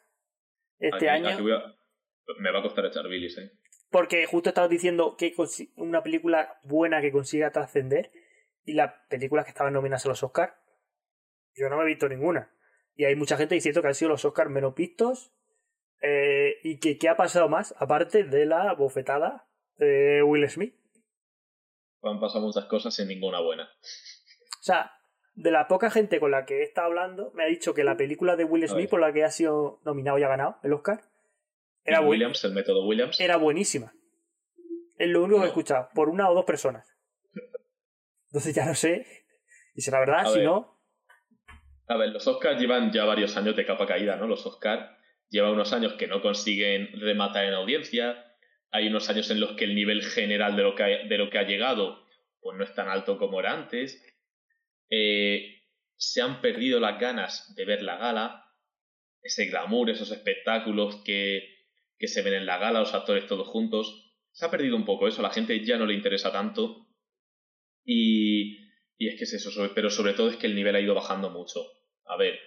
[SPEAKER 1] este año.
[SPEAKER 2] Me va a costar echar bilis, ¿eh?
[SPEAKER 1] Porque justo estabas diciendo que una película buena que consiga trascender y las películas que estaban nominadas a los Oscars, yo no me he visto ninguna. Y hay mucha gente diciendo que han sido los Oscars menos vistos. Eh, y que qué ha pasado más, aparte de la bofetada de Will Smith.
[SPEAKER 2] Han pasado muchas cosas sin ninguna buena.
[SPEAKER 1] O sea, de la poca gente con la que he estado hablando, me ha dicho que la película de Will Smith, por la que ha sido nominado y ha ganado el Oscar,
[SPEAKER 2] era Williams, el método Williams.
[SPEAKER 1] Era buenísima. Es lo único que he escuchado, por una o dos personas. Entonces ya no sé. Y será verdad, si no.
[SPEAKER 2] A ver, los Oscars llevan ya varios años de capa caída, ¿no? Los Oscars llevan unos años que no consiguen rematar en audiencia. Hay unos años en los que el nivel general de lo que ha, de lo que ha llegado pues no es tan alto como era antes. Eh, se han perdido las ganas de ver la gala, ese glamour, esos espectáculos que, que se ven en la gala, los actores todos juntos. Se ha perdido un poco eso, a la gente ya no le interesa tanto. Y, y es que es eso, pero sobre todo es que el nivel ha ido bajando mucho. A ver,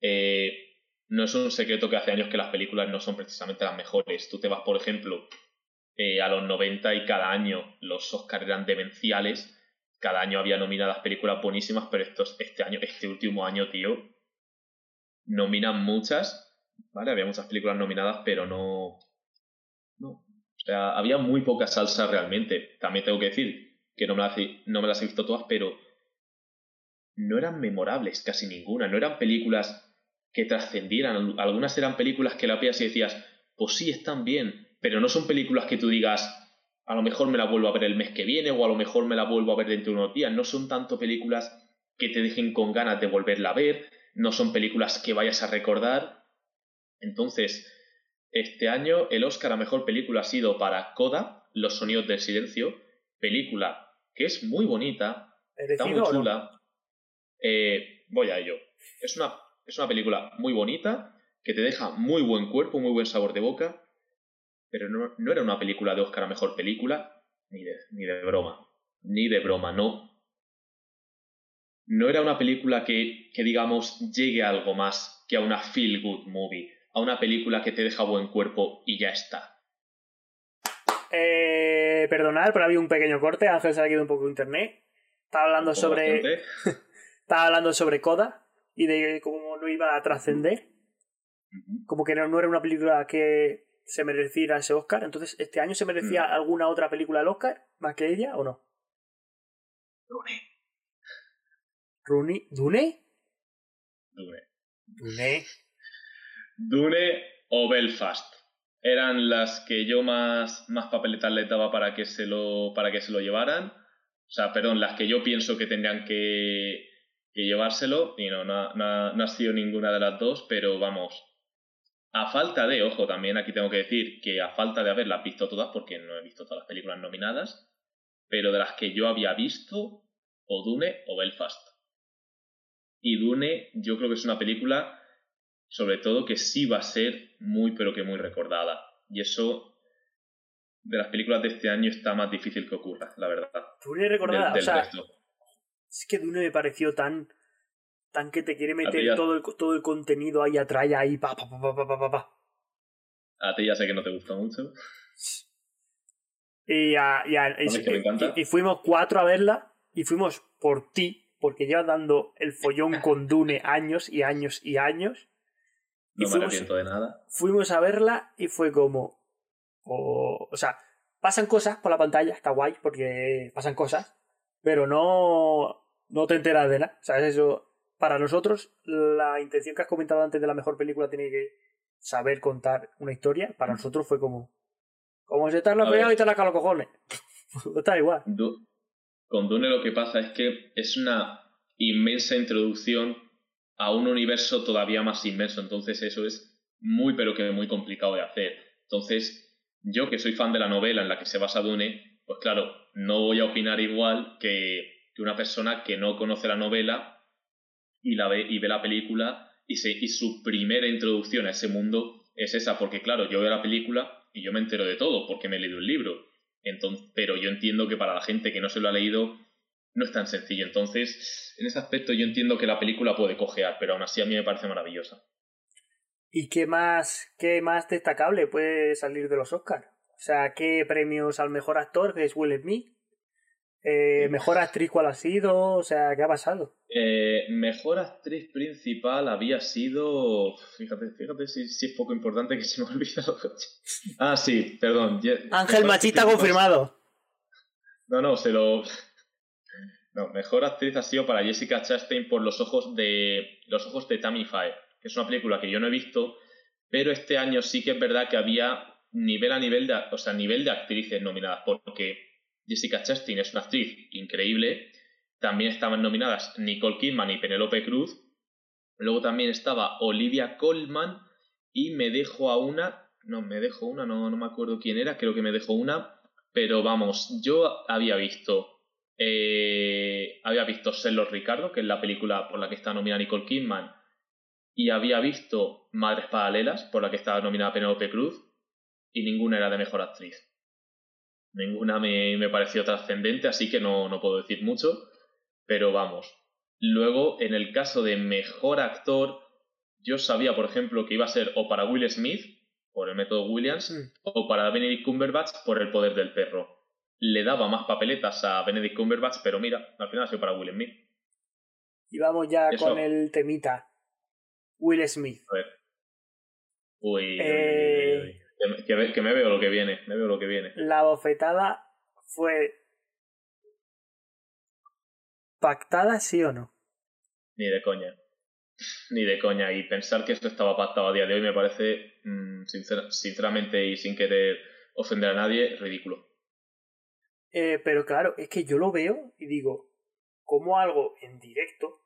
[SPEAKER 2] eh, no es un secreto que hace años que las películas no son precisamente las mejores. Tú te vas, por ejemplo, eh, a los 90 y cada año los Oscars eran demenciales. Cada año había nominadas películas buenísimas, pero estos, este año, este último año, tío, nominan muchas ¿vale? Había muchas películas nominadas, pero no... No. O sea, había muy poca salsa realmente. También tengo que decir que no me las, no me las he visto todas, pero no eran memorables casi ninguna. No eran películas que trascendieran. Algunas eran películas que la veías y decías, pues sí, están bien, pero no son películas que tú digas, a lo mejor me la vuelvo a ver el mes que viene o a lo mejor me la vuelvo a ver dentro de unos días. No son tanto películas que te dejen con ganas de volverla a ver, no son películas que vayas a recordar, entonces, este año el Oscar a Mejor Película ha sido para Coda, Los Sonidos del Silencio, película que es muy bonita, está muy chula. Eh, voy a ello. Es una, es una película muy bonita, que te deja muy buen cuerpo, muy buen sabor de boca, pero no, no era una película de Oscar a Mejor Película, ni de, ni de broma, ni de broma, no. No era una película que, que digamos, llegue a algo más que a una feel good movie a una película que te deja buen cuerpo y ya está.
[SPEAKER 1] Eh, perdonad, pero había un pequeño corte. Ángel se ha ido un poco de internet. Estaba hablando sobre. Estaba hablando sobre Coda y de cómo no iba a trascender. Como que no, era una película que se mereciera ese Oscar. Entonces, ¿este año se merecía mm. alguna otra película al Oscar? ¿Más que ella o no?
[SPEAKER 2] Dune.
[SPEAKER 1] ¿Dune? ¿Dune?
[SPEAKER 2] Dune.
[SPEAKER 1] Dune.
[SPEAKER 2] Dune o Belfast. Eran las que yo más, más papeletas les daba para que, se lo, para que se lo llevaran. O sea, perdón, las que yo pienso que tendrían que, que llevárselo. Y no, no, no, ha sido ninguna de las dos, pero vamos. A falta de, ojo, también aquí tengo que decir que a falta de haberlas visto todas, porque no he visto todas las películas nominadas, pero de las que yo había visto, o Dune o Belfast. Y Dune, yo creo que es una película sobre todo que sí va a ser muy pero que muy recordada. Y eso de las películas de este año está más difícil que ocurra, la verdad.
[SPEAKER 1] Dune recordada, o sea, es que Dune me pareció tan tan que te quiere meter todo, el, todo el contenido ahí atrás ahí pa pa pa pa pa pa pa.
[SPEAKER 2] A ti ya sé que no te gusta mucho.
[SPEAKER 1] Y, a, y, y fuimos cuatro a verla y fuimos por ti, porque llevas dando el follón con Dune años y años y años. Y
[SPEAKER 2] No me
[SPEAKER 1] fuimos-
[SPEAKER 2] arrepiento de nada.
[SPEAKER 1] Fuimos a verla y fue como. o o sea, pasan cosas por la pantalla, está guay, porque pasan cosas, pero no, no te enteras de nada. ¿Sabes? Eso. Para nosotros, la intención que has comentado antes de la mejor película tiene que saber contar una historia. Para nosotros fue como. Como si estás la pegado y te la los cojones. está igual.
[SPEAKER 2] Du- Con Dune lo que pasa es que es una inmensa introducción a un universo todavía más inmenso. Entonces eso es muy pero que muy complicado de hacer. Entonces yo que soy fan de la novela en la que se basa Dune, pues claro, no voy a opinar igual que, que una persona que no conoce la novela y, la ve, y ve la película y, se, y su primera introducción a ese mundo es esa. Porque claro, yo veo la película y yo me entero de todo porque me he leído un libro. Entonces, pero yo entiendo que para la gente que no se lo ha leído no es tan sencillo. Entonces, en ese aspecto yo entiendo que la película puede cojear, pero aún así a mí me parece maravillosa.
[SPEAKER 1] ¿Y qué más, qué más destacable puede salir de los Oscars? O sea, ¿qué premios al mejor actor, que es Will Smith? Eh, ¿Mejor actriz cuál ha sido? O sea, ¿qué ha pasado?
[SPEAKER 2] Eh, mejor actriz principal había sido. Fíjate, fíjate si, si es poco importante que se me ha olvidado. ah, sí, perdón.
[SPEAKER 1] Ángel Machista confirmado.
[SPEAKER 2] No, no, se lo. No, mejor actriz ha sido para Jessica Chastain por los ojos de. Los ojos de Tammy Faye, que es una película que yo no he visto, pero este año sí que es verdad que había nivel a nivel de, o sea, nivel de actrices nominadas, porque Jessica Chastain es una actriz increíble. También estaban nominadas Nicole Kidman y Penelope Cruz. Luego también estaba Olivia Colman y me dejo a una, no, me dejo una, no, no me acuerdo quién era, creo que me dejo una, pero vamos, yo había visto, eh, había visto Cello Ricardo, que es la película por la que está nominada Nicole Kidman, y había visto Madres Paralelas, por la que estaba nominada Penelope Cruz, y ninguna era de mejor actriz. Ninguna me, me pareció trascendente, así que no, no puedo decir mucho, pero vamos. Luego, en el caso de mejor actor, yo sabía, por ejemplo, que iba a ser o para Will Smith, por el método Williams,
[SPEAKER 1] Mm.
[SPEAKER 2] o para Benedict Cumberbatch, por el poder del perro. Le daba más papeletas a Benedict Cumberbatch, pero mira, al final ha sido para Will Smith.
[SPEAKER 1] Y vamos ya
[SPEAKER 2] Eso.
[SPEAKER 1] con el temita. Will Smith.
[SPEAKER 2] A ver. Uy,
[SPEAKER 1] Eh.
[SPEAKER 2] uy, uy. Que, me veo lo que viene, me veo lo que viene.
[SPEAKER 1] La bofetada fue. ¿Pactada, sí o no?
[SPEAKER 2] Ni de coña. Ni de coña. Y pensar que esto estaba pactado a día de hoy me parece, mm, sincera- sinceramente y sin querer ofender a nadie, ridículo.
[SPEAKER 1] Eh, pero claro, es que yo lo veo y digo, como algo en directo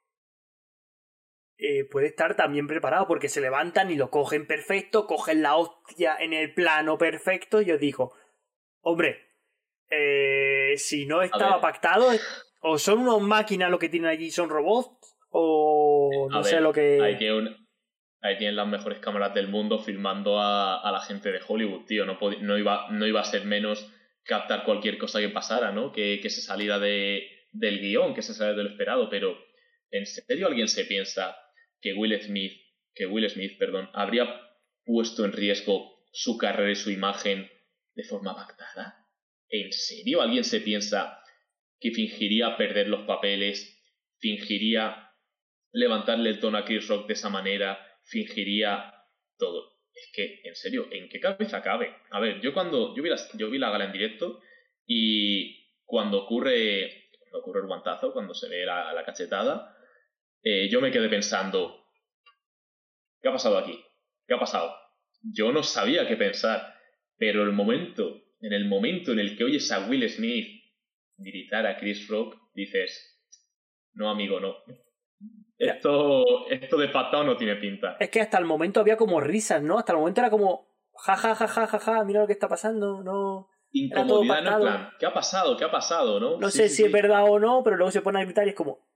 [SPEAKER 1] eh, puede estar también preparado porque se levantan y lo cogen perfecto, cogen la hostia en el plano perfecto. Y yo digo, hombre, eh, si no estaba pactado, o son unos máquinas lo que tienen allí, son robots, o no
[SPEAKER 2] A
[SPEAKER 1] sé
[SPEAKER 2] ver,
[SPEAKER 1] lo que.
[SPEAKER 2] Ahí tienen, ahí tienen las mejores cámaras del mundo filmando a, a la gente de Hollywood, tío. No, no, iba, no iba a ser menos captar cualquier cosa que pasara, ¿no? Que, que se saliera de, del guion, que se saliera de lo esperado. Pero, ¿en serio alguien se piensa que Will Smith, que Will Smith, perdón, habría puesto en riesgo su carrera y su imagen de forma pactada? ¿En serio alguien se piensa que fingiría perder los papeles, fingiría levantarle el tono a Chris Rock de esa manera, fingiría todo. Es que, en serio, ¿en qué cabeza cabe? A ver, yo cuando yo vi, las- yo vi la gala en directo y cuando ocurre, ocurre el guantazo, cuando se ve la, la cachetada, eh, yo me quedé pensando, ¿qué ha pasado aquí? ¿Qué ha pasado? Yo no sabía qué pensar, pero el momento, en el momento en el que oyes a Will Smith gritar a Chris Rock, dices, no amigo, no. Esto, esto de pactado no tiene pinta.
[SPEAKER 1] Es que hasta el momento había como risas, ¿no? Hasta el momento era como, ja, ja, ja, ja, ja, ja, mira lo que está pasando, no.
[SPEAKER 2] Incomodidad, ¿no? En plan, ¿qué ha pasado? ¿Qué ha pasado? No,
[SPEAKER 1] No
[SPEAKER 2] Sí,
[SPEAKER 1] sé
[SPEAKER 2] sí,
[SPEAKER 1] si
[SPEAKER 2] sí.
[SPEAKER 1] es verdad o no, pero luego se pone a gritar y es como,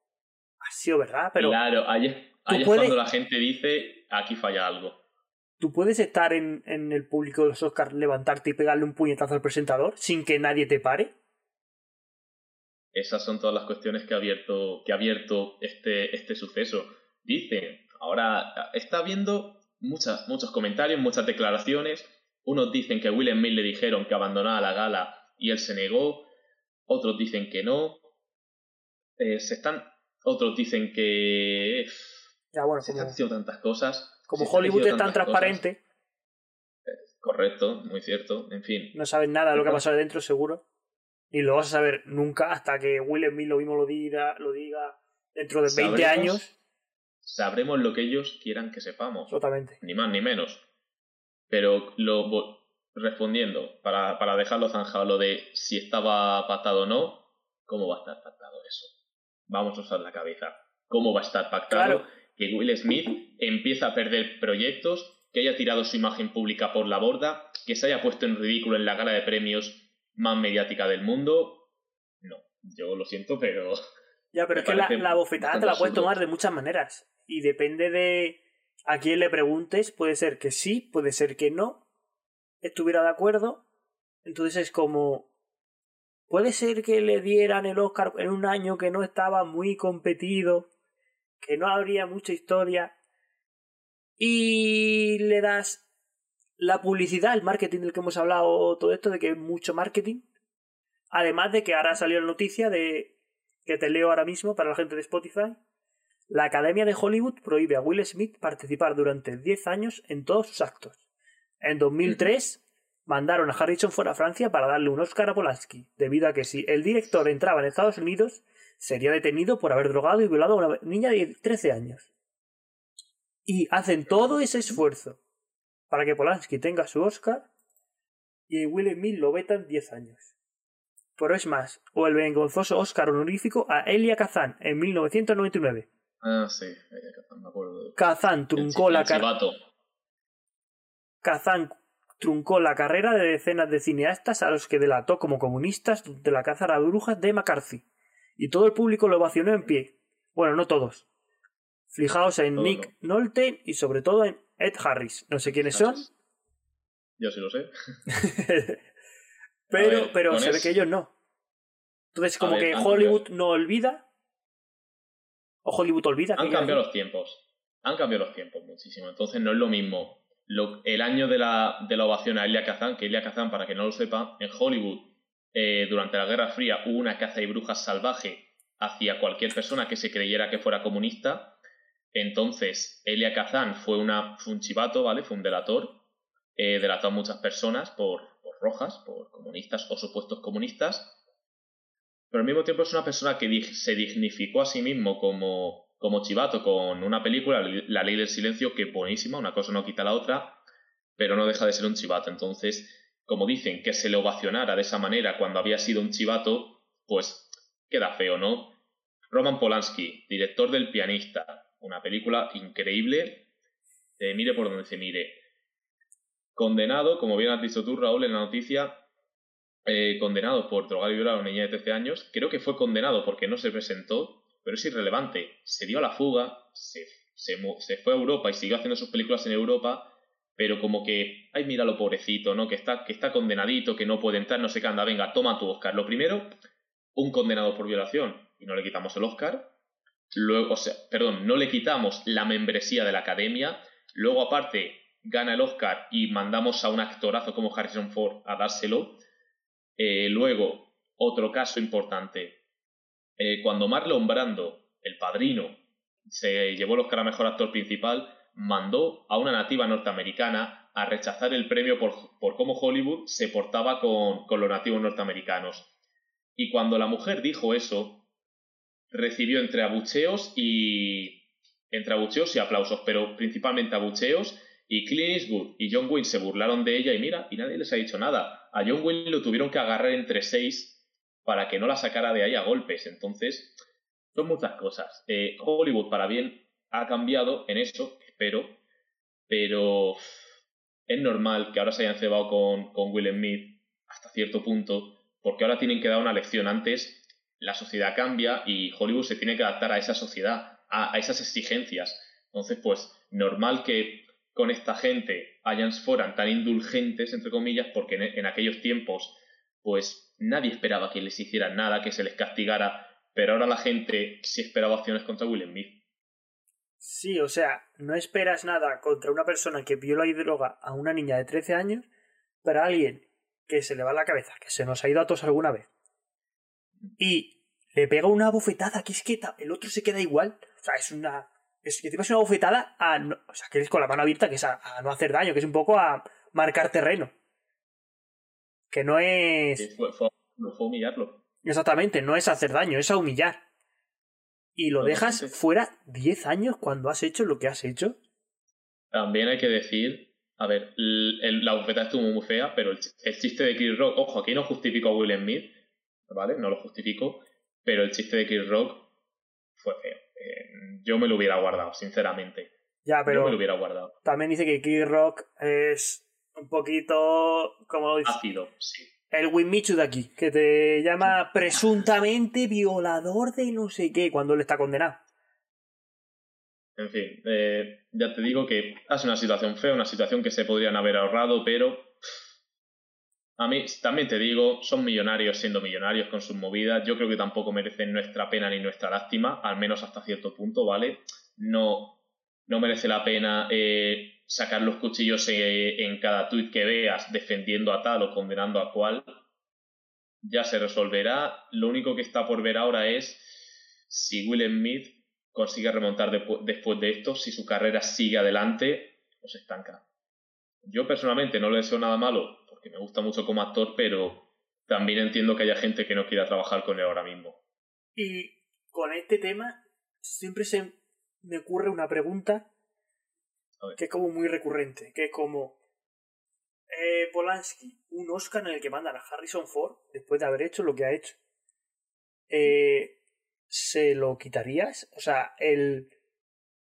[SPEAKER 1] ha sido verdad, pero
[SPEAKER 2] Claro, ahí es, ahí es
[SPEAKER 1] puedes-
[SPEAKER 2] cuando la gente dice, aquí falla algo.
[SPEAKER 1] tú puedes estar en, en el público de los Oscars, levantarte y pegarle un puñetazo al presentador sin que nadie te pare.
[SPEAKER 2] Esas son todas las cuestiones que ha abierto, que ha abierto este, este suceso. dicen, ahora está habiendo muchas, muchos comentarios, muchas declaraciones. Unos dicen que Will Smith le dijeron que abandonara la gala y él se negó. Otros dicen que no. Eh, se están. Otros dicen que.
[SPEAKER 1] Ya, bueno,
[SPEAKER 2] se
[SPEAKER 1] como,
[SPEAKER 2] están diciendo tantas cosas.
[SPEAKER 1] como Hollywood es tan
[SPEAKER 2] cosas.
[SPEAKER 1] transparente,
[SPEAKER 2] Correcto, muy cierto. En fin.
[SPEAKER 1] no sabes nada de lo que ha pasado dentro, seguro. Ni lo vas a saber nunca hasta que Will Smith lo mismo lo diga, lo diga dentro de 20
[SPEAKER 2] Sabremos-
[SPEAKER 1] años.
[SPEAKER 2] Sabremos lo que ellos quieran que sepamos.
[SPEAKER 1] Totalmente.
[SPEAKER 2] Ni más ni menos. Pero lo respondiendo, para, para dejarlo zanjado, lo de si estaba pactado o no, ¿cómo va a estar pactado eso? Vamos a usar la cabeza. ¿Cómo va a estar pactado
[SPEAKER 1] Claro.
[SPEAKER 2] que Will Smith empieza a perder proyectos, que haya tirado su imagen pública por la borda, que se haya puesto en ridículo en la gala de premios más mediática del mundo? No, yo lo siento, pero
[SPEAKER 1] Ya, pero es que la, bofetada te la puedes
[SPEAKER 2] absurdo.
[SPEAKER 1] tomar de muchas maneras. Y depende de a quién le preguntes. Puede ser que sí, puede ser que no. Estuviera de acuerdo. Entonces es como. Puede ser que le dieran el Oscar en un año que no estaba muy competido. Que no habría mucha historia. Y le das la publicidad, el marketing del que hemos hablado, todo esto, de que es mucho marketing. Además de que ahora salió la noticia de que te leo ahora mismo para la gente de Spotify. La Academia de Hollywood prohíbe a Will Smith participar durante 10 años en todos sus actos. En 2003 mandaron a Harrison fuera a Francia para darle un Oscar a Polanski, debido a que si el director entraba en Estados Unidos, sería detenido por haber drogado y violado a una niña de 13 años. Y hacen todo ese esfuerzo para que Polanski tenga su Oscar y Will Smith lo vetan 10 años. Pero es más, o el vergonzoso Oscar honorífico a Elia Kazan en 1999.
[SPEAKER 2] Ah, sí, eh, me acuerdo.
[SPEAKER 1] Kazan truncó
[SPEAKER 2] El
[SPEAKER 1] la carrera. Kazan truncó la carrera de decenas de cineastas a los que delató como comunistas de la caza a brujas de McCarthy. Y todo el público lo ovacionó en pie. Bueno, no todos. Fijaos en Nick Nolte y sobre todo en Ed Harris. No sé quiénes son,
[SPEAKER 2] Yo sí lo sé.
[SPEAKER 1] pero,
[SPEAKER 2] ver,
[SPEAKER 1] pero se ve que ellos no. Entonces, como
[SPEAKER 2] ver,
[SPEAKER 1] que Hollywood no olvida. O Hollywood olvida.
[SPEAKER 2] Han cambiado los tiempos. Han cambiado los tiempos muchísimo. Entonces no es lo mismo lo- el año de la, de la ovación a Elia Kazan, que Elia Kazan, para que no lo sepa, en Hollywood, eh, durante la Guerra Fría, hubo una caza de brujas salvaje hacia cualquier persona que se creyera que fuera comunista. Entonces, Elia Kazan fue, una, un chivato, ¿vale? Fue un delator. Eh, delató a muchas personas por, rojas, por comunistas o supuestos comunistas. Pero al mismo tiempo es una persona que se dignificó a sí mismo como, chivato con una película, La Ley del Silencio, que buenísima, una cosa no quita la otra, pero no deja de ser un chivato. Entonces, como dicen, que se le ovacionara de esa manera cuando había sido un chivato, pues queda feo, ¿no? Roman Polanski, director del pianista, una película increíble, mire por donde se mire. Condenado, como bien has dicho tú, Raúl, en la noticia, eh, condenado por drogar y violar a una niña de 13 años. Creo que fue condenado porque no se presentó, pero es irrelevante. Se dio a la fuga, se, se, fue a Europa y siguió haciendo sus películas en Europa, pero como que, ay, míralo pobrecito, ¿no? Que está, que está condenadito, que no puede entrar, no sé qué, anda, venga, toma tu Oscar. Lo primero, un condenado por violación y no le quitamos el Oscar. Luego, o sea, perdón, no le quitamos la membresía de la academia. Luego, aparte, gana el Oscar y mandamos a un actorazo como Harrison Ford a dárselo. Eh, luego, otro caso importante. Eh, cuando Marlon Brando, el padrino, se llevó el Oscar a Mejor Actor Principal, mandó a una nativa norteamericana a rechazar el premio por, por cómo Hollywood se portaba con, con los nativos norteamericanos. Y cuando la mujer dijo eso, recibió entre abucheos y entre abucheos y aplausos, pero principalmente abucheos y Clint Eastwood y John Wayne se burlaron de ella y mira, y nadie les ha dicho nada. A John Wayne lo tuvieron que agarrar entre seis para que no la sacara de ahí a golpes. Entonces, son muchas cosas. Eh, Hollywood, para bien, ha cambiado en eso, espero, pero es normal que ahora se hayan cebado con, con Will Smith hasta cierto punto, porque ahora tienen que dar una lección. Antes la sociedad cambia y Hollywood se tiene que adaptar a esa sociedad, a, a esas exigencias. Entonces, pues, normal que con esta gente hayan fueran tan indulgentes, entre comillas, porque en, aquellos tiempos, pues, nadie esperaba que les hicieran nada, que se les castigara, pero ahora la gente sí esperaba acciones contra Will Smith.
[SPEAKER 1] Sí, o sea, no esperas nada contra una persona que viola y droga a una niña de 13 años, pero alguien que se le va la cabeza, que se nos ha ido a todos alguna vez, y le pega una bofetada, que es que el otro se queda igual. O sea, es una. Es te una bofetada a. o sea, que es con la mano abierta, que es a, no hacer daño, que es un poco a marcar terreno. Que no es.
[SPEAKER 2] fue, fue, humillarlo.
[SPEAKER 1] Exactamente, no es hacer daño, es a humillar. Y lo dejas fuera 10 años cuando has hecho lo que has hecho.
[SPEAKER 2] También hay que decir, a ver, la bofetada estuvo muy fea, pero el, chiste de Chris Rock, ojo, aquí no justifico a Will Smith, ¿vale? No lo justifico, pero el chiste de Chris Rock fue feo. Eh, yo me lo hubiera guardado, sinceramente.
[SPEAKER 1] Ya, pero.
[SPEAKER 2] Yo me lo hubiera guardado.
[SPEAKER 1] También dice que Chris Rock es un poquito. como dice?
[SPEAKER 2] Ácido, sí.
[SPEAKER 1] El Winmichu de aquí, que te llama presuntamente violador de no sé qué cuando él está condenado.
[SPEAKER 2] En fin, eh, ya te digo que es una situación fea, una situación que se podrían haber ahorrado, pero a mí también te digo, son millonarios siendo millonarios con sus movidas. Yo creo que tampoco merecen nuestra pena ni nuestra lástima, al menos hasta cierto punto, ¿vale? No, no merece la pena eh, sacar los cuchillos eh, en cada tuit que veas defendiendo a tal o condenando a cual. Ya se resolverá. Lo único que está por ver ahora es si Will Smith consigue remontar después de esto, si su carrera sigue adelante o se estanca. Yo personalmente no le deseo nada malo que me gusta mucho como actor, pero también entiendo que haya gente que no quiera trabajar con él ahora mismo.
[SPEAKER 1] Y con este tema siempre se me ocurre una pregunta que es como muy recurrente, que es como eh, Polanski, un Oscar en el que mandan a Harrison Ford después de haber hecho lo que ha hecho. Eh, ¿Se lo quitarías? O sea, el,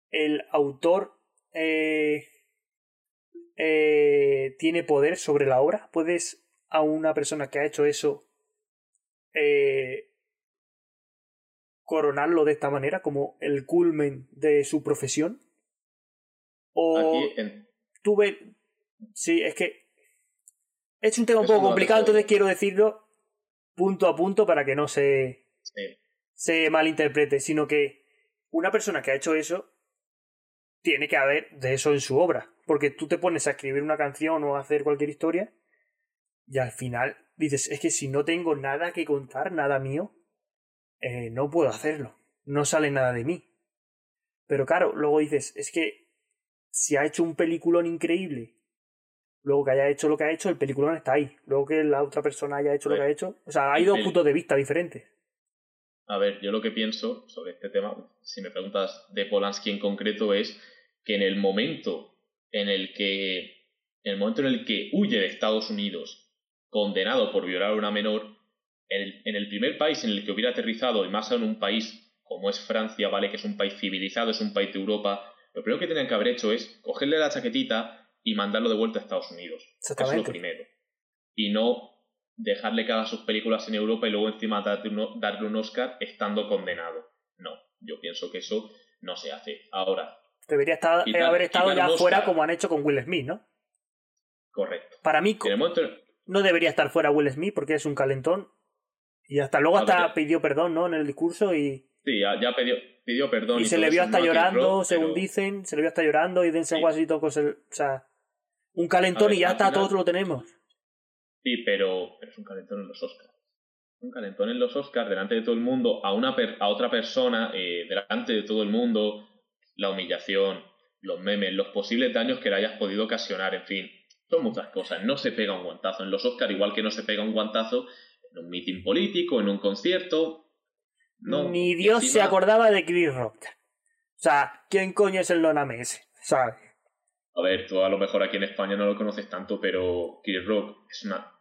[SPEAKER 1] el autor eh, eh, tiene poder sobre la obra? ¿Puedes a una persona que ha hecho eso eh, coronarlo de esta manera como el culmen de su profesión? ¿O tuve... Sí, es que es un tema un poco complicado, entonces quiero decirlo punto a punto para que no se, se malinterprete, sino que una persona que ha hecho eso tiene que haber de eso en su obra. Porque tú te pones a escribir una canción o a hacer cualquier historia y al final dices, es que si no tengo nada que contar, nada mío, eh, no puedo hacerlo. No sale nada de mí. Pero claro, luego dices, es que si ha hecho un peliculón increíble, luego que haya hecho lo que ha hecho, el peliculón está ahí. Luego que la otra persona haya hecho lo que ha hecho. O sea, hay dos puntos de vista diferentes.
[SPEAKER 2] A ver, yo lo que pienso sobre este tema, si me preguntas de Polanski en concreto, es que en el momento en el que, en el momento en el que huye de Estados Unidos, condenado por violar a una menor, en el, primer país en el que hubiera aterrizado, y más en un país como es Francia, ¿vale? Que es un país civilizado, es un país de Europa, lo primero que tenían que haber hecho es cogerle la chaquetita y mandarlo de vuelta a Estados Unidos. Eso es lo primero. Y no dejarle que haga sus películas en Europa y luego encima darle un Oscar estando condenado. No, yo pienso que eso no se hace. Ahora.
[SPEAKER 1] Debería estar, eh, haber estado ya fuera como han hecho con Will Smith, ¿no?
[SPEAKER 2] Correcto.
[SPEAKER 1] Para mí no debería estar fuera Will Smith porque es un calentón. Y hasta luego hasta pidió perdón, ¿no? En el discurso y...
[SPEAKER 2] Sí, ya, pidió, perdón.
[SPEAKER 1] Y, se le vio hasta llorando, según dicen, se le vio hasta llorando y Denzel sí. Washington el, o sea, un calentón y ya está, todos lo tenemos.
[SPEAKER 2] Sí, pero, es un calentón en los Oscars. Un calentón en los Oscars delante de todo el mundo, a, una a otra persona, eh, delante de todo el mundo, la humillación, los memes, los posibles daños que le hayas podido ocasionar, en fin, son muchas cosas. No se pega un guantazo en los Oscars, igual que no se pega un guantazo en un mitin político, en un concierto. No,
[SPEAKER 1] Ni Dios se acordaba de Chris Rock. O sea, ¿quién coño es el Loname ese? ¿Sabes?
[SPEAKER 2] A ver, tú a lo mejor aquí en España no lo conoces tanto, pero Chris Rock es una.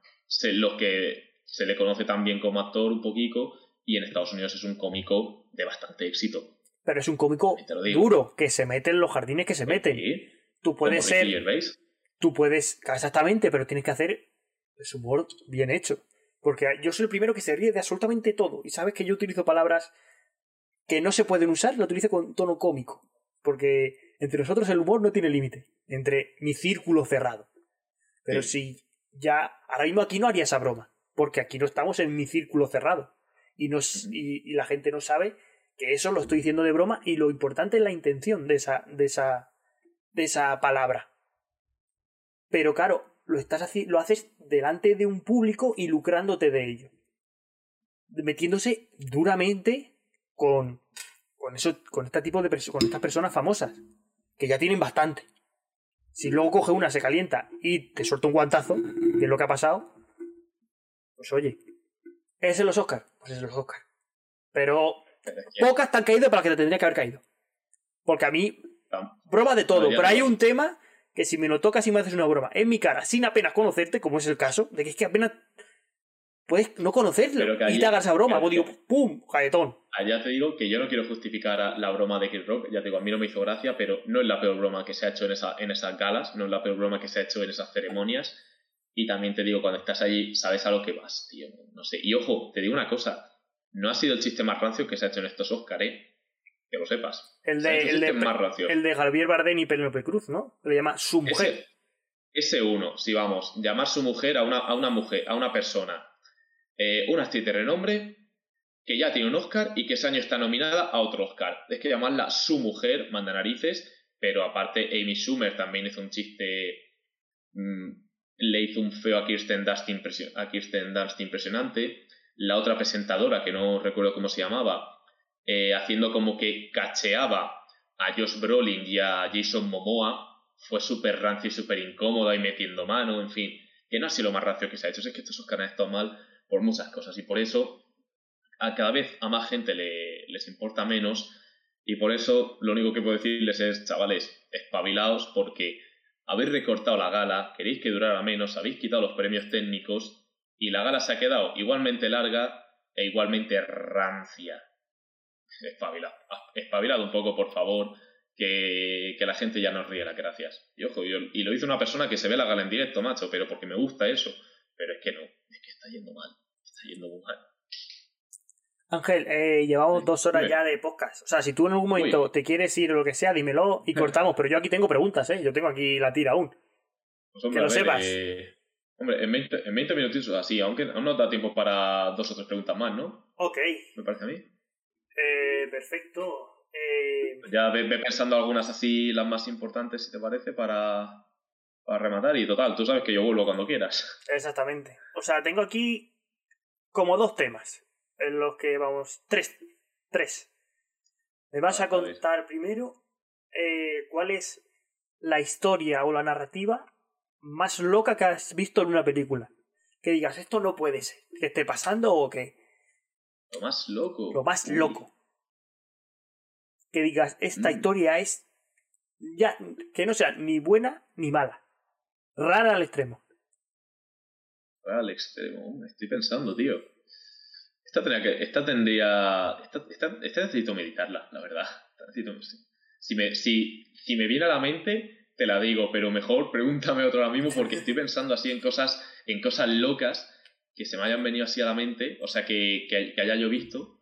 [SPEAKER 2] lo que se le conoce también como actor un poquito, y en Estados Unidos es un cómico de bastante éxito.
[SPEAKER 1] Pero es un cómico duro, que se mete en los jardines que se meten. Sí, tú puedes ser. Tú puedes. Exactamente, pero tienes que hacer su humor bien hecho. Porque yo soy el primero que se ríe de absolutamente todo. Y sabes que yo utilizo palabras que no se pueden usar, lo utilizo con tono cómico. Porque entre nosotros el humor no tiene límite. Entre mi círculo cerrado. Pero si ya. Ahora mismo aquí no haría esa broma. Porque aquí no estamos en mi círculo cerrado. Y, nos, y, la gente no sabe Que eso lo estoy diciendo de broma y lo importante es la intención de esa, de esa, de esa palabra. Pero claro, lo, estás lo haces delante de un público y lucrándote de ello. Metiéndose duramente con, con, eso, con este tipo de con estas personas famosas, que ya tienen bastante. Si luego coge una, se calienta y te suelta un guantazo, que es lo que ha pasado, pues oye, ¿es en los Oscars? Pues es en los Oscars. Pero pocas te han caído para que te tendría que haber caído. Porque a mí, broma de todo, pero hay un tema que si me lo tocas y me haces una broma en mi cara sin apenas conocerte, como es el caso, de que es que apenas puedes no conocerlo y te hagas esa broma, vos digo, ¡pum! Caetón.
[SPEAKER 2] Allá te digo que yo no quiero justificar la broma de Kid Rock, ya te digo, a mí no me hizo gracia, pero no es la peor broma que se ha hecho en, esa, en esas galas, no es la peor broma que se ha hecho en esas ceremonias. Y también te digo, cuando estás allí, sabes a lo que vas, tío. No sé. Y ojo, te digo una cosa, no ha sido el chiste más rancio que se ha hecho en estos Oscar, ¿eh? Que lo sepas.
[SPEAKER 1] El de, el de, el de Javier Bardem y Penélope Cruz, ¿no? Le llama su mujer.
[SPEAKER 2] Ese, uno, si vamos, llamar su mujer a una, a una mujer, a una persona, eh, una actriz de renombre, que ya tiene un Oscar y que ese año está nominada a otro Oscar. Es que llamarla su mujer, manda narices, pero aparte Amy Schumer también hizo un chiste, mm, le hizo un feo a Kirsten Dunst, impresionante. La otra presentadora, que no recuerdo cómo se llamaba, eh, haciendo como que cacheaba a Josh Brolin y a Jason Momoa, fue súper rancio y súper incómodo y metiendo mano, en fin, que no ha sido lo más rancio que se ha hecho, es que estos Oscars han estado mal por muchas cosas y por eso a cada vez a más gente le, les importa menos y por eso lo único que puedo decirles es, chavales, espabilaos porque habéis recortado la gala, queréis que durara menos, habéis quitado los premios técnicos y la gala se ha quedado igualmente larga e igualmente rancia espabilado, espabilado un poco, por favor, que, la gente ya nos ríe las gracias. Y ojo, y lo hizo una persona que se ve la gala en directo, macho, pero porque me gusta eso. Pero es que no, es que está yendo mal, está yendo muy mal.
[SPEAKER 1] Ángel, eh, llevamos dos horas ya de podcast. O sea, si tú en algún momento te quieres ir o lo que sea, dímelo y cortamos. Pero yo aquí tengo preguntas, ¿eh? Yo tengo aquí la tira aún. Pues que lo sepas.
[SPEAKER 2] Eh, hombre, en 20, en 20 minutitos así, aunque aún no da tiempo para dos o tres preguntas más, ¿no?
[SPEAKER 1] Ok.
[SPEAKER 2] Me parece a mí.
[SPEAKER 1] Eh, perfecto. Eh...
[SPEAKER 2] Ya ve, pensando algunas así, las más importantes, si te parece, para, para rematar. Y total, tú sabes que yo vuelvo cuando quieras.
[SPEAKER 1] Exactamente. O sea, tengo aquí como dos temas en los que vamos. Tres. Tres. Me vas a contar primero eh, cuál es la historia o la narrativa más loca que has visto en una película. Que digas, esto no puede ser. ¿Que esté pasando o qué?
[SPEAKER 2] Lo más loco.
[SPEAKER 1] Lo más loco. Que digas, esta mm. historia es ya que no sea ni buena ni mala. Rara al extremo.
[SPEAKER 2] Rara al extremo. Estoy pensando, tío. Esta tendría que. Esta tendría. Esta, necesito meditarla, la verdad. si, me, si, si me viene a la mente, te la digo, pero mejor pregúntame otro ahora mismo porque estoy pensando así en cosas, en cosas locas que se me hayan venido así a la mente, o sea, que, que, haya yo visto.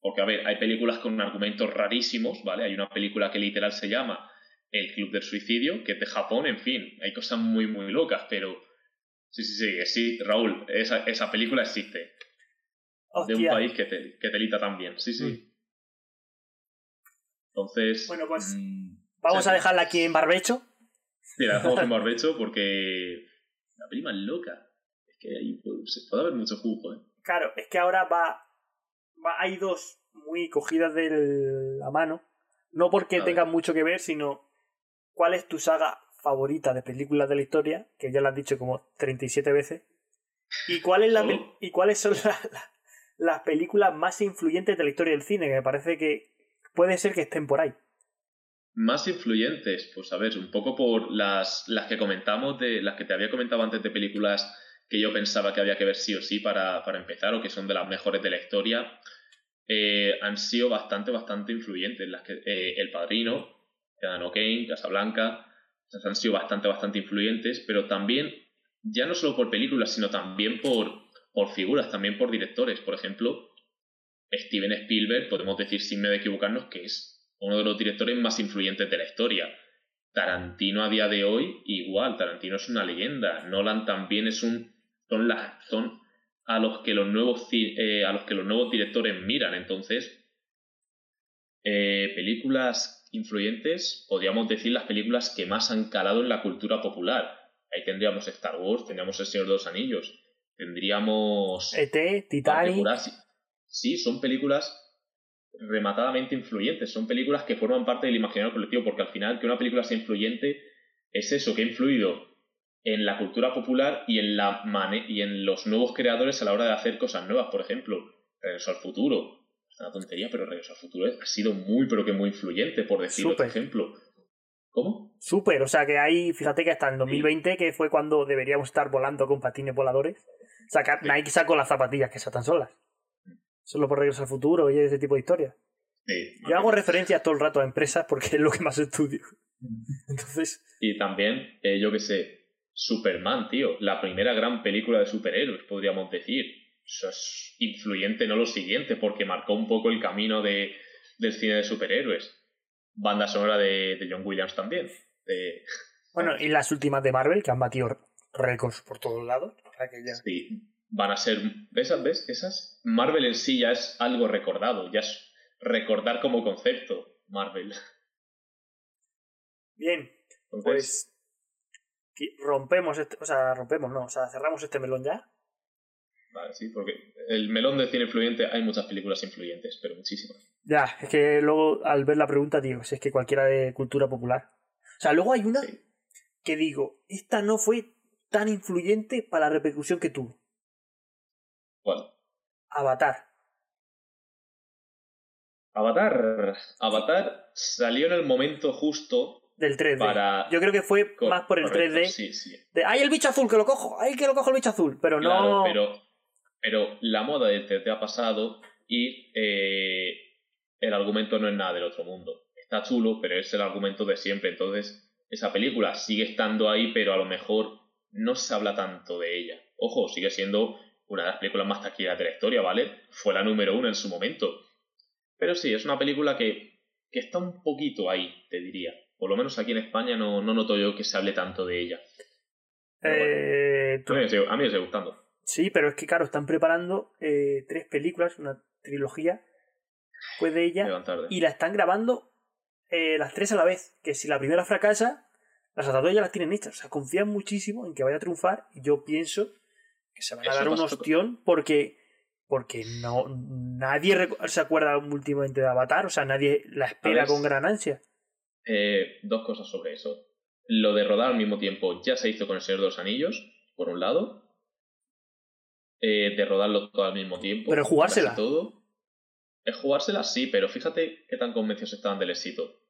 [SPEAKER 2] Porque, a ver, hay películas con argumentos rarísimos, ¿vale? Hay una película que literal se llama El Club del Suicidio, que es de Japón, en fin, hay cosas muy, muy locas, pero... Sí, sí, sí, sí, Raúl, esa, esa película existe. De un país que, te, que telita también, sí, sí. Mm. Entonces...
[SPEAKER 1] Bueno, pues... Mm, vamos a dejarla aquí en barbecho.
[SPEAKER 2] Sí, la dejamos en barbecho porque... La película es loca que ahí se puede haber mucho jugo, ¿eh?
[SPEAKER 1] Claro, es que ahora va, va hay dos muy cogidas de la mano. No porque tengan mucho que ver, sino cuál es tu saga favorita de películas de la historia, que ya lo has dicho como 37 veces. ¿Y, cuál es la, y cuáles son las películas más influyentes de la historia del cine? Que me parece que puede ser que estén por ahí.
[SPEAKER 2] Más influyentes, pues a ver, un poco por las, las que comentamos, de las que te había comentado antes de películas que yo pensaba que había que ver sí o sí para, empezar o que son de las mejores de la historia, eh, han sido bastante, bastante influyentes. Las que, eh, El Padrino, Ciudadano Kane, Casablanca, han sido bastante, bastante influyentes, pero también, ya no solo por películas, sino también por, por figuras, también por directores. Por ejemplo, Steven Spielberg, podemos decir sin miedo de equivocarnos, que es uno de los directores más influyentes de la historia. Tarantino a día de hoy, igual, Tarantino es una leyenda. Nolan también es un son, las, son a los que los nuevos eh, a los que los nuevos directores miran. Entonces, eh, películas influyentes, podríamos decir las películas que más han calado en la cultura popular. Ahí tendríamos Star Wars, tendríamos El Señor de los Anillos, tendríamos...
[SPEAKER 1] ET, Titanic.
[SPEAKER 2] Sí, son películas rematadamente influyentes, son películas que forman parte del imaginario colectivo, porque al final que una película sea influyente es eso, que ha influido en la cultura popular y en, la y en los nuevos creadores a la hora de hacer cosas nuevas. Por ejemplo, Regreso al Futuro. Una tontería, pero Regreso al Futuro ha sido muy, pero que muy influyente, por decir
[SPEAKER 1] Súper.
[SPEAKER 2] ejemplo. ¿Cómo?
[SPEAKER 1] Súper, o sea que ahí, fíjate que hasta en 2020, que fue cuando deberíamos estar volando con patines voladores, sacar, Nike sacó las zapatillas que saltan solas. Solo por regreso al futuro y ese tipo de historias.
[SPEAKER 2] Sí.
[SPEAKER 1] Yo hago referencias todo el rato a empresas porque es lo que más estudio. Entonces,
[SPEAKER 2] Y también, eh, yo qué sé, Superman, tío. La primera gran película de superhéroes, podríamos decir. Eso es influyente, no lo siguiente, porque marcó un poco el camino de, del cine de superhéroes. Banda sonora de, de John Williams también. De,
[SPEAKER 1] bueno, y las últimas de Marvel que han batido récords por todos lados. Ya-
[SPEAKER 2] sí, van a ser. ¿Esas ves? Esas. Marvel en sí ya es algo recordado, ya es recordar como concepto Marvel.
[SPEAKER 1] Bien,
[SPEAKER 2] Entonces,
[SPEAKER 1] pues rompemos este, o sea, rompemos, no, o sea, cerramos este melón ya.
[SPEAKER 2] Vale, sí, porque el melón de cine influyente hay muchas películas influyentes, pero muchísimas.
[SPEAKER 1] Ya, es que luego al ver la pregunta digo, si es que cualquiera de cultura popular. O sea, luego hay una
[SPEAKER 2] Sí.
[SPEAKER 1] que digo, esta no fue tan influyente para la repercusión que tuvo.
[SPEAKER 2] ¿Cuál?
[SPEAKER 1] Avatar.
[SPEAKER 2] Avatar. Avatar salió en el momento justo
[SPEAKER 1] Del 3D.
[SPEAKER 2] para.
[SPEAKER 1] Yo creo que fue más por el
[SPEAKER 2] correcto,
[SPEAKER 1] 3D.
[SPEAKER 2] Sí, sí.
[SPEAKER 1] De, ¡Ay, el bicho azul, que lo cojo! ¡Ay, que lo cojo el bicho azul! Pero
[SPEAKER 2] Claro,
[SPEAKER 1] no.
[SPEAKER 2] pero, pero la moda del 3D ha pasado y eh, el argumento no es nada del otro mundo. Está chulo, pero es el argumento de siempre. Entonces, esa película sigue estando ahí, pero a lo mejor no se habla tanto de ella. Ojo, sigue siendo una de las películas más taquilleras de la historia, ¿vale? Fue la número uno en su momento. Pero sí, es una película que, que está un poquito ahí, te diría. Por lo menos aquí en España no, no noto yo que se hable tanto de ella. Bueno,
[SPEAKER 1] Eh,
[SPEAKER 2] a, mí me sigue, a mí me sigue gustando.
[SPEAKER 1] Sí, pero es que, claro, están preparando eh, tres películas, una trilogía, pues de ella, y la están grabando eh, las tres a la vez. Que si la primera fracasa, las otras dos ya las tienen hechas. O sea, confían muchísimo en que vaya a triunfar, y yo pienso que se van a
[SPEAKER 2] Eso
[SPEAKER 1] dar un
[SPEAKER 2] pasa-
[SPEAKER 1] ostión porque. Porque no nadie se acuerda últimamente de Avatar, o sea, nadie la espera con gran ansia.
[SPEAKER 2] Eh, dos cosas sobre eso. Lo de rodar al mismo tiempo ya se hizo con El Señor de los Anillos, por un lado. Eh, de rodarlo todo al mismo tiempo.
[SPEAKER 1] Pero jugársela.
[SPEAKER 2] todo. Es jugársela, sí, pero fíjate qué tan convencidos estaban del éxito.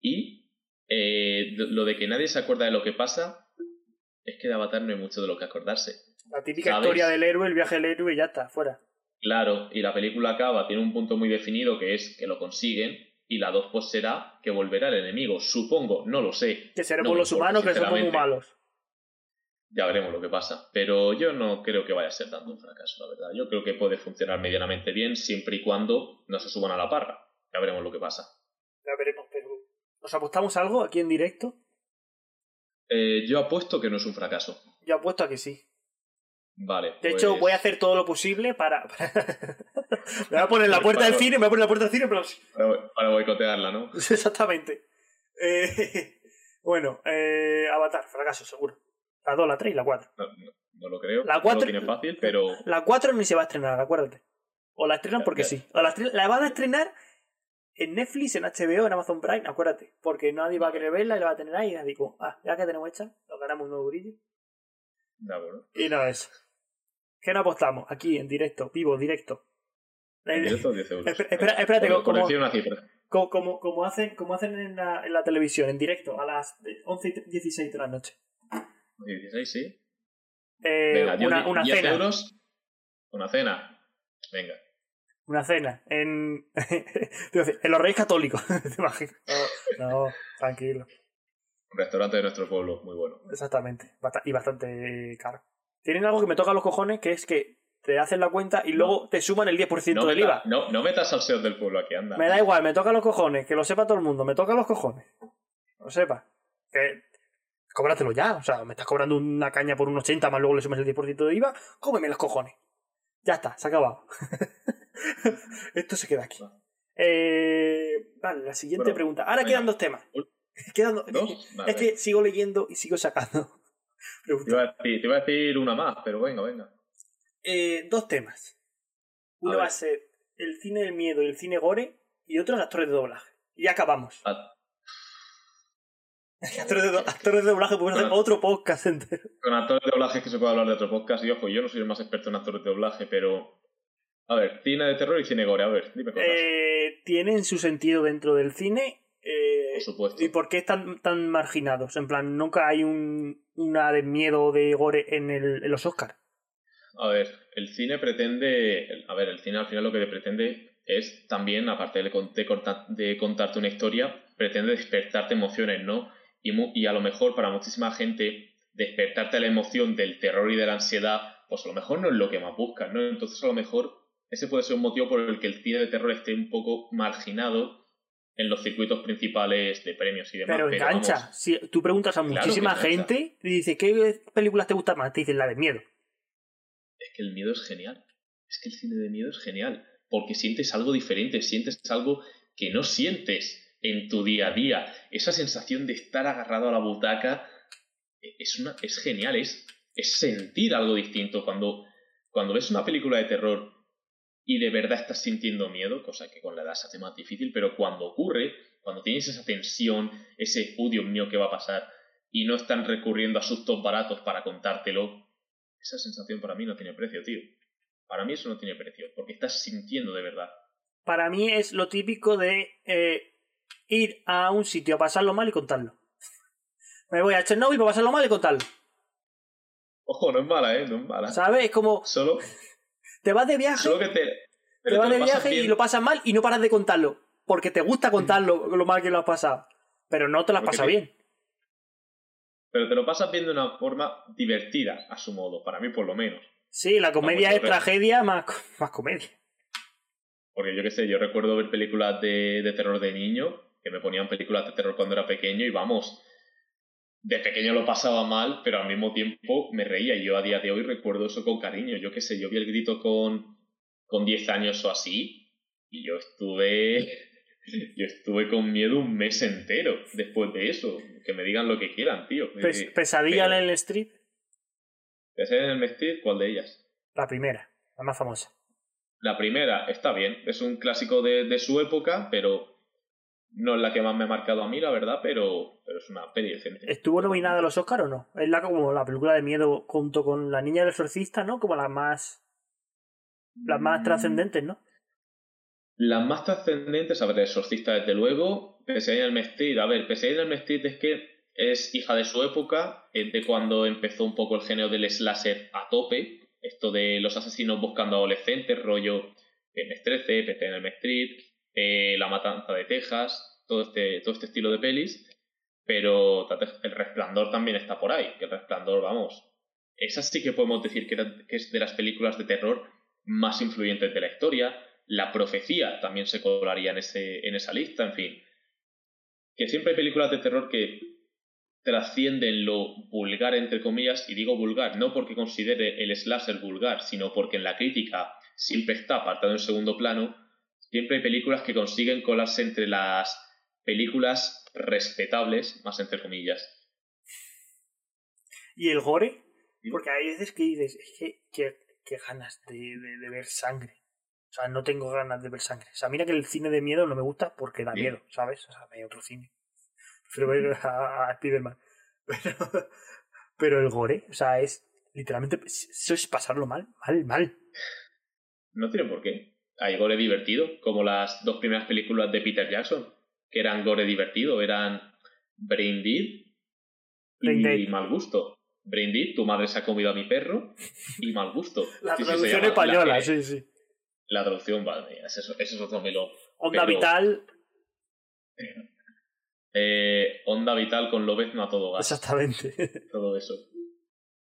[SPEAKER 2] Y eh, lo de que nadie se acuerda de lo que pasa, es que de Avatar no hay mucho de lo que acordarse.
[SPEAKER 1] La típica
[SPEAKER 2] ¿Sabes?
[SPEAKER 1] historia del héroe, el viaje del héroe y ya está, fuera.
[SPEAKER 2] Claro, y la película acaba, tiene un punto muy definido que es que lo consiguen, y la 2 pues será que volverá el enemigo. Supongo, no lo sé.
[SPEAKER 1] Que seremos
[SPEAKER 2] No
[SPEAKER 1] los
[SPEAKER 2] importa,
[SPEAKER 1] humanos que somos muy malos.
[SPEAKER 2] Ya veremos lo que pasa. Pero yo no creo que vaya a ser tanto un fracaso, la verdad. Yo creo que puede funcionar medianamente bien siempre y cuando no se suban a la parra. Ya veremos lo que pasa.
[SPEAKER 1] Ya veremos, pero. ¿Nos apostamos algo aquí en directo?
[SPEAKER 2] Eh, yo apuesto que no es un fracaso.
[SPEAKER 1] Yo apuesto a que sí.
[SPEAKER 2] Vale.
[SPEAKER 1] De
[SPEAKER 2] pues-
[SPEAKER 1] hecho, voy a hacer todo lo posible para. me voy a poner la puerta del cine, me voy a poner la puerta del cine, pero.
[SPEAKER 2] Para, para boicotearla, ¿no?
[SPEAKER 1] Exactamente. Eh, bueno, eh, Avatar, fracaso, seguro. La 2, la 3 y la 4.
[SPEAKER 2] No, no- no lo creo.
[SPEAKER 1] La
[SPEAKER 2] no
[SPEAKER 1] cuatro-
[SPEAKER 2] lo tiene fácil, pero.
[SPEAKER 1] La 4 ni se va a estrenar, acuérdate. O la estrenan porque sí. O la, la van a estrenar en Netflix, en HBO, en Amazon Prime, acuérdate. Porque nadie va a querer verla y la va a tener ahí. Y digo, ah, ya que tenemos hecha, nos ganamos un nuevo brillo.
[SPEAKER 2] De acuerdo.
[SPEAKER 1] Y no es. ¿Qué no apostamos? Aquí, en directo, vivo, directo.
[SPEAKER 2] En directo, 10 euros.
[SPEAKER 1] Espera- espera- espérate, como-
[SPEAKER 2] decir una cifra.
[SPEAKER 1] Como, como, como hacen, como hacen en, la, en la televisión, en directo, a las 11 y 16 de la noche.
[SPEAKER 2] 16, sí.
[SPEAKER 1] Eh,
[SPEAKER 2] Venga, yo
[SPEAKER 1] una, una
[SPEAKER 2] 10
[SPEAKER 1] cena.
[SPEAKER 2] euros. Una cena. Venga.
[SPEAKER 1] Una cena. En, en los Reyes Católicos. No, no, tranquilo.
[SPEAKER 2] Un restaurante de nuestro pueblo, muy bueno.
[SPEAKER 1] Exactamente. Y bastante caro. Tienen algo que me toca los cojones, que es que te hacen la cuenta y luego te suman el 10%
[SPEAKER 2] No,
[SPEAKER 1] del IVA.
[SPEAKER 2] no, no metas al SEO del pueblo aquí, anda.
[SPEAKER 1] Me da igual, me toca los cojones, que lo sepa todo el mundo, me toca los cojones. Lo sepa. Que cóbratelo ya, o sea, me estás cobrando una caña por un 80 más luego le sumas el 10% de IVA, cómeme los cojones. Ya está, se ha acabado. Esto se queda aquí. Eh, vale, la siguiente
[SPEAKER 2] Bueno,
[SPEAKER 1] pregunta. Ahora quedan dos temas. Quedan dos.
[SPEAKER 2] ¿Dos? Vale,
[SPEAKER 1] Es que sigo leyendo y sigo sacando
[SPEAKER 2] Te
[SPEAKER 1] preguntas.
[SPEAKER 2] iba, decir, te iba a decir una más, pero venga, venga.
[SPEAKER 1] Eh, dos temas. Uno
[SPEAKER 2] A
[SPEAKER 1] va a ser el cine del miedo y el cine gore y otro actores de doblaje. Y acabamos.
[SPEAKER 2] Ah,
[SPEAKER 1] actores, de do- actores de doblaje podemos hacer otro podcast entero.
[SPEAKER 2] Con actores de doblaje es que se puede hablar de otro podcast. Y ojo, yo no soy el más experto en actores de doblaje, pero. A ver, cine de terror y cine gore. A ver, dime cosas.
[SPEAKER 1] Eh, tienen su sentido dentro del cine. eh,
[SPEAKER 2] Por supuesto.
[SPEAKER 1] ¿Y por qué están tan marginados? En plan, nunca hay un, una de miedo de gore en, el, en los Oscars.
[SPEAKER 2] A ver, el cine pretende. A ver, el cine al final lo que pretende es también, aparte de, de de contarte una historia, pretende despertarte emociones, ¿no? Y, a lo mejor para muchísima gente, despertarte la emoción del terror y de la ansiedad, pues a lo mejor no es lo que más buscan, ¿no? Entonces a lo mejor ese puede ser un motivo por el que el cine de terror esté un poco marginado en los circuitos principales de premios y demás.
[SPEAKER 1] Pero engancha.
[SPEAKER 2] vamos,
[SPEAKER 1] Si tú preguntas a muchísima gente y dices, ¿qué películas te gustan más? Te dicen la de miedo.
[SPEAKER 2] es que el miedo es genial. Es que el cine de miedo es genial. Porque sientes algo diferente, sientes algo que no sientes en tu día a día. Esa sensación de estar agarrado a la butaca e- es, una, es genial, es, es sentir algo distinto. Cuando, cuando ves una película de terror y de verdad estás sintiendo miedo, cosa que con la edad se hace más difícil, pero cuando ocurre, cuando tienes esa tensión, ese, oh Dios mío, ¿qué va a pasar? Y no están recurriendo a sustos baratos para contártelo, esa sensación para mí no tiene precio, tío. Para mí eso no tiene precio, porque estás sintiendo de verdad.
[SPEAKER 1] Para mí es lo típico de eh, ir a un sitio a pasarlo mal y contarlo. Me voy a Chernobyl para pasarlo mal y contarlo.
[SPEAKER 2] Ojo, no es mala, ¿eh? No es mala.
[SPEAKER 1] ¿Sabes? Es como,
[SPEAKER 2] Solo,
[SPEAKER 1] te vas de viaje,
[SPEAKER 2] solo que te...
[SPEAKER 1] vas
[SPEAKER 2] te
[SPEAKER 1] de viaje y lo pasas mal y no paras de contarlo. Porque te gusta contarlo lo mal que lo has pasado. Pero no te lo has
[SPEAKER 2] Porque
[SPEAKER 1] pasado
[SPEAKER 2] te-
[SPEAKER 1] bien.
[SPEAKER 2] Pero te lo pasas bien de una forma divertida, a su modo, para mí por lo menos.
[SPEAKER 1] Sí, la comedia es tragedia más, más comedia.
[SPEAKER 2] Porque yo qué sé, yo recuerdo ver películas de, de terror de niño, que me ponían películas de terror cuando era pequeño y vamos, de pequeño lo pasaba mal, pero al mismo tiempo me reía y yo a día de hoy recuerdo eso con cariño. Yo qué sé, yo vi el grito con, con 10 años o así y yo estuve, yo estuve con miedo un mes entero después de eso. Que me digan lo que quieran, tío.
[SPEAKER 1] Pes- Pesadilla
[SPEAKER 2] pero-
[SPEAKER 1] en el Street,
[SPEAKER 2] ¿Ya sabes en el Mestir cuál de ellas?
[SPEAKER 1] la primera, la más famosa.
[SPEAKER 2] La primera está bien, es un clásico de, de su época, pero no es la que más me ha marcado a mí, la verdad, pero, pero es una peli decente.
[SPEAKER 1] ¿Estuvo nominada a los Oscar o no? Es la como la película de miedo junto con La Niña del Exorcista, ¿no? Como las más las más trascendentes, ¿no?
[SPEAKER 2] Las más trascendentes, a ver, El Exorcista, desde luego, Pesadilla en el Mestir. A ver, Pesadilla en el es que es hija de su época, es de cuando empezó un poco el género del slasher a tope, esto de los asesinos buscando adolescentes, rollo Viernes 13, Pesadilla en el Mestir, eh, La Matanza de Texas, todo este, todo este estilo de pelis, pero El Resplandor también está por ahí, El Resplandor, vamos, esa sí que podemos decir que, que es de las películas de terror más influyentes de la historia, la profecía también se colaría en, ese, en esa lista, en fin. Que siempre hay películas de terror que trascienden lo vulgar, entre comillas, y digo vulgar no porque considere el slasher vulgar, sino porque en la crítica siempre está apartado en segundo plano. Siempre hay películas que consiguen colarse entre las películas respetables, más entre comillas.
[SPEAKER 1] ¿Y el gore? Porque hay veces que dices, es que, que, que ganas de, de- de ver sangre. O sea, no tengo ganas de ver sangre. O sea, mira que el cine de miedo no me gusta porque da
[SPEAKER 2] Sí.
[SPEAKER 1] miedo, ¿sabes? O sea, hay otro cine. Prefiero ver a, a Spiderman. Pero, pero el gore, o sea, es literalmente, eso es pasarlo mal, mal, mal.
[SPEAKER 2] No tiene por qué. Hay gore divertido, como las dos primeras películas de Peter Jackson, que eran gore divertido, eran Brain Dead
[SPEAKER 1] Brain
[SPEAKER 2] y
[SPEAKER 1] Dead.
[SPEAKER 2] Mal Gusto. Brain Dead, tu madre se ha comido a mi perro, y Mal Gusto.
[SPEAKER 1] La
[SPEAKER 2] Sí,
[SPEAKER 1] traducción
[SPEAKER 2] llama-
[SPEAKER 1] española,
[SPEAKER 2] la,
[SPEAKER 1] sí, sí.
[SPEAKER 2] La traducción, vale, ese es, ese es otro melón.
[SPEAKER 1] Onda vital,
[SPEAKER 2] Eh, onda vital con lobezno a todo gas.
[SPEAKER 1] exactamente.
[SPEAKER 2] todo eso.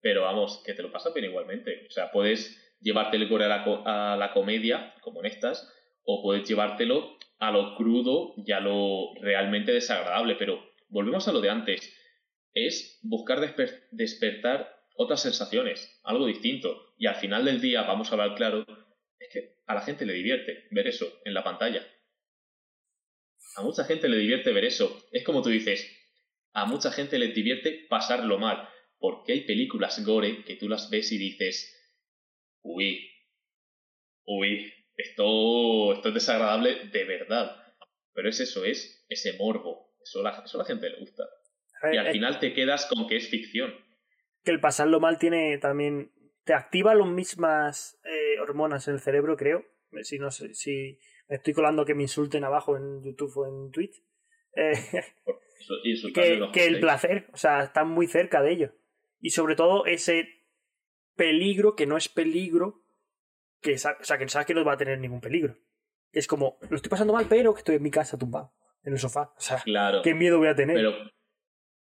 [SPEAKER 2] Pero vamos, que te lo pasas bien igualmente. O sea, puedes llevarte el gore a la, a la comedia, como en estas, o puedes llevártelo a lo crudo y a lo realmente desagradable. Pero volvemos a lo de antes. Es buscar desper- despertar otras sensaciones, algo distinto. Y al final del día, vamos a hablar claro, es que a la gente le divierte ver eso en la pantalla. A mucha gente le divierte ver eso. Es como tú dices, a mucha gente le divierte pasarlo mal. Porque hay películas gore que tú las ves y dices, uy, uy, esto, esto es desagradable de verdad. Pero es eso, es ese morbo. Eso, la, eso a la gente le gusta. Y al
[SPEAKER 1] Eh,
[SPEAKER 2] final te quedas con que es ficción.
[SPEAKER 1] que el pasarlo mal tiene también. Te activa las mismas eh, hormonas en el cerebro, creo. Si no sé, si estoy colando que me insulten abajo en YouTube o en Twitch. Eh,
[SPEAKER 2] Eso-
[SPEAKER 1] que, el placer, o sea, están muy cerca de ello. Y sobre todo ese peligro que no es peligro, que, o sea, que sabes que no va a tener ningún peligro. Es como, lo estoy pasando mal, pero que estoy en mi casa tumbado, en el sofá. O sea,
[SPEAKER 2] Claro.
[SPEAKER 1] ¿qué miedo voy a tener?
[SPEAKER 2] Pero,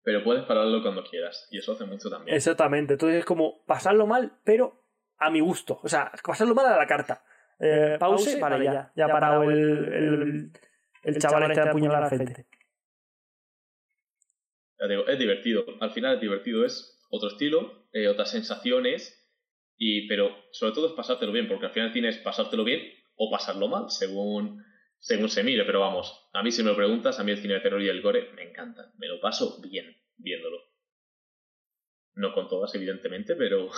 [SPEAKER 2] pero puedes pararlo cuando quieras. Y eso hace mucho también.
[SPEAKER 1] Exactamente. Entonces es como pasarlo mal, pero a mi gusto. O sea, pasarlo mal a la carta. Eh, pause, vale, ya. Ya ha parado el, el, el chaval este de apuñalar a la gente.
[SPEAKER 2] Ya digo, es divertido. Al final es divertido, es otro estilo, eh, otras sensaciones, y, pero sobre todo es pasártelo bien, porque al final tienes pasártelo bien o pasarlo mal, según, según se mire. Pero vamos, a mí si me lo preguntas, a mí el cine de terror y el gore me encantan. Me lo paso bien viéndolo. No con todas, evidentemente, pero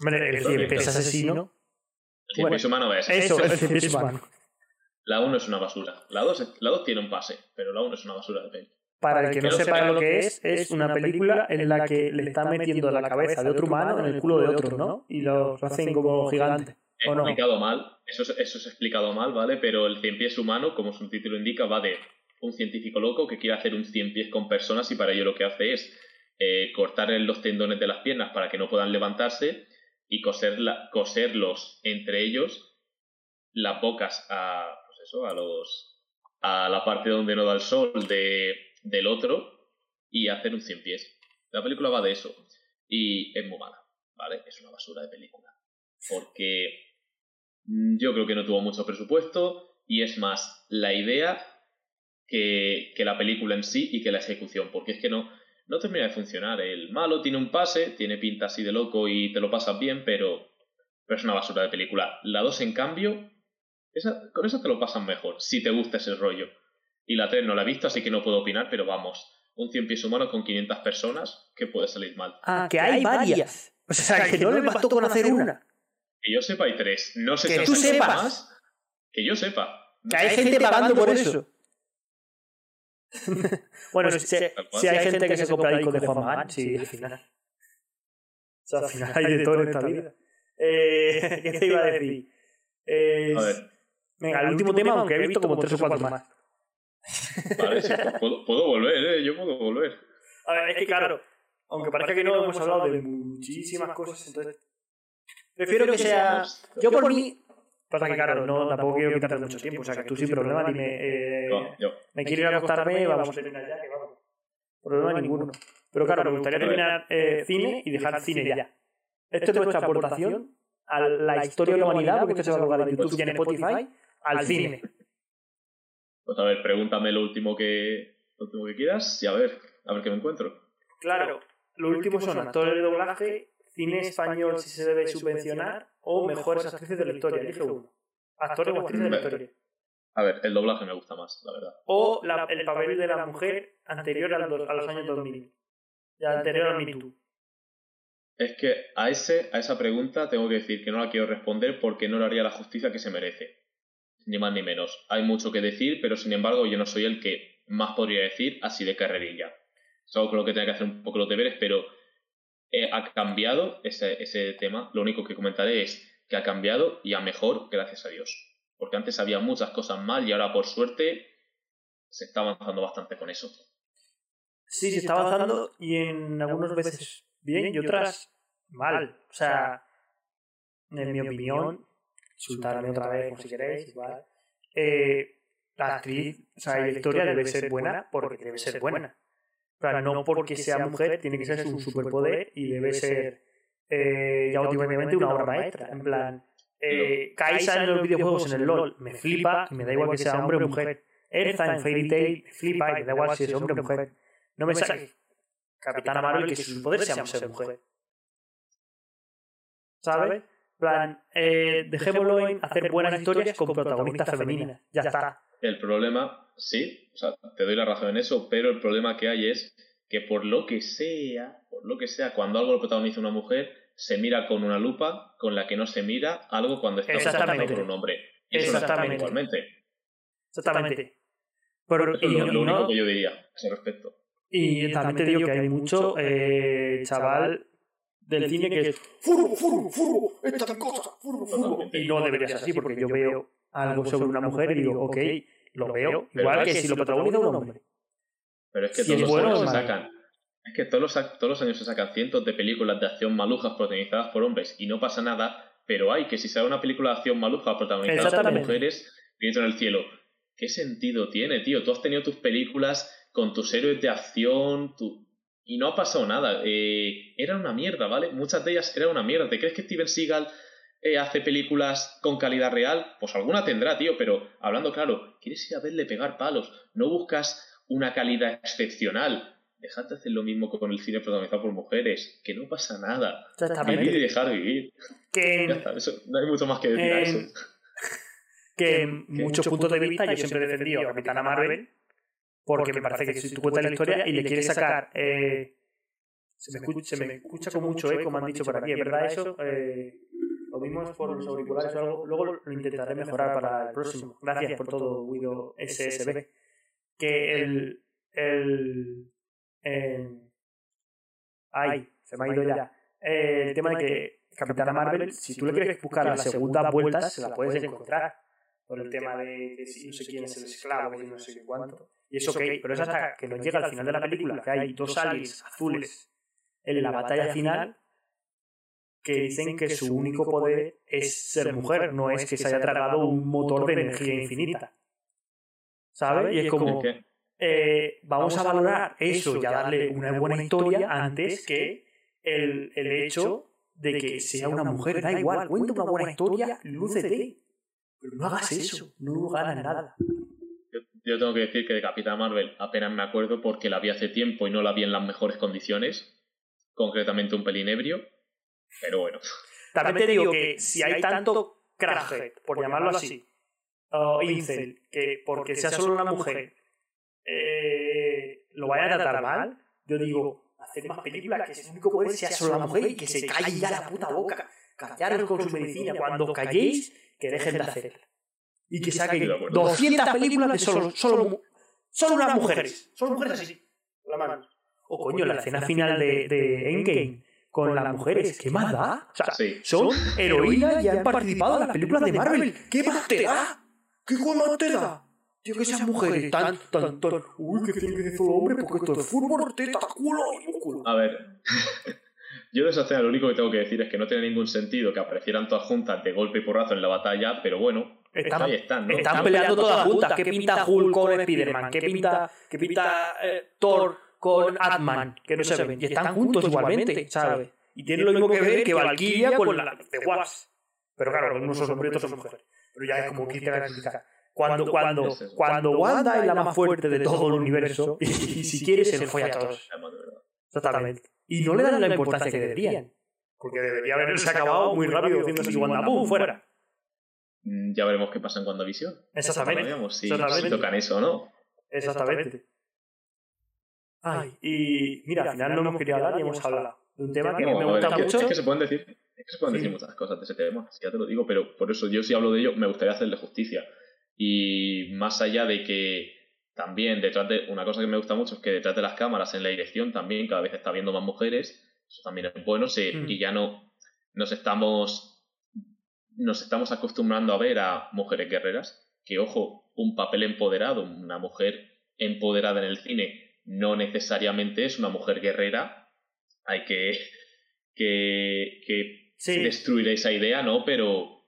[SPEAKER 1] Hombre, el
[SPEAKER 2] eso
[SPEAKER 1] asesino.
[SPEAKER 2] El tiempo
[SPEAKER 1] Bueno,
[SPEAKER 2] humano es.
[SPEAKER 1] Eso, el cien pies humano.
[SPEAKER 2] La 1 es una basura. La 2 la dos tiene un pase, pero la 1 es una basura de peli.
[SPEAKER 1] Para el que no sepa lo que es, es una película en la que le están metiendo la cabeza de otro humano en el culo de otro, ¿no? Y lo hacen como gigante. ¿O no?
[SPEAKER 2] explicado mal, eso es, eso es explicado mal, ¿vale? Pero el cien pies humano, como su título indica, va de un científico loco que quiere hacer un cien pies con personas y para ello lo que hace es eh, cortarle los tendones de las piernas para que no puedan levantarse y coser la- coserlos entre ellos las bocas a, pues eso, a los a la parte donde no da el sol de, del otro y hacer un cien pies. La película va de eso y es muy mala, ¿vale? Es una basura de película porque mm, yo creo que no tuvo mucho presupuesto y es más la idea que, que la película en sí y que la ejecución, porque es que no, no termina de funcionar. El malo tiene un pase, tiene pinta así de loco y te lo pasas bien, pero, pero es una basura de película. La 2, en cambio, esa, con eso te lo pasan mejor, si te gusta ese rollo. Y la 3 no la he visto, así que no puedo opinar, pero vamos, un 100 pies humano con 500 personas, que puede salir mal.
[SPEAKER 1] Ah, que hay varias. O sea, que no le bastó con hacer una.
[SPEAKER 2] Que yo sepa, hay tres. No sé
[SPEAKER 1] Que
[SPEAKER 2] si
[SPEAKER 1] tú sepas.
[SPEAKER 2] más. Que yo sepa.
[SPEAKER 1] Que hay gente pagando por eso. bueno, si, si- hay gente que se compra discos de Juan Magán, sí, al final. O sea, al final hay de todo en esta vida. Eh, ¿Qué te iba a decir? Eh,
[SPEAKER 2] A ver,
[SPEAKER 1] venga, el último tema, aunque he visto como tres o cuatro más.
[SPEAKER 2] vale, sí, puedo, puedo volver, ¿eh? Yo puedo volver.
[SPEAKER 1] A ver, es que claro, aunque parezca que no hemos hablado de muchísimas cosas, entonces. Prefiero que sea. Yo por mí. Pasa que claro, no, tampoco quiero quitarte mucho tiempo, o sea que tú sin problema dime. eh,
[SPEAKER 2] No, yo.
[SPEAKER 1] me quiero ir a acostarme, vamos a terminar ya, que vamos. Problema ninguno. Pero claro, me gustaría terminar eh, cine y dejar cine ya. Esto es nuestra aportación a la historia de la humanidad, porque esto se va a colgar en YouTube y en Spotify, al cine.
[SPEAKER 2] Pues a ver, pregúntame lo último que, lo último que quieras y a ver, a ver qué me encuentro.
[SPEAKER 1] Claro, lo último son actores de doblaje, cine español si se debe subvencionar o mejores actrices de la historia. Elige uno. Actores o actrices de la historia.
[SPEAKER 2] A ver, el doblaje me gusta más, la verdad.
[SPEAKER 1] O la- el papel de la mujer anterior a los años 2000. Ya anterior al Me Too.
[SPEAKER 2] Es que a, ese, a esa pregunta tengo que decir que no la quiero responder porque no le haría la justicia que se merece. Ni más ni menos. Hay mucho que decir, pero sin embargo yo no soy el que más podría decir así de carrerilla. Es algo con lo que tengo que hacer un poco los deberes, pero eh, ha cambiado ese, tema. Lo único que comentaré es que ha cambiado y a mejor, gracias a Dios. Porque antes había muchas cosas mal y ahora por suerte se está avanzando bastante con eso.
[SPEAKER 1] Sí, se está avanzando y en algunas veces bien y otras mal. O sea, en mi opinión, insultarme otra vez como si queréis. Eh, la actriz, o sea, la historia debe ser buena porque debe ser buena. Pero no porque sea mujer, tiene que ser su superpoder y debe ser eh, ya últimamente una obra maestra. En plan, eh, Kaisa en los videojuegos en el LOL me flipa y me da igual que sea hombre o mujer. Erza en Fairy Tail me flipa y me da igual si es hombre o mujer. No me saques Capitana Marvel que su poder sea mujer. ¿Sabes? Plan, eh, dejémoslo en hacer buenas historias con protagonistas femeninas. Ya está.
[SPEAKER 2] El problema, sí, o sea, te doy la razón en eso, pero el problema que hay es que por lo que sea, por lo que sea, cuando algo lo protagoniza una mujer, se mira con una lupa con la que no se mira algo cuando está
[SPEAKER 1] Exactamente.
[SPEAKER 2] por un hombre. Y eso
[SPEAKER 1] Exactamente.
[SPEAKER 2] igualmente.
[SPEAKER 1] Exactamente. Pero,
[SPEAKER 2] Eso es
[SPEAKER 1] y,
[SPEAKER 2] lo, lo
[SPEAKER 1] y
[SPEAKER 2] único
[SPEAKER 1] no-
[SPEAKER 2] que yo diría a ese respecto.
[SPEAKER 1] y también te digo que hay mucho eh, chaval del cine que es furbo, furbo, furbo, esta cosa, furbo, furbo. Y no debería ser así, porque yo veo algo sobre una mujer y digo, ok, lo veo, igual
[SPEAKER 2] es
[SPEAKER 1] que si lo protagoniza un hombre.
[SPEAKER 2] Pero es que
[SPEAKER 1] es
[SPEAKER 2] todos los años se sacan. Es que todos los, todos los años se sacan cientos de películas de acción malujas protagonizadas por hombres y no pasa nada, pero hay que si sale una película de acción maluja protagonizada por mujeres, grito en el cielo. ¿Qué sentido tiene, tío? Tú has tenido tus películas con tus héroes de acción tu- y no ha pasado nada. Eh, era una mierda, ¿vale? Muchas de ellas eran una mierda. ¿Te crees que Steven Seagal eh, hace películas con calidad real? Pues alguna tendrá, tío, pero hablando claro, quieres ir a verle pegar palos, no buscas una calidad excepcional. Dejad de hacer lo mismo que con el cine protagonizado por mujeres, que no pasa nada. Vivir y dejar vivir.
[SPEAKER 1] Que,
[SPEAKER 2] Ya está, eso, no hay mucho más que decir a eso.
[SPEAKER 1] que en muchos puntos de vista yo siempre he defendido a Capitana Marvel porque me parece que si tú cuentas la historia y le quieres sacar eh, se, me escucha, se me escucha con mucho eco me han dicho por aquí es verdad eso eh, lo vimos por los auriculares o algo luego lo intentaré mejorar para el próximo. Gracias por todo Guido SSB que el el eh, ay se me ha ido ya. Eh, el tema de que Capitana Marvel si tú le quieres buscar la segunda vuelta se la puedes encontrar. Por el tema de que si no sé quién es el esclavo y no sé cuánto. Y eso ok, pero es hasta que nos llega al final de la película, que hay dos aliens azules en la batalla final que dicen que su único poder es ser mujer, no es que se haya tragado un motor de energía infinita. ¿Sabes? Y es como,
[SPEAKER 2] que-
[SPEAKER 1] eh, vamos a valorar eso y a darle una buena historia antes que el, el hecho de que sea una mujer. Da igual, cuenta una buena historia, lúcete. Pero no hagas eso, no ganas nada.
[SPEAKER 2] Yo, tengo que decir que de Capitán Marvel apenas me acuerdo porque la vi hace tiempo y no la vi en las mejores condiciones, concretamente un pelín ebrio, pero bueno.
[SPEAKER 1] También te digo que si hay tanto crackhead, por llamarlo así, o incel, que porque sea solo una mujer eh, lo vayan a tratar mal, yo digo, hacer más películas que su único poder sea solo la mujer y que se calle ya la puta boca, callaros con su medicina, cuando calléis, que dejen de hacerla. Y que
[SPEAKER 2] acuerdo.
[SPEAKER 1] 200 películas de solo, solo, solo unas mujeres, solo mujeres así, la mano. O coño, la escena final de, de Endgame con las mujeres, ¿qué más da? O sea,
[SPEAKER 2] Sí.
[SPEAKER 1] son heroínas y han participado en las películas de Marvel. ¿Qué más te da? ¿Qué más te da? Tío, que sean mujeres tan, tan, tan. Uy, que tiene que ser solo hombre porque esto es fútbol, teta, culo y músculo.
[SPEAKER 2] A ver, yo de esa escena lo único que tengo que decir es que no tiene ningún sentido que aparecieran todas juntas de golpe y porrazo en la batalla, pero bueno,
[SPEAKER 1] Están,
[SPEAKER 2] están, ¿no?
[SPEAKER 1] están peleando todas juntas. ¿Qué pinta Hulk con Spider-Man? ¿Qué pinta, qué pinta eh, Thor con Ant-Man? Que no se ven. Y están juntos igualmente, ¿sabes? Y tienen lo mismo que ver que Valkyria con la de Wasp. Pero claro, unos son hombres y otros son mujeres. Pero ya es como que te van a explicar. Cuando, cuando, cuando Wanda es la más fuerte de todo el universo, y, y si quiere se le folla a todos. Exactamente. Y no le dan la importancia que deberían. Porque debería haberse acabado muy rápido haciendo así Wanda, ¡pum! fuera.
[SPEAKER 2] Mm, Ya veremos qué pasa en WandaVision.
[SPEAKER 1] Exactamente.
[SPEAKER 2] Veamos si,
[SPEAKER 1] Exactamente.
[SPEAKER 2] si tocan eso o no.
[SPEAKER 1] Exactamente. Ay, y mira, al final no hemos querido hablar y hemos hablado de un tema que
[SPEAKER 2] No,
[SPEAKER 1] me gusta
[SPEAKER 2] es, que,
[SPEAKER 1] mucho.
[SPEAKER 2] es que se pueden decir, es que se pueden
[SPEAKER 1] Sí.
[SPEAKER 2] decir muchas cosas de ese tema, ya te lo digo, pero por eso yo si hablo de ello me gustaría hacerle justicia. Y más allá de que también detrás de una cosa que me gusta mucho es que detrás de las cámaras en la dirección también cada vez está viendo más mujeres, eso también es bueno, se-
[SPEAKER 1] Mm.
[SPEAKER 2] y ya no nos estamos nos estamos acostumbrando a ver a mujeres guerreras, que ojo, un papel empoderado, una mujer empoderada en el cine no necesariamente es una mujer guerrera, hay que que, que
[SPEAKER 1] Sí.
[SPEAKER 2] destruir esa idea, ¿no? Pero,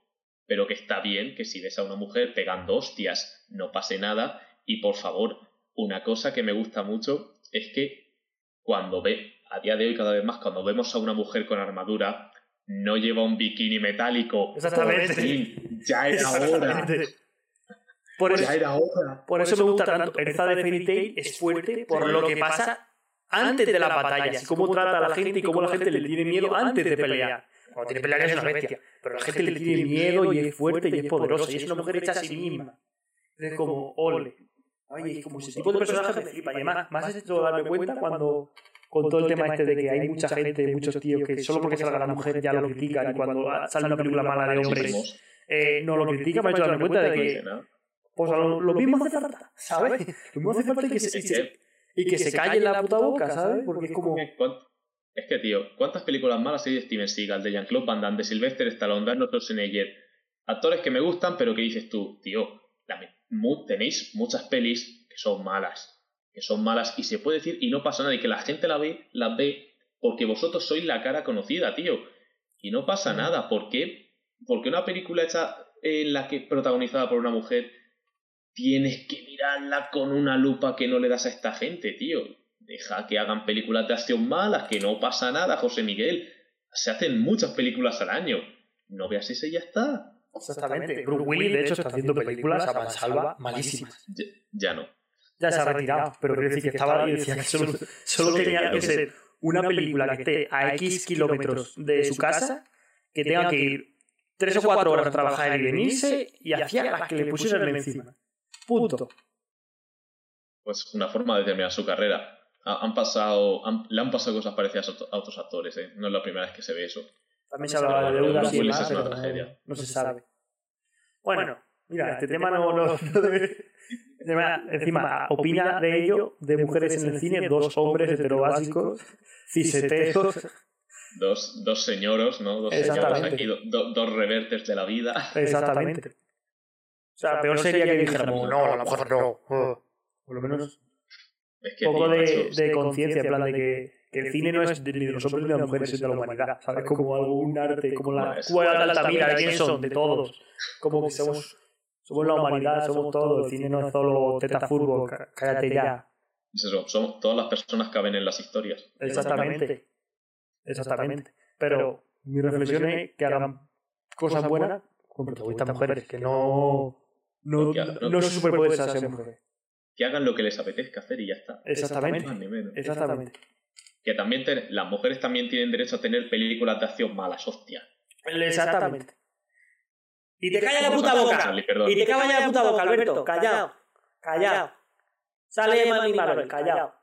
[SPEAKER 2] pero que está bien que si ves a una mujer pegando hostias no pase nada. Y por favor, una cosa que me gusta mucho es que cuando ve, a día de hoy cada vez más, cuando vemos a una mujer con armadura, no lleva un bikini metálico.
[SPEAKER 1] Exactamente.
[SPEAKER 2] Por fin, ya era hora.
[SPEAKER 1] Exactamente. Por eso,
[SPEAKER 2] Ya era hora.
[SPEAKER 1] por eso me gusta tanto. Esta de Fairy Tail es fuerte por lo que pasa antes de la batalla. Así como trata a la gente y cómo la gente le tiene miedo antes de pelear. Cuando tiene peleas es una bestia. Pero la gente le tiene miedo y es fuerte y es poderosa. Y es una mujer hecha a sí misma. Es como, ole. Ay, como ese tipo de personaje me flipa. Y además, más has hecho darme cuenta cuando con todo el tema este de que hay mucha gente, muchos tíos que solo porque salga la mujer ya lo critican y cuando sale una película mala de hombres eh, no lo critican, me ha hecho darme cuenta de que pues lo, lo mismo hace falta, ¿sabes? Lo mismo hace falta que se, y se, y que se calle la puta boca, ¿sabes? Porque es como...
[SPEAKER 2] Es que, tío, ¿cuántas películas malas hay de Steven Seagal, de Jean-Claude Van Damme, de Sylvester Stallone, de Arnold Schwarzenegger? Actores que me gustan, pero que dices tú, tío, tenéis muchas pelis que son malas que son malas y se puede decir y no pasa nada y que la gente la ve, las ve porque vosotros sois la cara conocida, tío. Y no pasa nada. ¿Por qué? Porque una película hecha en la que protagonizada por una mujer tienes que mirarla con una lupa que no le das a esta gente, tío. Deja que hagan películas de acción malas, que no pasa nada, José Miguel. Se hacen muchas películas al año. No veas ese y ya está.
[SPEAKER 1] Exactamente. Bruce Willis, de hecho, está haciendo películas a salva malísimas.
[SPEAKER 2] ya no
[SPEAKER 1] ya se ha retirado, pero quiero decir que estaba ahí y decía que solo, solo tenía que ser una película que esté a X kilómetros de su casa, que tenga que ir tres o cuatro horas a trabajar y venirse y hacía las que le pusieran encima. Punto.
[SPEAKER 2] Pues una forma de terminar su carrera. Han pasado, le han pasado cosas parecidas a otros actores, ¿eh? No es la primera vez que se ve eso.
[SPEAKER 1] También se hablaba de deudas y demás, pero no, no, se sabe. Bueno, mira, este, este tema no, no, no debe Encima, opina de ello, de mujeres en el cine, dos hombres heterobásicos, ciseteros.
[SPEAKER 2] Dos, dos señoros, ¿no? Dos señoros aquí, dos revertes de la vida.
[SPEAKER 1] Exactamente. O sea, peor sería que dijéramos, no, a lo mejor no. Por lo menos un poco de, de conciencia, en plan de que, que, el cine no es ni de los hombres ni de las mujeres, es de la humanidad, ¿sabes? Como algún arte, como la cueva de Altamira, de quién son, de todos. Como que somos somos la humanidad, somos todos. El cine no es solo teta fútbol, cállate ya.
[SPEAKER 2] somos todas las personas que ven en las historias.
[SPEAKER 1] Exactamente. Exactamente. Pero mi reflexión es que hagan cosas buenas con protagonistas mujeres, que no. No, no, no se superpoderes a ser mujeres.
[SPEAKER 2] Que hagan lo que les apetezca hacer y ya está.
[SPEAKER 1] Exactamente. Exactamente.
[SPEAKER 2] Que también las mujeres también tienen derecho a tener películas de acción malas, hostia.
[SPEAKER 1] Exactamente. Y te calla la puta boca. y te calla la puta boca, Alberto. Callado. Callado. Sale Mami Marvel, callado.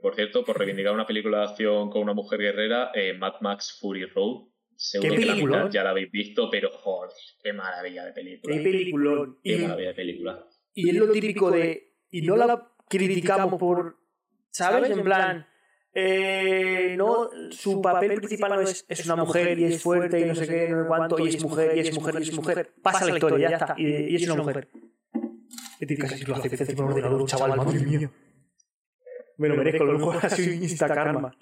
[SPEAKER 2] Por cierto, por reivindicar una película de acción con una mujer guerrera, eh, Mad Max Fury Road.
[SPEAKER 1] Seguro que
[SPEAKER 2] ya la habéis visto, pero joder, qué maravilla de película.
[SPEAKER 1] Qué película.
[SPEAKER 2] Qué maravilla de película.
[SPEAKER 1] Y es lo típico de. Y no la criticamos por. ¿Sabes? En plan eh, no, su papel principal no es, es una mujer y es fuerte y no sé qué, no sé cuánto, y es mujer y es mujer y es mujer. Pasa la historia, ya está. Y, es una mujer. Es decir, casi lo hace encima ordenador, chaval, madre mía. Me lo merezco, lo mejor ha sido Insta Karma.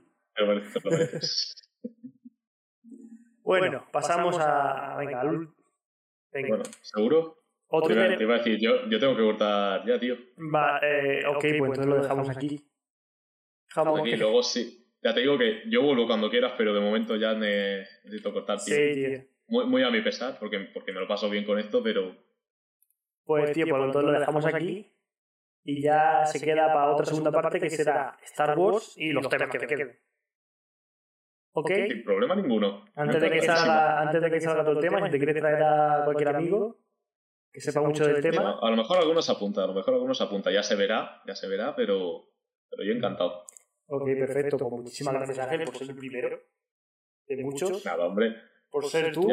[SPEAKER 1] Bueno, pasamos a. Venga, al.
[SPEAKER 2] Venga. Bueno, ¿seguro? Otro te, iba a decir, yo, yo tengo que cortar ya, tío.
[SPEAKER 1] Va, eh, ok, pues entonces lo dejamos aquí.
[SPEAKER 2] Y luego sí. Ya te digo que yo vuelvo cuando quieras, pero de momento ya necesito cortar
[SPEAKER 1] tiempo.
[SPEAKER 2] Muy, muy a mi pesar, porque, porque me lo paso bien con esto, pero.
[SPEAKER 1] Pues, tío, pues entonces lo dejamos aquí. Y ya se queda para otra segunda parte que será Star Wars y los temas que te queden. ¿Ok?
[SPEAKER 2] Sin problema ninguno.
[SPEAKER 1] Antes de, que salga, antes de que salga todo el tema, si te quieres traer a cualquier amigo que sepa mucho del tema.
[SPEAKER 2] a lo mejor algunos apunta, a lo mejor algunos apunta. Ya se verá, ya se verá, pero, pero yo encantado.
[SPEAKER 1] Ok, perfecto. Pues muchísimas gracias, Ángel, por ser el primero de muchos.
[SPEAKER 2] Nada, hombre.
[SPEAKER 1] Por ser tú.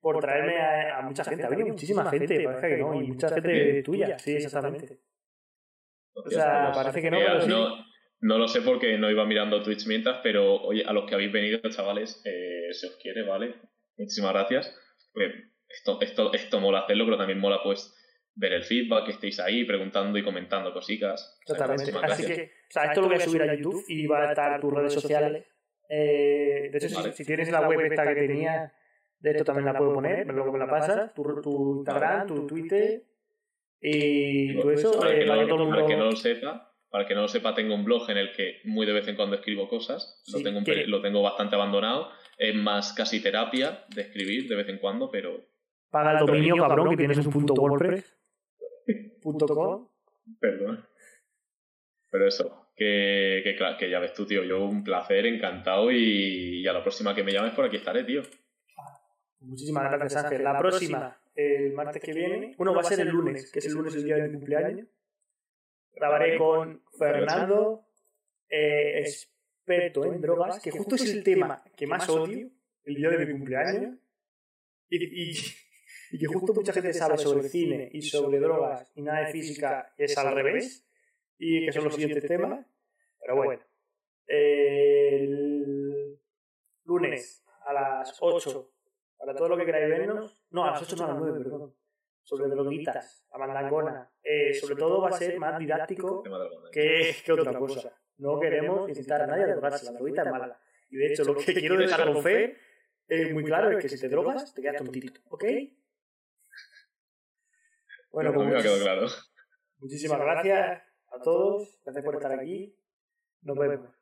[SPEAKER 1] Por traerme a, mucha gente. Ha venido muchísima gente, parece que no. Y mucha gente tuya, sí, exactamente. O sea, parece que no, pero sí.
[SPEAKER 2] No, no lo sé porque no iba mirando Twitch mientras, pero oye, a los que habéis venido, chavales, eh, se os quiere, ¿vale? Muchísimas gracias. Pues esto, esto, esto mola hacerlo, pero también mola pues ver el feedback, que estéis ahí preguntando y comentando cositas.
[SPEAKER 1] Totalmente. Así que, o sea, esto lo voy a subir a YouTube y va a estar tus redes sociales. Eh, de hecho, si, tienes la web esta que tenía, de esto también la puedo poner, luego me la pasas, tu, tu Instagram, tu Twitter y todo eso.
[SPEAKER 2] Para, que, no, que no lo sepa, para que no lo sepa, tengo un blog en el que muy de vez en cuando escribo cosas. lo, tengo, lo tengo bastante abandonado. Es más casi terapia de escribir de vez en cuando, pero...
[SPEAKER 1] Paga el dominio, cabrón, que tienes un punto WordPress. Perdón.
[SPEAKER 2] Pero eso, que, que, claro, que ya ves tú, tío, yo un placer, encantado y, a la próxima que me llames por aquí estaré, tío.
[SPEAKER 1] Muchísimas gracias, Ángel. La próxima, el martes que viene, bueno, va a ser el lunes, que es el lunes el día de mi cumpleaños. Grabaré con Fernando, eh, experto en drogas, que justo es el tema que más odio el día de mi cumpleaños. Y, y, que justo mucha gente sabe sobre cine y sobre drogas y nada de física es al revés y que son los siguientes temas. Pero bueno, el lunes a las 8, para todo lo que queráis vernos, no, a las 8 no a las 9, perdón, sobre droguitas, la mandangona. Eh, sobre todo va a ser más didáctico que, que otra cosa. No queremos incitar a nadie a drogarse, la droguita es mala. Y de hecho, lo que quiero dejar con fe es muy claro es que si te drogas, te quedas tontito, ¿ok? Bueno, pues
[SPEAKER 2] me quedado claro.
[SPEAKER 1] Muchísimas gracias a todos, gracias por estar aquí. Nos vemos.